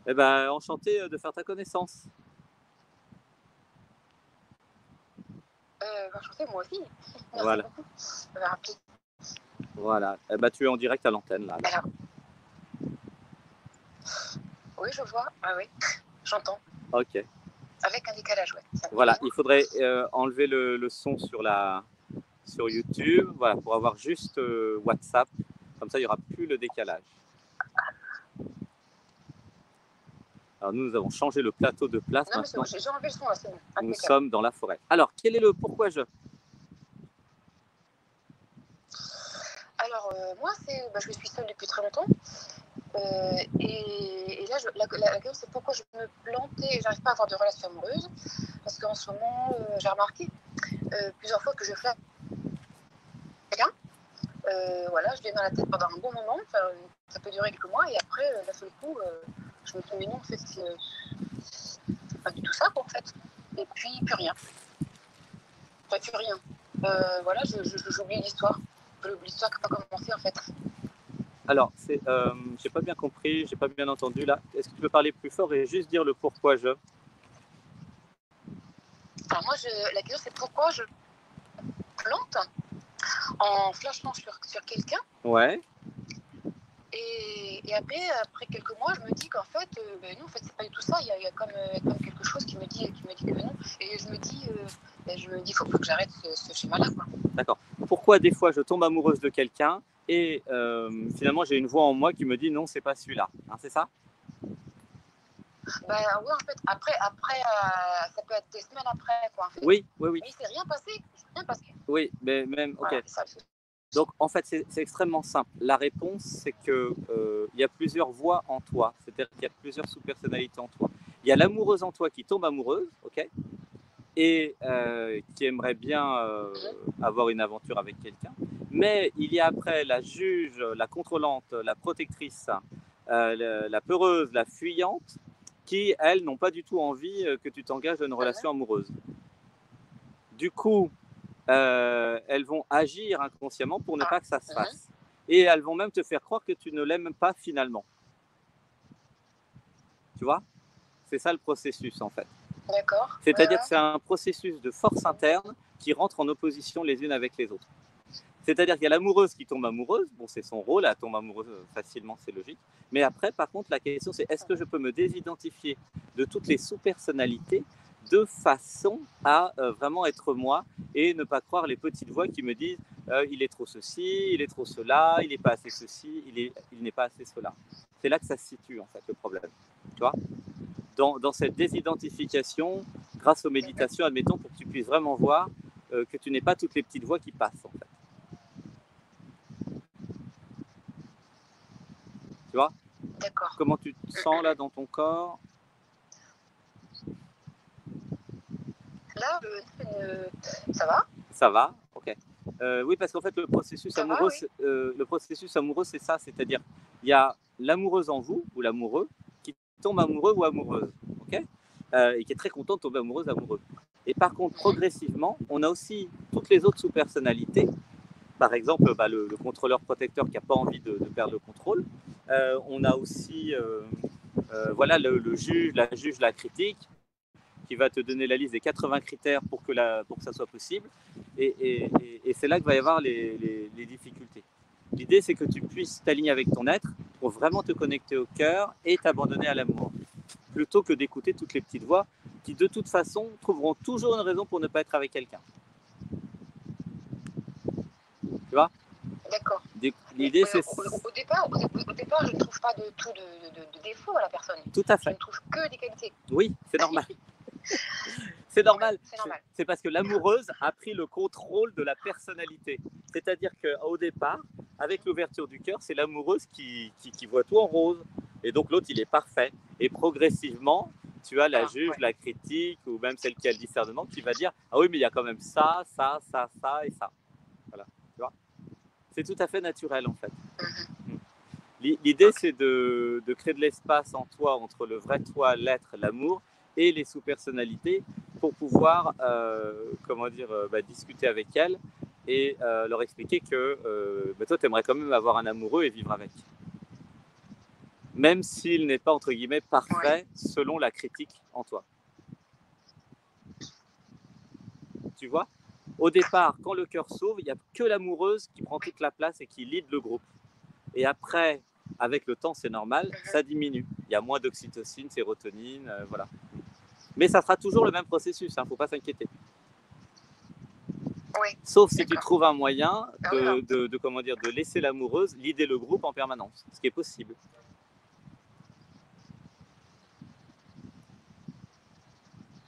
Eh ben, enchanté euh, de faire ta connaissance. Euh, enchanté, moi aussi. voilà. Voilà. Eh ben, tu es en direct à l'antenne, là. Oui, je vois. Ah, oui, j'entends. Ok. Avec un décalage, ouais. Voilà, il faudrait euh, enlever le, son sur, la, sur YouTube, voilà, pour avoir juste euh, WhatsApp. Comme ça, il n'y aura plus le décalage. Alors nous, nous avons changé le plateau de place. Non, maintenant, j'ai enlevé le son, là, Nous sommes dans la forêt. Alors, quel est le pourquoi je? Alors, euh, moi, c'est, bah, je suis seule depuis très longtemps. Euh, et, là, la, question, c'est pourquoi je me plantais et j'arrive pas à avoir de relation amoureuse. Parce qu'en ce moment, euh, j'ai remarqué plusieurs fois que je flatte quelqu'un. voilà, je l'ai dans la tête pendant un bon moment. ça peut durer quelques mois et après, d'un seul coup, je me dit, mais non, c'est pas du tout ça, en fait. Et puis, plus rien. Enfin, plus rien. Euh, voilà, j'oublie l'histoire. L'histoire qui n'a pas commencé, en fait. Alors, c'est, euh, j'ai pas bien compris, j'ai pas bien entendu là. Est-ce que tu peux parler plus fort et juste dire le pourquoi je? Alors moi, je, la question c'est pourquoi je plante en flashant sur, sur quelqu'un? Ouais. Et, et, après, après quelques mois, je me dis qu'en fait, euh, ben non, en fait, c'est pas du tout ça. Il y a, il y a comme, euh, comme, quelque chose qui me dit, qui me dit que non. Et je me dis, euh, ben, je me dis, faut que j'arrête ce, ce schéma-là. D'accord. Pourquoi des fois je tombe amoureuse de quelqu'un et finalement j'ai une voix en moi qui me dit non, c'est pas celui-là. Hein, c'est ça? Ben oui, en fait, après, après ça peut être des semaines après, quoi. En fait. Oui, oui, oui. Mais il s'est rien passé. Rien passé. Oui, mais même, ok. Voilà, donc, en fait, c'est extrêmement simple. La réponse, c'est qu'il euh, y a plusieurs voix en toi, c'est-à-dire qu'il y a plusieurs sous-personnalités en toi. Il y a l'amoureuse en toi qui tombe amoureuse, ok, et euh, qui aimerait bien euh, avoir une aventure avec quelqu'un. Mais il y a après la juge, la contrôlante, la protectrice, la, la, peureuse, la fuyante, qui, elles, n'ont pas du tout envie que tu t'engages dans une relation amoureuse. Du coup, euh, elles vont agir inconsciemment pour ne ah. pas que ça se fasse. Et elles vont même te faire croire que tu ne l'aimes pas finalement. Tu vois? C'est ça le processus en fait. D'accord. C'est-à-dire que c'est un processus de force interne qui rentre en opposition les unes avec les autres. C'est-à-dire qu'il y a l'amoureuse qui tombe amoureuse, bon c'est son rôle, elle tombe amoureuse facilement, c'est logique. Mais après, par contre, la question c'est est-ce que je peux me désidentifier de toutes les sous-personnalités de façon à euh, vraiment être moi et ne pas croire les petites voix qui me disent euh, il est trop ceci, il est trop cela, il n'est pas assez ceci, il n'est il pas assez cela. C'est là que ça se situe en fait le problème. Tu vois dans, dans, cette désidentification, grâce aux méditations, admettons, pour que tu puisses vraiment voir euh, que tu n'es pas toutes les petites voix qui passent en fait. Tu vois? Comment tu te sens là dans ton corps? Là, euh, ça va? Ça va, ok. Euh, oui, parce qu'en fait, le processus amoureux, euh, le processus amoureux, c'est ça, c'est-à-dire il y a l'amoureuse en vous ou l'amoureux qui tombe amoureux ou amoureuse, ok, et qui est très content de tomber amoureuse, amoureux. Et par contre, progressivement, on a aussi toutes les autres sous-personnalités. Par exemple, bah, le, contrôleur protecteur qui n'a pas envie de, perdre le contrôle. on a aussi, voilà, le, le, juge, la juge, la critique qui va te donner la liste des 80 critères pour que, la, pour que ça soit possible. Et, et, et c'est là que va y avoir les, les, les difficultés. L'idée, c'est que tu puisses t'aligner avec ton être pour vraiment te connecter au cœur et t'abandonner à l'amour, plutôt que d'écouter toutes les petites voix qui, de toute façon, trouveront toujours une raison pour ne pas être avec quelqu'un. Tu vois? D'accord. L'idée, c'est. Au, au, départ, au, départ, je ne trouve pas de tout de, de, de, défaut à la personne. Tout à fait. Je ne trouve que des qualités. Oui, c'est normal. [LAUGHS] C'est normal. C'est parce que l'amoureuse a pris le contrôle de la personnalité. C'est-à-dire qu'au départ, avec l'ouverture du cœur, c'est l'amoureuse qui, qui, voit tout en rose. Et donc l'autre, il est parfait. Et progressivement, tu as la ah, juge, la critique, ou même celle qui a le discernement, qui va dire Ah oui, mais il y a quand même ça, ça, ça, ça et ça. Voilà. Tu vois C'est tout à fait naturel en fait. Mm-hmm. L'idée, c'est de, de, créer de l'espace en toi entre le vrai toi, l'être, l'amour, et les sous-personnalités pour pouvoir, euh, comment dire, euh, bah, discuter avec elles et euh, leur expliquer que bah, toi, tu aimerais quand même avoir un amoureux et vivre avec. Même s'il n'est pas, entre guillemets, parfait selon la critique en toi. Tu vois? Au départ, quand le cœur s'ouvre, il n'y a que l'amoureuse qui prend toute la place et qui lead le groupe. Et après, avec le temps, c'est normal, ça diminue. Il y a moins d'oxytocine, sérotonine, voilà. Mais ça sera toujours le même processus, il hein, ne faut pas s'inquiéter. Oui, Sauf si tu trouves un moyen ah de, de, comment dire, de laisser l'amoureuse l'idée le groupe en permanence, ce qui est possible.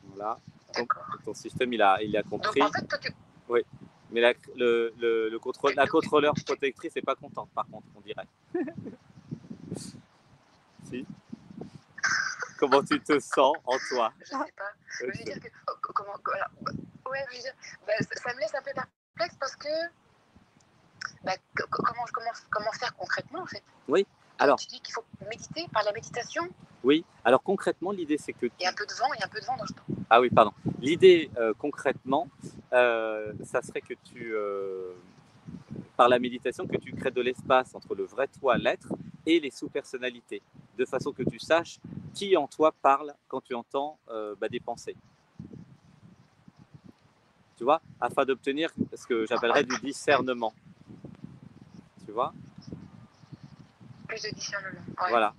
Voilà. ton système, il a, il a compris. Donc, en fait, toi, tu... Oui. Mais la, le, le, le contrôle, la contrôleur protectrice n'est pas contente, par contre, on dirait. [LAUGHS] si comment tu te sens en toi? Je sais pas. Je veux dire que, oh, comment, voilà. ouais, je veux dire, bah, ça me laisse un peu perplexe parce que bah, comment, comment, comment faire concrètement en fait? Oui. Alors, tu dis qu'il faut méditer par la méditation? Oui. Alors concrètement, l'idée c'est que. Il y a un peu de vent, il y a un peu de vent dans le temps. Ah oui, pardon. L'idée euh, concrètement, euh, ça serait que tu, euh, par la méditation, que tu crées de l'espace entre le vrai toi, l'être, et les sous-personnalités, de façon que tu saches qui en toi parle quand tu entends euh, bah, des pensées. Tu vois, afin d'obtenir ce que j'appellerais du discernement. Tu vois? Plus de discernement. Voilà.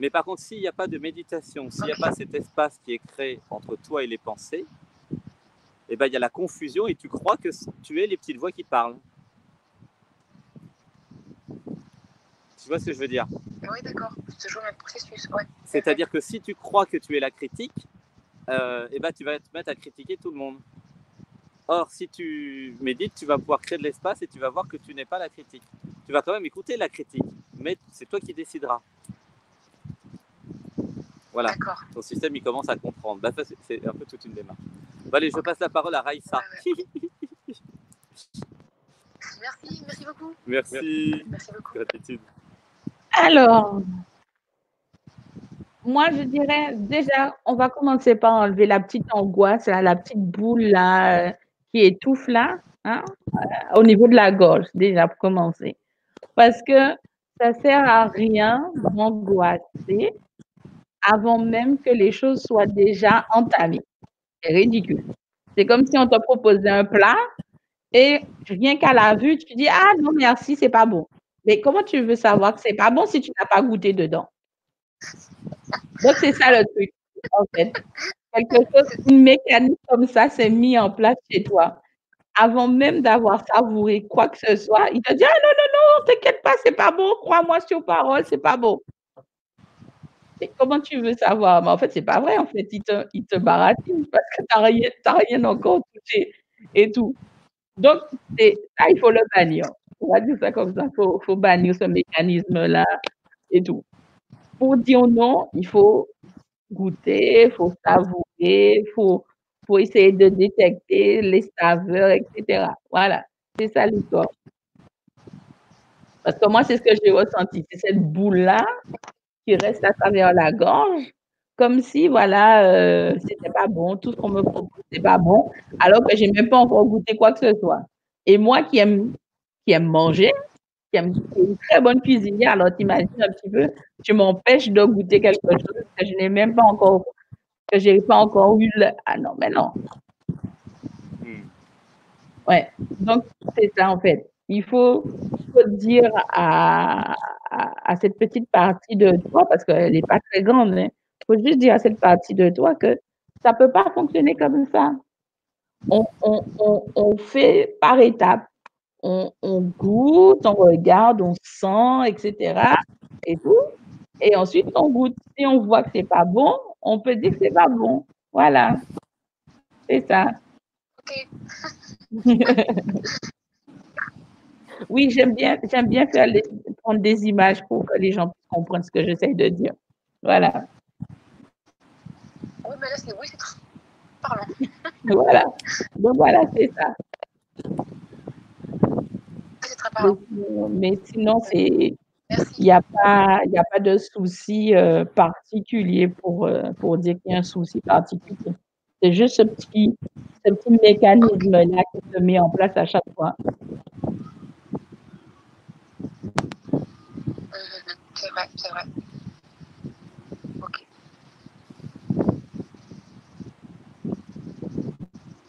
Mais par contre, s'il n'y a pas de méditation, s'il n'y a pas cet espace qui est créé entre toi et les pensées, eh ben, il y a la confusion et tu crois que tu es les petites voix qui parlent. Vois ce que je veux dire Oui, d'accord. C'est toujours le même processus. C'est-à-dire que si tu crois que tu es la critique, euh, eh ben, tu vas te mettre à critiquer tout le monde. Or, si tu médites, tu vas pouvoir créer de l'espace et tu vas voir que tu n'es pas la critique. Tu vas quand même écouter la critique, mais c'est toi qui décideras. Voilà. Ton système, il commence à comprendre. Bah, c'est un peu toute une démarche. allez, je passe la parole à Raïssa. [LAUGHS] merci, merci beaucoup. Merci. Merci beaucoup. Gratitude. Alors, moi, je dirais déjà, on va commencer par enlever la petite angoisse, la petite boule euh, qui étouffe là, hein, euh, au niveau de la gorge, déjà pour commencer. Parce que ça sert à rien d'angoisser avant même que les choses soient déjà entamées. C'est ridicule. C'est comme si on te proposait un plat et rien qu'à la vue, tu dis Ah non, merci, c'est pas bon. Mais comment tu veux savoir que c'est pas bon si tu n'as pas goûté dedans? Donc, c'est ça le truc, en fait. Quelque chose, une mécanique comme ça s'est mis en place chez toi. Avant même d'avoir savouré quoi que ce soit, il te dit Ah non, non, non, t'inquiète pas, c'est pas bon, crois-moi sur parole, c'est pas bon comment tu veux savoir? Mais en fait, c'est pas vrai. En fait, il te, il te baratine parce que tu n'as rien, rien encore touché et tout. Donc, ça, il faut le bannir. On va dire ça comme ça. Il faut, faut bannir ce mécanisme-là et tout. Pour dire non, il faut goûter, il faut savourer, il faut, faut essayer de détecter les saveurs, etc. Voilà, c'est ça l'histoire. Parce que moi, c'est ce que j'ai ressenti. C'est cette boule-là qui reste à travers la gorge, comme si, voilà, euh, c'était pas bon, tout ce qu'on me propose, c'est pas bon, alors que j'ai même pas encore goûté quoi que ce soit. Et moi qui aime, qui aime manger, qui aime une très bonne cuisinière, alors t'imagines un petit peu, tu m'empêches de goûter quelque chose que je n'ai même pas encore, que j'ai pas encore eu le... Ah non, mais non. Hmm. Ouais, donc c'est ça en fait. Il faut, il faut dire à, à, cette petite partie de toi, parce qu'elle n'est pas très grande, il faut juste dire à cette partie de toi que ça ne peut pas fonctionner comme ça. On, on, on, on fait par étapes. On, goûte, on regarde, on sent, etc. Et tout. Et ensuite, on goûte. Si on voit que c'est pas bon, on peut dire que c'est pas bon. Voilà. C'est ça. OK. [LAUGHS] Oui, j'aime bien, j'aime bien faire prendre des images pour que les gens puissent comprendre ce que j'essaie de dire. Voilà. Oui, mais là, c'est oui, c'est trop parlant. [LAUGHS] voilà. Donc voilà, c'est ça. C'est très parlant. Mais, sinon. Il n'y a, pas, a pas de souci euh, particulier pour, euh, pour dire qu'il y a un souci particulier. C'est juste ce petit, ce petit mécanisme-là qui se met en place à chaque fois. C'est vrai, c'est vrai. Ok.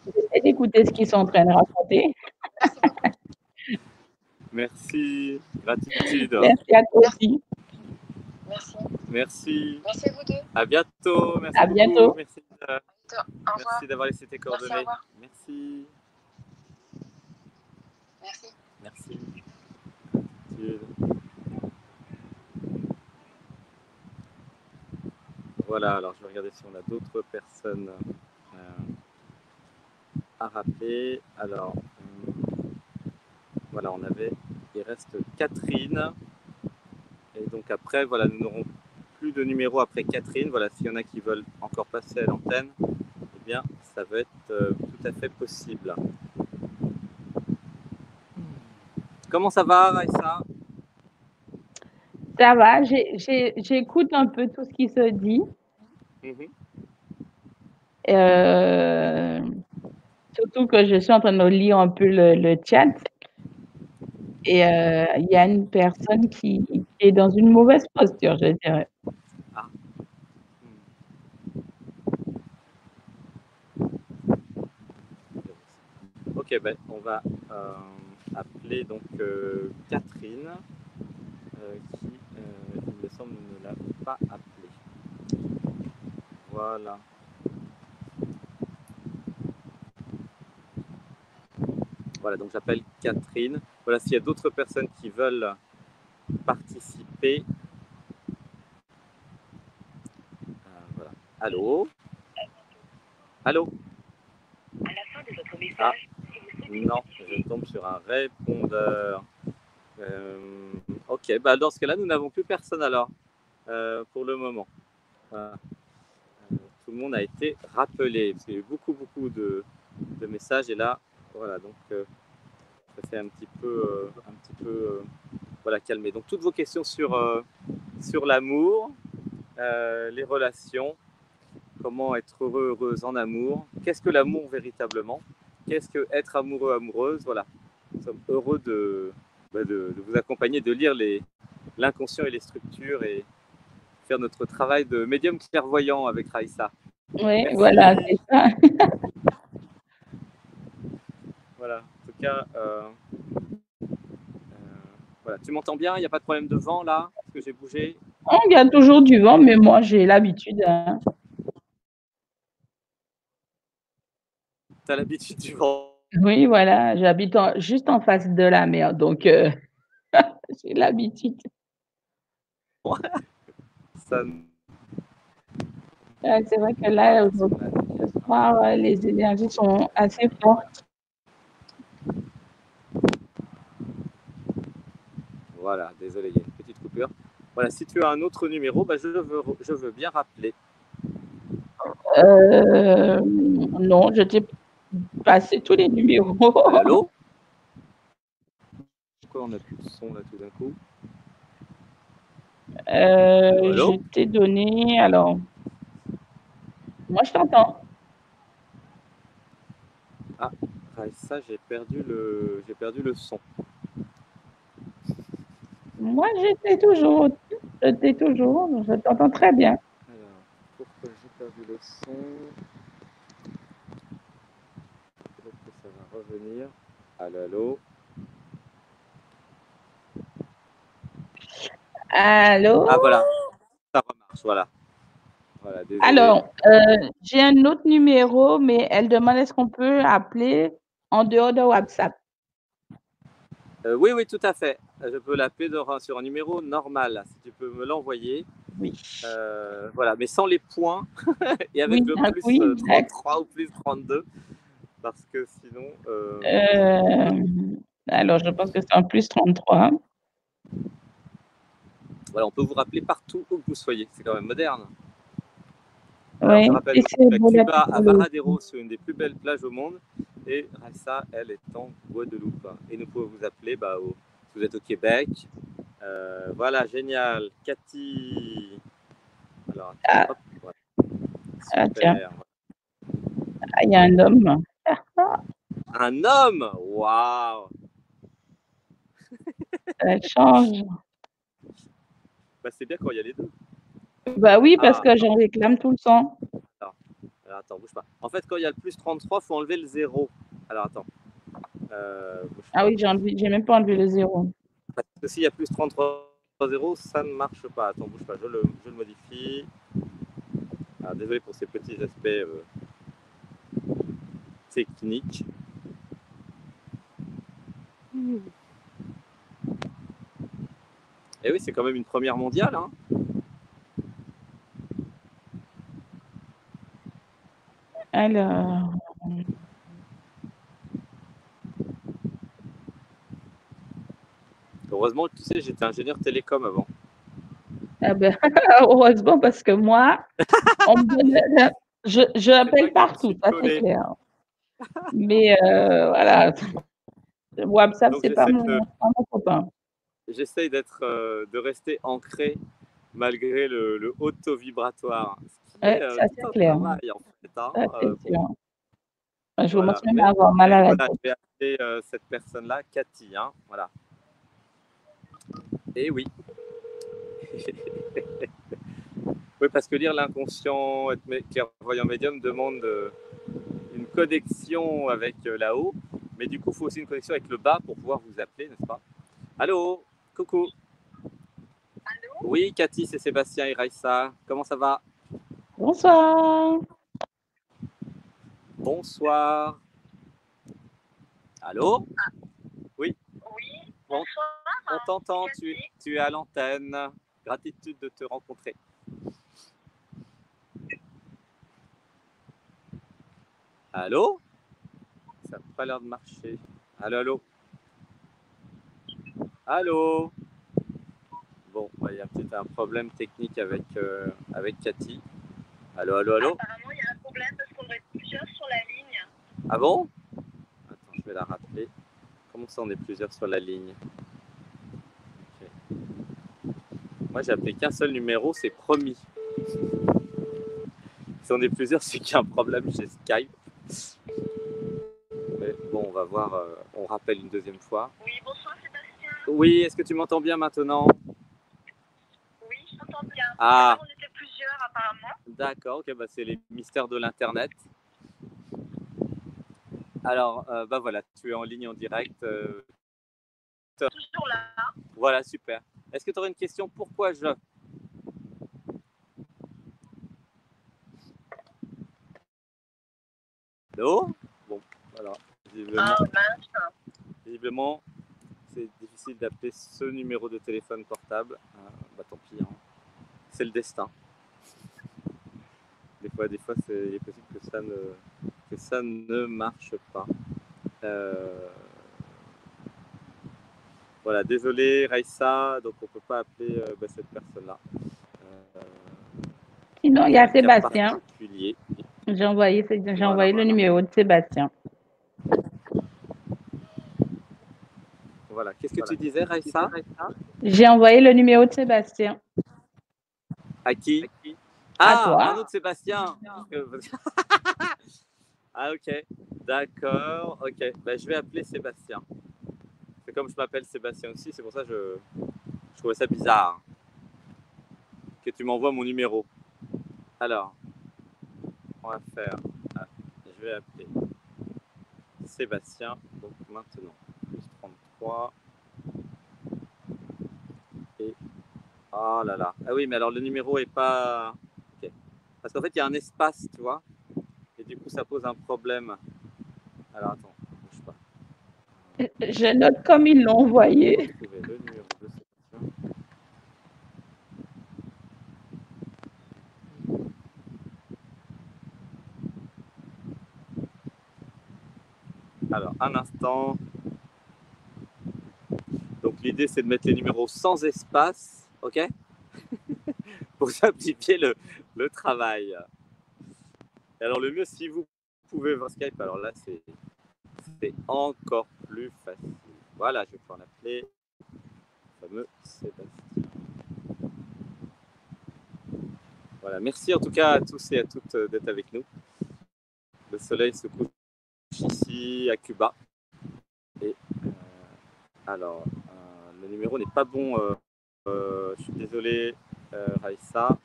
J'essaie d'écouter ce qu'ils sont en train de raconter. Merci. Gratitude. Merci à toi aussi. Merci. Merci. Merci à vous deux. À bientôt. Merci à bientôt. Merci, Merci d'avoir laissé tes coordonnées. Merci. Merci. Merci. Voilà, alors je vais regarder si on a d'autres personnes euh, à rappeler. Alors, euh, voilà, on avait, il reste Catherine. Et donc après, voilà, nous n'aurons plus de numéro après Catherine. Voilà, s'il y en a qui veulent encore passer à l'antenne, eh bien, ça va être euh, tout à fait possible. Comment ça va, Raissa? Ça va, j'écoute un peu tout ce qui se dit. Mhm. Euh, surtout que je suis en train de lire un peu le, chat. Et euh, il y a une personne qui, est dans une mauvaise posture, je dirais. Ah. Ok, ben, on va euh, appeler donc Catherine. qui, il me semble, ne l'a pas appelé. Voilà. Voilà, donc j'appelle Catherine. Voilà, s'il y a d'autres personnes qui veulent participer. voilà. Allô? Allô? De message, non, je tombe sur un répondeur. Euh, ok, bah dans ce cas-là, nous n'avons plus personne alors, euh, pour le moment. Euh, tout le monde a été rappelé, parce qu'il y a eu beaucoup, beaucoup de, messages, et là, voilà, donc ça fait un petit peu, un petit peu voilà, calmer. Donc toutes vos questions sur, sur l'amour, les relations, comment être heureux, heureuse en amour, qu'est-ce que l'amour véritablement qu'est-ce que être amoureux, amoureuse Voilà, nous sommes heureux bah, de, de, vous accompagner, de lire l'inconscient et les structures et faire notre travail de médium clairvoyant avec Raïssa. Oui, voilà, c'est ça. voilà, cas, euh, euh, voilà. tu m'entends bien? Il n'y a pas de problème de vent là? Est-ce que j'ai bougé? On gagne toujours du vent, mais moi j'ai l'habitude. Hein. tu as l'habitude du vent. Oui, voilà, j'habite juste en face de la mer, donc euh, [LAUGHS] j'ai l'habitude. Ça... c'est vrai que là, ce soir, les énergies sont assez fortes. Voilà, désolé, il y a une petite coupure. Voilà, si tu as un autre numéro, bah, je, veux, je veux bien rappeler. Euh, non, je t'ai passer tous les numéros. Allô [LAUGHS] Pourquoi on a plus de son là tout d'un coup? Euh, Je t'ai donné, alors. Moi, je t'entends. Ah, ça, j'ai perdu le, j'ai perdu le son. Moi, j'étais toujours, j'étais toujours, je t'entends très bien. Alors, pourquoi j'ai perdu le son? Revenir. Allô, allô? Allô? Ah voilà, ça remarche, voilà. voilà Alors, euh, j'ai un autre numéro, mais elle demande est-ce qu'on peut appeler? En dehors de WhatsApp euh, Oui, oui, tout à fait. Je peux l'appeler sur un numéro normal, si tu peux me l'envoyer. Oui. Euh, voilà, mais sans les points [LAUGHS] et avec le plus oui, 33 ou plus 32 parce que sinon. Euh, euh... alors, je pense que c'est en plus 33. Voilà, on peut vous rappeler partout où que vous soyez. C'est quand même moderne. Oui, je rappelle que à Varadero, sur une des plus belles plages au monde. Et Raissa, elle, est en Guadeloupe. Et nous pouvons vous appeler bah, au, si vous êtes au Québec. Euh, voilà, génial. Cathy. Alors, ah. ah tiens. Ah, il y a un homme. [LAUGHS] Un homme? Waouh Ça change. Bah, c'est bien quand il y a les deux. Bah oui, parce ah. que j'en réclame tout le temps. Alors, attends, bouge pas. En fait, quand il y a le plus 33, il faut enlever le 0. Alors, attends. Euh, ah oui, j'ai, même pas enlevé le 0. Parce que s'il y a plus 33 0, ça ne marche pas. Attends, bouge pas, je le, je le modifie. Ah, désolé pour ces petits aspects euh, technique. Et eh oui, c'est quand même une première mondiale. Hein. Alors. Heureusement, tu sais, j'étais ingénieur télécom avant. Ah ben, [LAUGHS] heureusement, parce que moi, je, je appelle partout, ça c'est clair. Mais euh, voilà, WhatsApp, c'est pas, mon, copain. J'essaye d'être, euh, de rester ancré malgré le, le haut taux vibratoire. Ouais, euh, clair. Travail, en fait, hein, ça, euh, bon. Je voilà. vous même à avoir mal à la voilà, tête. Je vais appeler cette personne-là, Cathy. Hein, voilà. Et oui. [LAUGHS] oui, parce que lire l'inconscient, être clairvoyant médium demande une connexion avec euh, là-haut, mais du coup, il faut aussi une connexion avec le bas pour pouvoir vous appeler, n'est-ce pas? Allô? Coucou Oui, Cathy, c'est Sébastien et Raissa. Comment ça va? Bonsoir. Bonsoir. Allô? Oui? Oui. Bonsoir. On t'entend, tu, tu es à l'antenne. Gratitude de te rencontrer. Allô? Ça n'a pas l'air de marcher. Allô, allô? Allô? Bon, il y a peut-être un problème technique avec, euh, avec Cathy. Allô, allô, allô Apparemment, il y a un problème parce qu'on doit être plusieurs sur la ligne. Ah bon? Attends, je vais la rappeler. Comment ça, on est plusieurs sur la ligne? Moi, j'ai appelé qu'un seul numéro, c'est promis. Si on est plusieurs, [LAUGHS] c'est qu'il y a un problème chez Skype. Mais bon, on va voir. euh, on rappelle une deuxième fois. Oui, bonsoir Sébastien. Oui, est-ce que tu m'entends bien maintenant? Oui, je t'entends bien. Ah. On était plusieurs apparemment. D'accord, ok, bah c'est les mystères de l'Internet. Alors, euh, bah voilà, tu es en ligne en direct. euh, Toujours là. voilà, super. Est-ce que tu aurais une question? Pourquoi je? Allô? Bon, voilà. Visiblement, Ah visiblement, c'est difficile d'appeler ce numéro de téléphone portable. Euh, bah tant pis, hein. c'est le destin. Des fois, des fois, c'est il est possible que ça ne, que ça ne marche pas. Euh, Voilà, désolé Raissa, donc on peut pas appeler euh, bah, cette personne-là. Euh, Sinon, il y a Sébastien. J'ai envoyé, j'ai Voilà, envoyé le numéro de Sébastien. Voilà, qu'est-ce que tu disais Raissa? J'ai envoyé le numéro de Sébastien. À qui? À Ah, toi. un autre Sébastien. [LAUGHS] Ah ok, d'accord, ok. Bah, je vais appeler Sébastien. C'est comme je m'appelle Sébastien aussi, c'est pour ça que je, je trouvais ça bizarre que tu m'envoies mon numéro. Alors, on va faire. ah, je vais appeler Sébastien. Donc maintenant, plus 33. Et. Oh là là. Ah oui, mais alors le numéro est pas. Parce qu'en fait, il y a un espace, tu vois. Et du coup, ça pose un problème. Alors attends, bouge pas. Je note comme ils l'ont envoyé. Alors, un instant. Donc, l'idée, c'est de mettre les numéros sans espace, ok? [LAUGHS] Pour simplifier le, le travail. Alors, le mieux, si vous pouvez voir Skype, alors là, c'est encore plus facile. Voilà, je vais pouvoir l'appeler le fameux Sébastien. Voilà, merci en tout cas à tous et à toutes euh, d'être avec nous. Le soleil se couche ici à Cuba. Et euh, alors, euh, le numéro n'est pas bon. je suis désolé, Raissa.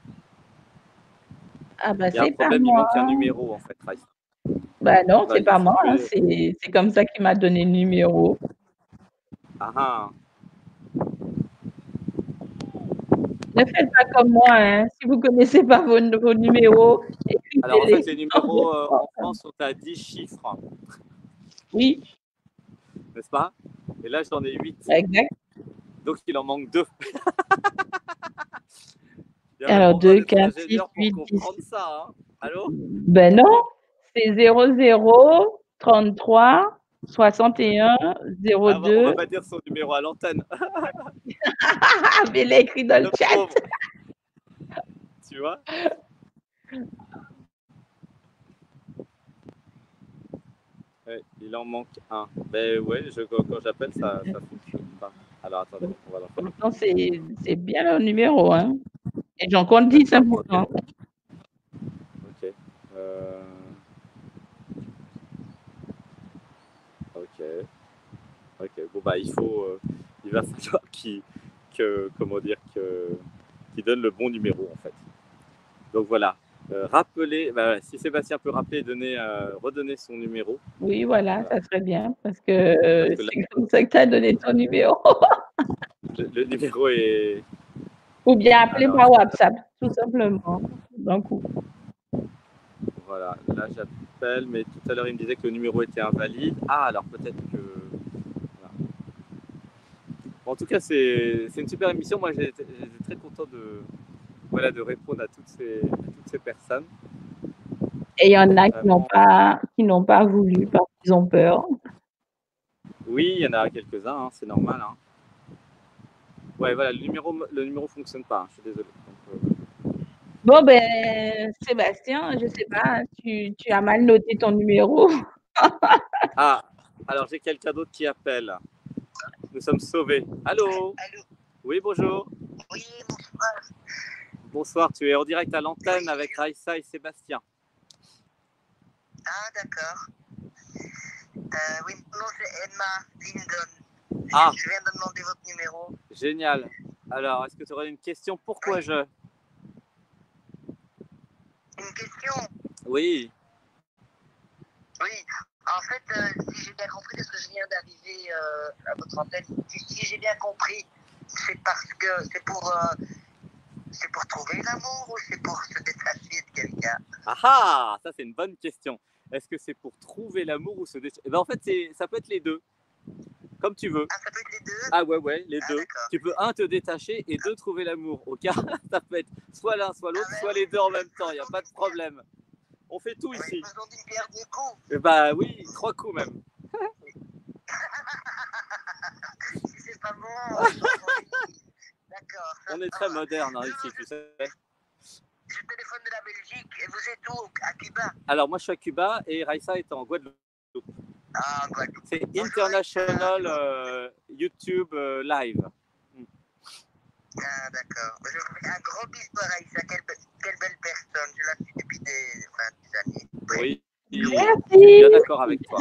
Ah bah c'est pas problème, il moi. manque un numéro en fait. Bah non, c'est pas moi. hein. C'est comme ça qu'il m'a donné le numéro. Ah ah, Ne faites pas comme moi. Hein. Si vous connaissez pas vos, vos numéros, alors en fait, les numéros euh, en France sont à 10 chiffres, Oui, n'est-ce pas? Et là, j'en ai 8. exact. Donc il en manque deux. [LAUGHS] Alors, même pas deux, d'être quatre, ingénieur six, pour huit, dix. comprendre ça. hein. Allô? Ben non, c'est 00 33 61 Ah, bah, On 02. va pas dire son numéro à l'antenne. Ah, [LAUGHS] mais il a écrit dans le Le chat. pauvre. Tu vois? Ouais, Il en manque un. Ben ouais, je, quand, quand j'appelle, ça ça fonctionne pas. Alors attendez, on va l'en faire. C'est bien le numéro. Hein. Et j'en compte 10 hein, pourtant. Ok. Euh... Ok. Ok. Bon bah il faut, euh, il va falloir [LAUGHS] qu'il, que, comment dire, que, qu'il donne le bon numéro en fait. Donc voilà. Euh, rappelez, bah, si Sébastien peut rappeler, et donner, euh, redonner son numéro. Oui, voilà, ça serait bien parce que euh, Parce que là- c'est comme ça que tu as donné ton numéro. [LAUGHS] Le, le numéro est, Ou bien appeler par WhatsApp, tout simplement, d'un coup. Voilà, là j'appelle, mais tout à l'heure il me disait que le numéro était invalide. Ah, alors peut-être que. en tout cas, c'est une super émission. Moi, j'étais très content de, voilà, de répondre à toutes ces, toutes ces personnes. Et il y en a qui n'ont pas, qui n'ont pas voulu parce qu'ils ont peur. Oui, il y en a quelques-uns, hein, c'est normal. Hein. Ouais, voilà, le numéro, le numéro fonctionne pas. Hein, je suis désolé. Euh, bon, ben, Sébastien, je sais pas, tu, tu as mal noté ton numéro. [LAUGHS] ah, alors j'ai quelqu'un d'autre qui appelle. Nous sommes sauvés. Allô? Allô? Oui, bonjour. Oui, bonsoir. Bonsoir, tu es en direct à l'antenne avec Raissa et Sébastien. Ah, d'accord. Euh, oui, mon nom c'est Emma Lindon. Ah. Je viens de demander votre numéro. Génial. Alors, est-ce que tu aurais une question Pourquoi je Une question Oui. Oui. En fait, euh, si j'ai bien compris, parce que je viens d'arriver euh, à votre antenne, si, j'ai bien compris, c'est parce que c'est pour, euh, c'est pour trouver l'amour ou c'est pour se détacher de quelqu'un? Ah ah Ça, c'est une bonne question. Est-ce que c'est pour trouver l'amour ou se détacher? Eh ben, En fait, ça peut être les deux. Comme tu veux. Ah, ça peut être les deux Ah ouais, ouais, les ah, deux. Tu peux, un, te détacher et deux, trouver l'amour. Au cas, [LAUGHS] ça peut être soit l'un, soit l'autre, ah, soit les deux en même temps. Il n'y a pas de problème. On fait tout ici. Une pierre deux coups. Eh bah oui, trois coups même. [LAUGHS] si c'est pas bon, [LAUGHS] d'accord. On est très moderne hein, ici, tu sais. Je téléphone de la Belgique et vous êtes où? À Cuba Alors moi je suis à Cuba et Raissa est en Guadeloupe. Ah. C'est International euh, YouTube euh, Live. Ah, d'accord. Je vous fais un gros bisou à Raissa. Quelle, quelle, belle personne. Je la suis depuis des, enfin, des années. Oui. oui. Je suis bien d'accord avec toi.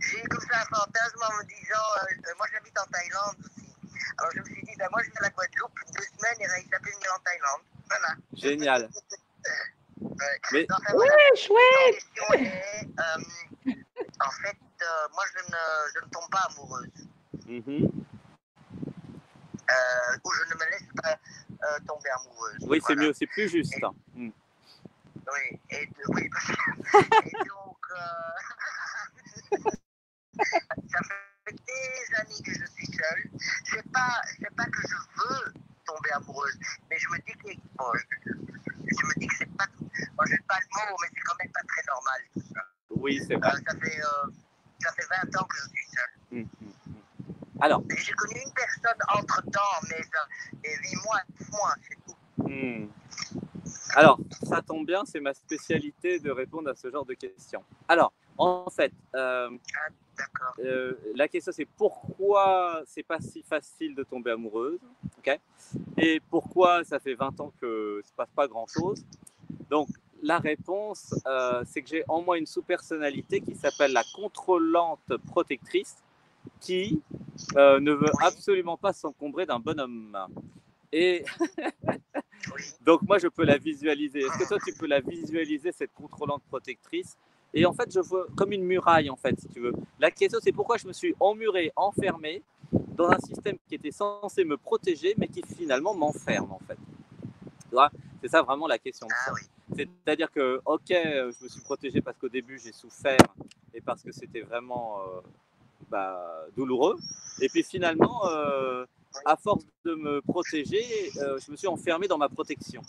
J'ai eu comme ça un fantasme en me disant, euh, moi j'habite en Thaïlande aussi. Alors je me suis dit, ben, moi je vais à la Guadeloupe deux semaines et Raissa peut venir en Thaïlande. Génial. [LAUGHS] ouais. Mais... ouais, chouette. En fait, euh, moi, je ne, je ne, tombe pas amoureuse. Mm-hmm. euh, ou je ne me laisse pas euh, tomber amoureuse. Oui, c'est mieux, c'est plus juste. Et, mm. Oui, et, oui, [LAUGHS] et donc, euh, [LAUGHS] ça fait des années que je suis seule. C'est pas, c'est pas que je veux tomber amoureuse. Mais je me dis que, bon, je, je, me dis que c'est pas, bon, je pas le mot, mais c'est quand même pas très normal tout ça. Oui, c'est vrai. Euh, ça, fait, euh, ça fait 20 ans que je suis seule. Mmh, mmh. Alors J'ai connu une personne entre temps, mais euh, 8 mois, 9 mois, c'est tout. Alors, ça tombe bien, c'est ma spécialité de répondre à ce genre de questions. Alors, en fait, euh, ah, euh, la question c'est pourquoi c'est pas si facile de tomber amoureuse, ok? Et pourquoi ça fait 20 ans que ne se passe pas grand chose Donc, la réponse, euh, c'est que j'ai en moi une sous-personnalité qui s'appelle la contrôlante protectrice, qui euh, ne veut absolument pas s'encombrer d'un bonhomme. Et [LAUGHS] donc moi, je peux la visualiser. Est-ce que toi, tu peux la visualiser, cette contrôlante protectrice? Et en fait, je vois comme une muraille, en fait, si tu veux. La question, c'est pourquoi je me suis emmuré, enfermé dans un système qui était censé me protéger, mais qui finalement m'enferme, en fait. C'est ça vraiment la question. Ah C'est-à-dire que, ok, je me suis protégé parce qu'au début, j'ai souffert et parce que c'était vraiment euh, bah, douloureux. Et puis finalement, euh, à force de me protéger, euh, je me suis enfermé dans ma protection.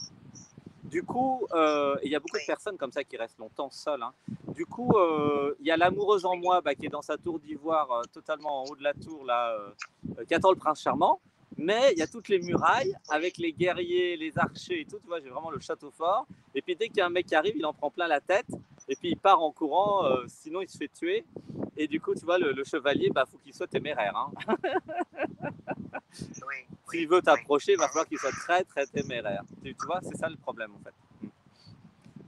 Du coup, euh, il y a beaucoup de personnes comme ça qui restent longtemps seules. Hein. Du coup, euh, il y a l'amoureuse en moi bah, qui est dans sa tour d'ivoire, euh, totalement en haut de la tour, là, qui attend le prince charmant. Mais il y a toutes les murailles avec les guerriers, les archers et tout. Tu vois, j'ai vraiment le château fort. Et puis dès qu'il y a un mec qui arrive, il en prend plein la tête. Et puis il part en courant, sinon il se fait tuer. Et du coup, tu vois, le, chevalier, il bah, faut qu'il soit téméraire. Hein. [LAUGHS] S'il veut t'approcher, il va falloir qu'il soit très, très téméraire. Tu, vois, c'est ça le problème, en fait. Hmm.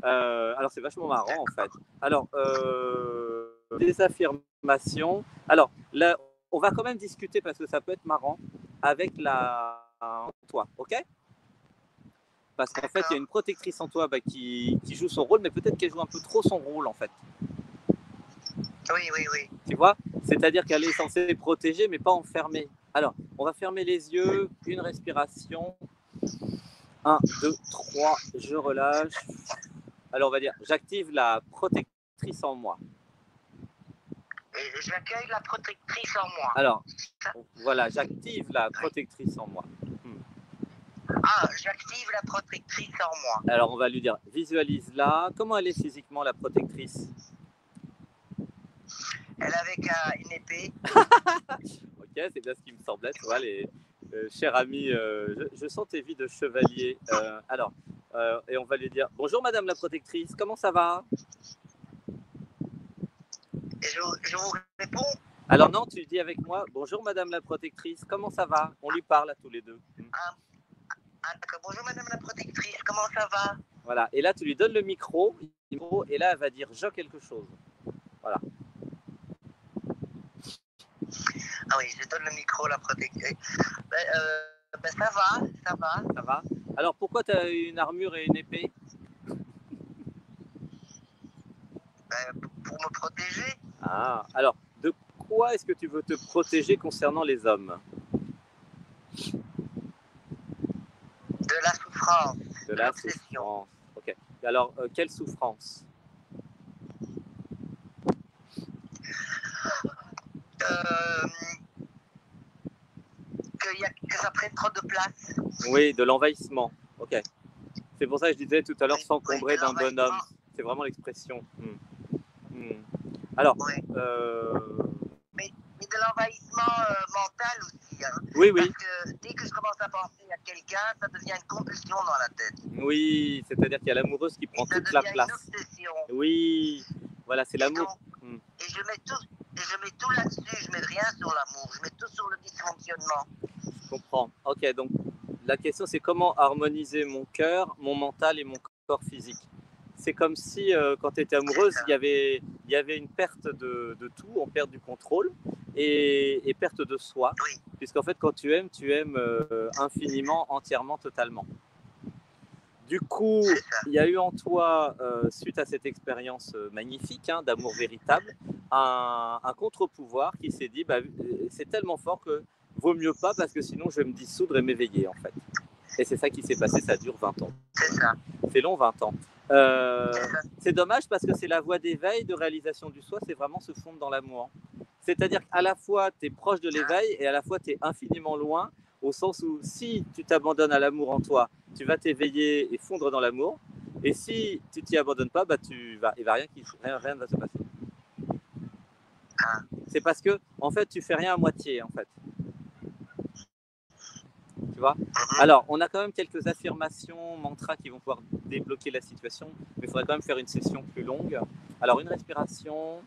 Euh, alors, c'est vachement marrant, en fait. Alors, euh, des affirmations. Alors, là, on va quand même discuter parce que ça peut être marrant avec la toi, ok? Parce qu'en fait, il y a une protectrice en toi bah, qui, qui, joue son rôle, mais peut-être qu'elle joue un peu trop son rôle, en fait. Oui, oui, oui. Tu vois? C'est-à-dire qu'elle est censée protéger, mais pas enfermer. Alors, on va fermer les yeux, une respiration. 1, 2, 3, je relâche. Alors, on va dire, j'active la protectrice en moi. J'accueille la protectrice en moi. Alors, voilà, j'active la protectrice en moi. Ah, j'active la protectrice en moi. Alors, on va lui dire, visualise-la. Comment elle est physiquement, la protectrice? Elle est avec euh, une épée. [LAUGHS] ok, c'est bien ce qui me semblait. Tu vois, les euh, chers amis, euh, je, sens tes vies de chevalier. alors, et on va lui dire, bonjour Madame la protectrice, comment ça va? Je, je vous réponds. Alors non, tu dis avec moi, bonjour Madame la protectrice, comment ça va? On lui parle à tous les deux. Ah, ah, bonjour Madame la protectrice, comment ça va? Voilà, et là tu lui donnes le micro, et là elle va dire je quelque chose. Voilà. Ah oui, je donne le micro, la protectrice. Ben, euh, ben, ça va, ça va. Ça va Alors pourquoi tu as une armure et une épée? Ben, Pour me protéger. Ah, alors de quoi est-ce que tu veux te protéger concernant les hommes? De la souffrance. De la souffrance. Ok. Alors, euh, quelle souffrance? Euh, que, y a, que, ça prenne trop de place. Oui, de l'envahissement. Ok. C'est pour ça que je disais tout à l'heure s'encombrer d'un bonhomme. C'est vraiment l'expression. Hmm. Alors, euh, mais, mais, de l'envahissement euh, mental aussi. Hein. Oui, oui. Parce que dès que je commence à penser à quelqu'un, ça devient une compulsion dans la tête. Oui, c'est-à-dire qu'il y a l'amoureuse qui prend toute la place. Une obsession. Oui, voilà, c'est l'amour. Hmm. Et je mets tout, et je mets tout là-dessus, je mets rien sur l'amour, je mets tout sur le dysfonctionnement. Je comprends. Ok, donc la question c'est comment harmoniser mon cœur, mon mental et mon corps physique? C'est comme si euh, quand tu étais amoureuse, il y avait, il y avait une perte de, de tout, on perd du contrôle et, et perte de soi. Puisqu'en fait, quand tu aimes, tu aimes euh, infiniment, entièrement, totalement. Du coup, il y a eu en toi, euh, suite à cette expérience magnifique hein, d'amour véritable, un, un contre-pouvoir qui s'est dit bah, c'est tellement fort que vaut mieux pas parce que sinon je vais me dissoudre et m'éveiller en fait. Et c'est ça qui s'est passé, ça dure 20 ans. C'est ça. C'est long 20 ans. Euh, [LAUGHS] c'est dommage parce que c'est la voie d'éveil, de réalisation du soi, c'est vraiment se fondre dans l'amour. C'est-à-dire qu'à la fois, tu es proche de l'éveil et à la fois, tu es infiniment loin, au sens où si tu t'abandonnes à l'amour en toi, tu vas t'éveiller et fondre dans l'amour. Et si tu t'y abandonnes pas, bah, tu vas, il va rien, rien, rien va se passer. C'est parce que, en fait, tu fais rien à moitié, en fait. Tu vois Alors, on a quand même quelques affirmations, mantras qui vont pouvoir débloquer la situation, mais il faudrait quand même faire une session plus longue. Alors, une respiration.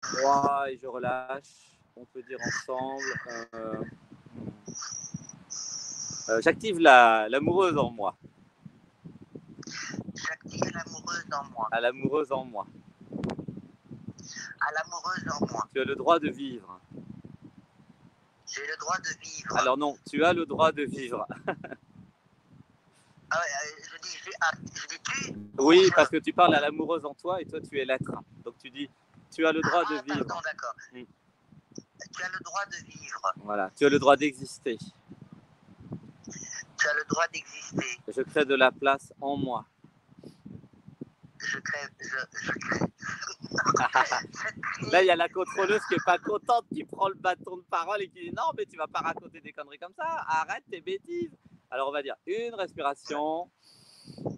Trois, et je relâche. On peut dire ensemble. Euh, euh, j'active l'amoureuse en moi. J'active l'amoureuse en moi. À l'amoureuse en moi. À l'amoureuse en moi. Tu as le droit de vivre. J'ai le droit de vivre. Alors non, tu as le droit de vivre. ah, euh, je, dis, je, ah, je dis tu Oui, parce que tu parles à l'amoureuse en toi et toi tu es l'être. Donc tu dis, tu as le droit ah, de vivre. Pardon, d'accord. Hmm. Tu as le droit de vivre. Voilà, tu as le droit d'exister. Tu as le droit d'exister. Je crée de la place en moi. Je crée, je, [LAUGHS] Là, il y a la contrôleuse qui est pas contente, qui prend le bâton de parole et qui dit non, mais tu vas pas raconter des conneries comme ça, arrête tes bêtises. Alors, on va dire une respiration,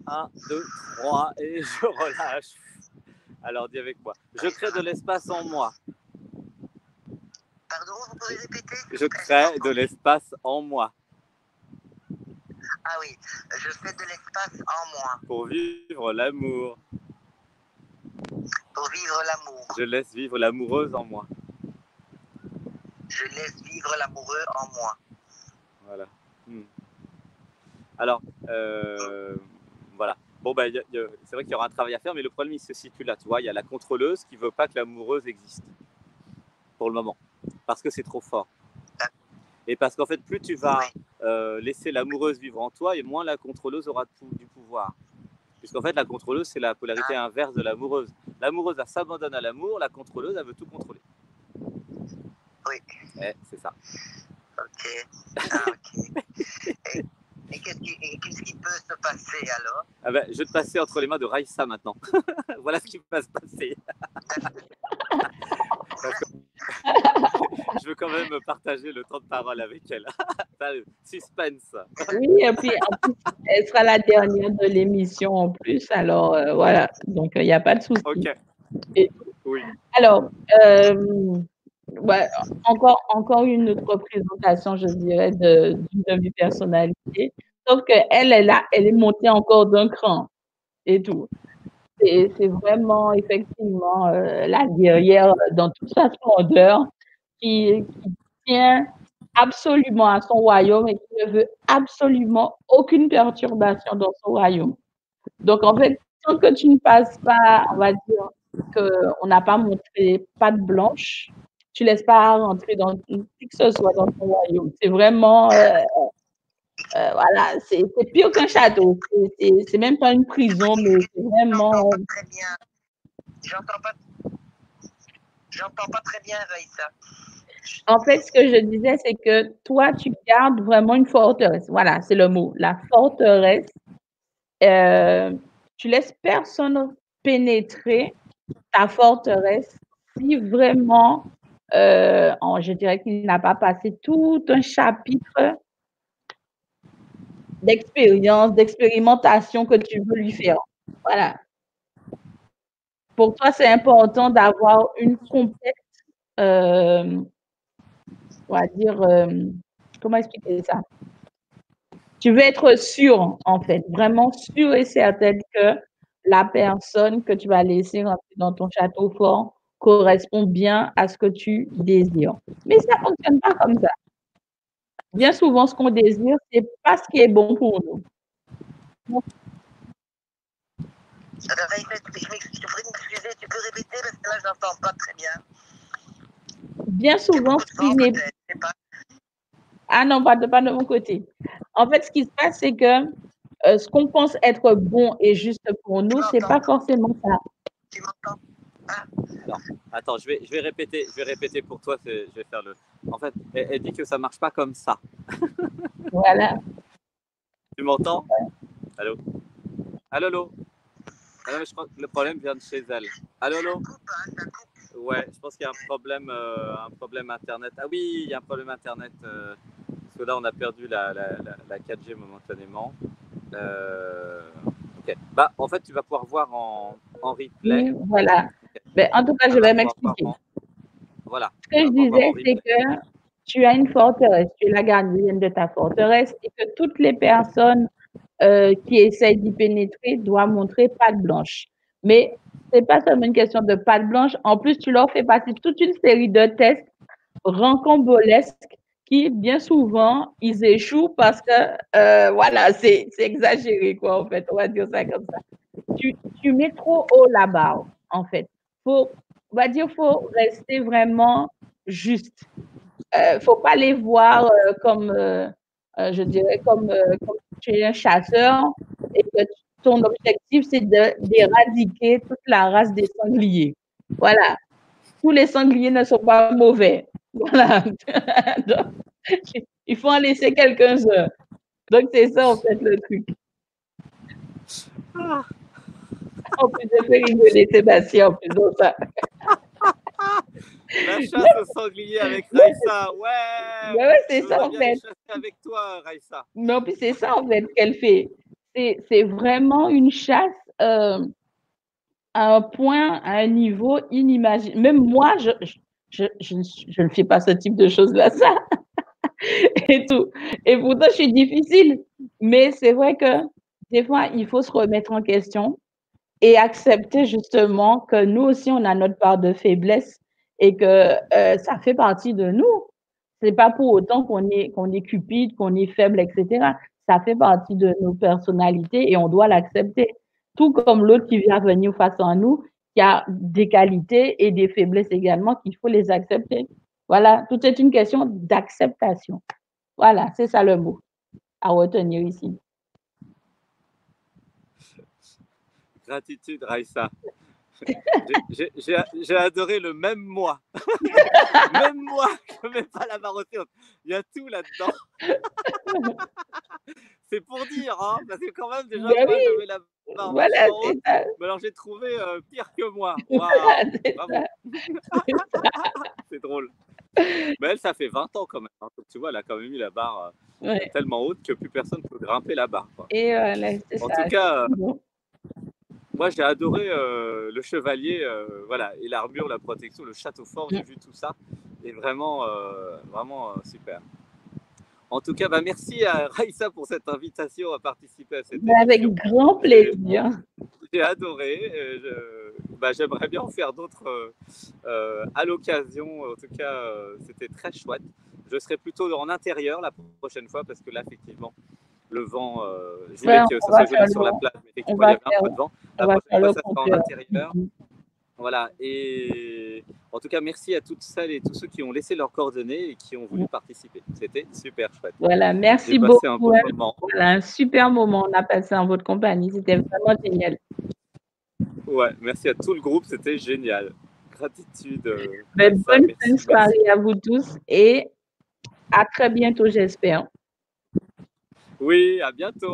un, deux, trois, et [LAUGHS] je relâche. Alors, dis avec moi, je crée de l'espace en moi. Pardon, vous pouvez répéter? Je crée de l'espace en moi. Ah oui, je fais de l'espace en moi. Pour vivre l'amour pour vivre l'amour. Je laisse vivre l'amoureuse en moi. Je laisse vivre l'amoureux en moi. Voilà. Hmm. Alors, euh, voilà. Bon, ben, c'est vrai qu'il y aura un travail à faire, mais le problème, il se situe là. Tu vois, il y a la contrôleuse qui veut pas que l'amoureuse existe pour le moment, parce que c'est trop fort. Et parce qu'en fait, plus tu vas euh, laisser l'amoureuse vivre en toi, et moins la contrôleuse aura du pouvoir. Puisqu'en fait, la contrôleuse, c'est la polarité ah. inverse de l'amoureuse. L'amoureuse, elle s'abandonne à l'amour, la contrôleuse, elle veut tout contrôler. Oui. C'est ça. Ok. Ah, et, et qu'est-ce qui, qui, peut se passer alors? Ah ben, Je vais te passer entre les mains de Raïssa maintenant. [LAUGHS] voilà ce qui va se passer. [LAUGHS] je veux quand même partager le temps de parole avec elle. [LAUGHS] Suspense. Oui, et puis elle sera la dernière de l'émission en plus. Alors euh, voilà, donc il n'y a pas de souci. Ok. oui. Alors, euh, encore, encore une autre représentation, je dirais, d'une de, mes personnalités. Sauf qu'elle, elle, elle est montée encore d'un cran et tout. C'est vraiment effectivement euh, la guerrière dans toute sa splendeur qui, tient absolument à son royaume et qui ne veut absolument aucune perturbation dans son royaume. Donc, en fait, tant que tu ne passes pas, on va dire, qu'on n'a pas montré patte blanche, tu laisses pas rentrer dans qui que ce soit dans ton royaume. C'est vraiment, euh, euh, voilà, c'est pire qu'un château. C'est même pas une prison, mais c'est vraiment. J'entends pas très bien. J'entends pas. J'entends pas très bien, Raïssa. En fait, ce que je disais, c'est que toi, tu gardes vraiment une forteresse. Voilà, c'est le mot. La forteresse. Euh, tu laisses personne pénétrer ta forteresse si vraiment euh, je dirais qu'il n'a pas passé tout un chapitre d'expérience, d'expérimentation que tu veux lui faire. Voilà. Pour toi, c'est important d'avoir une complète, euh, on va dire, euh, comment expliquer ça? Tu veux être sûr, en fait, vraiment sûr et certaine que la personne que tu vas laisser dans ton château fort correspond bien à ce que tu désires. Mais ça ne fonctionne pas comme ça. Bien souvent, ce qu'on désire, ce n'est pas ce qui est bon pour nous. M'excuser, tu peux répéter parce que là, je n'entends pas très bien. Bien souvent, ce qui n'est pas. Ah non, pas de, pas de mon côté. En fait, ce qui se passe, c'est que euh, ce qu'on pense être bon et juste pour nous, ce n'est pas forcément ça. Tu m'entends? Attends, je vais, je vais répéter, je vais répéter pour toi. Je vais faire le. En fait, elle, dit que ça marche pas comme ça. [LAUGHS] voilà. Tu m'entends? Allô? Allô, allô? Ah je crois que le problème vient de chez elle. Allô, allô? Ouais, je pense qu'il y a un problème, euh, un problème internet. Ah oui, il y a un problème internet. Euh, parce que là, on a perdu la, la, la, 4G momentanément. Euh, ok. Bah, en fait, tu vas pouvoir voir en, en replay. voilà. Mais en tout cas, je vais m'expliquer. Voilà. Ce que je disais, c'est que tu as une forteresse, tu es la gardienne de ta forteresse et que toutes les personnes euh, qui essayent d'y pénétrer doivent montrer patte blanche. Mais ce n'est pas seulement une question de patte blanche. En plus, tu leur fais passer toute une série de tests rancambolesques qui, bien souvent, ils échouent parce que, euh, voilà, c'est exagéré, quoi, en fait. On va dire ça comme ça. Tu, tu mets trop haut la barre, en fait on va dire, faut rester vraiment juste. Euh, faut pas les voir euh, comme, euh, euh, je dirais, comme, comme, tu es un chasseur et que ton objectif, c'est d'éradiquer toute la race des sangliers. Voilà. Tous les sangliers ne sont pas mauvais. [LAUGHS] Voilà. il faut en laisser quelques-uns. Donc, c'est ça, en fait, le truc. Ah. En plus de rigoler Sébastien, en plus de ça. La chasse au sanglier avec Raïssa, ouais! ouais c'est ça en fait. avec toi, Raïssa. Non, puis c'est ça en fait qu'elle fait. C'est vraiment une chasse euh, à un point, à un niveau inimaginable. Même moi, je, je, je, je, ne fais pas ce type de choses-là, ça. [LAUGHS] Et tout. Et pourtant, je suis difficile. Mais c'est vrai que des fois, il faut se remettre en question et accepter justement que nous aussi, on a notre part de faiblesse et que euh, ça fait partie de nous. C'est pas pour autant qu'on est, qu'on est cupide, qu'on est faible, etc. Ça fait partie de nos personnalités et on doit l'accepter. Tout comme l'autre qui vient venir face à nous, qui a des qualités et des faiblesses également qu'il faut les accepter. Voilà, tout est une question d'acceptation. Voilà, c'est ça le mot à retenir ici. Gratitude, Raïssa. J'ai adoré le même moi. [LAUGHS] même moi peux même pas la barre Il y a tout là-dedans. [LAUGHS] c'est pour dire, hein, parce que quand même, déjà, Ben moi, oui. je mets la barre Voilà. Mais alors, j'ai trouvé euh, pire que moi. [LAUGHS] Waouh, c'est drôle. Mais elle, ça fait 20 ans quand même. hein. Tu vois, elle a quand même eu la barre euh, Ouais. tellement haute que plus personne ne peut grimper la barre. quoi. Et En ça. tout cas, euh, Bon. Moi, j'ai adoré euh, le chevalier, euh, voilà, et l'armure, la protection, le château fort. J'ai vu tout ça, et vraiment, euh, vraiment super. En tout cas, bah, merci à [LAUGHS] Raïssa pour cette invitation à participer à cette Mais avec émission. grand plaisir. [LAUGHS] J'ai adoré. bah, J'aimerais bien en faire d'autres à l'occasion. En tout cas, c'était très chouette. Je serai plutôt en intérieur la prochaine fois parce que là, effectivement, le vent, euh, je voulais que ça soit joli sur la plage, mais effectivement, il y va avait un peu de vent. La prochaine fois, ça sera en intérieur. Voilà. Et en tout cas, merci à toutes celles et tous ceux qui ont laissé leurs coordonnées et qui ont voulu participer. C'était super chouette. Voilà, merci passé un beaucoup. bon hein. moment. Voilà, un super moment on a passé en votre compagnie. C'était vraiment génial. Ouais, merci à tout le groupe, c'était génial. Gratitude. euh, Ben, bonne fin de soirée à vous tous et à très bientôt, j'espère. Oui, à bientôt.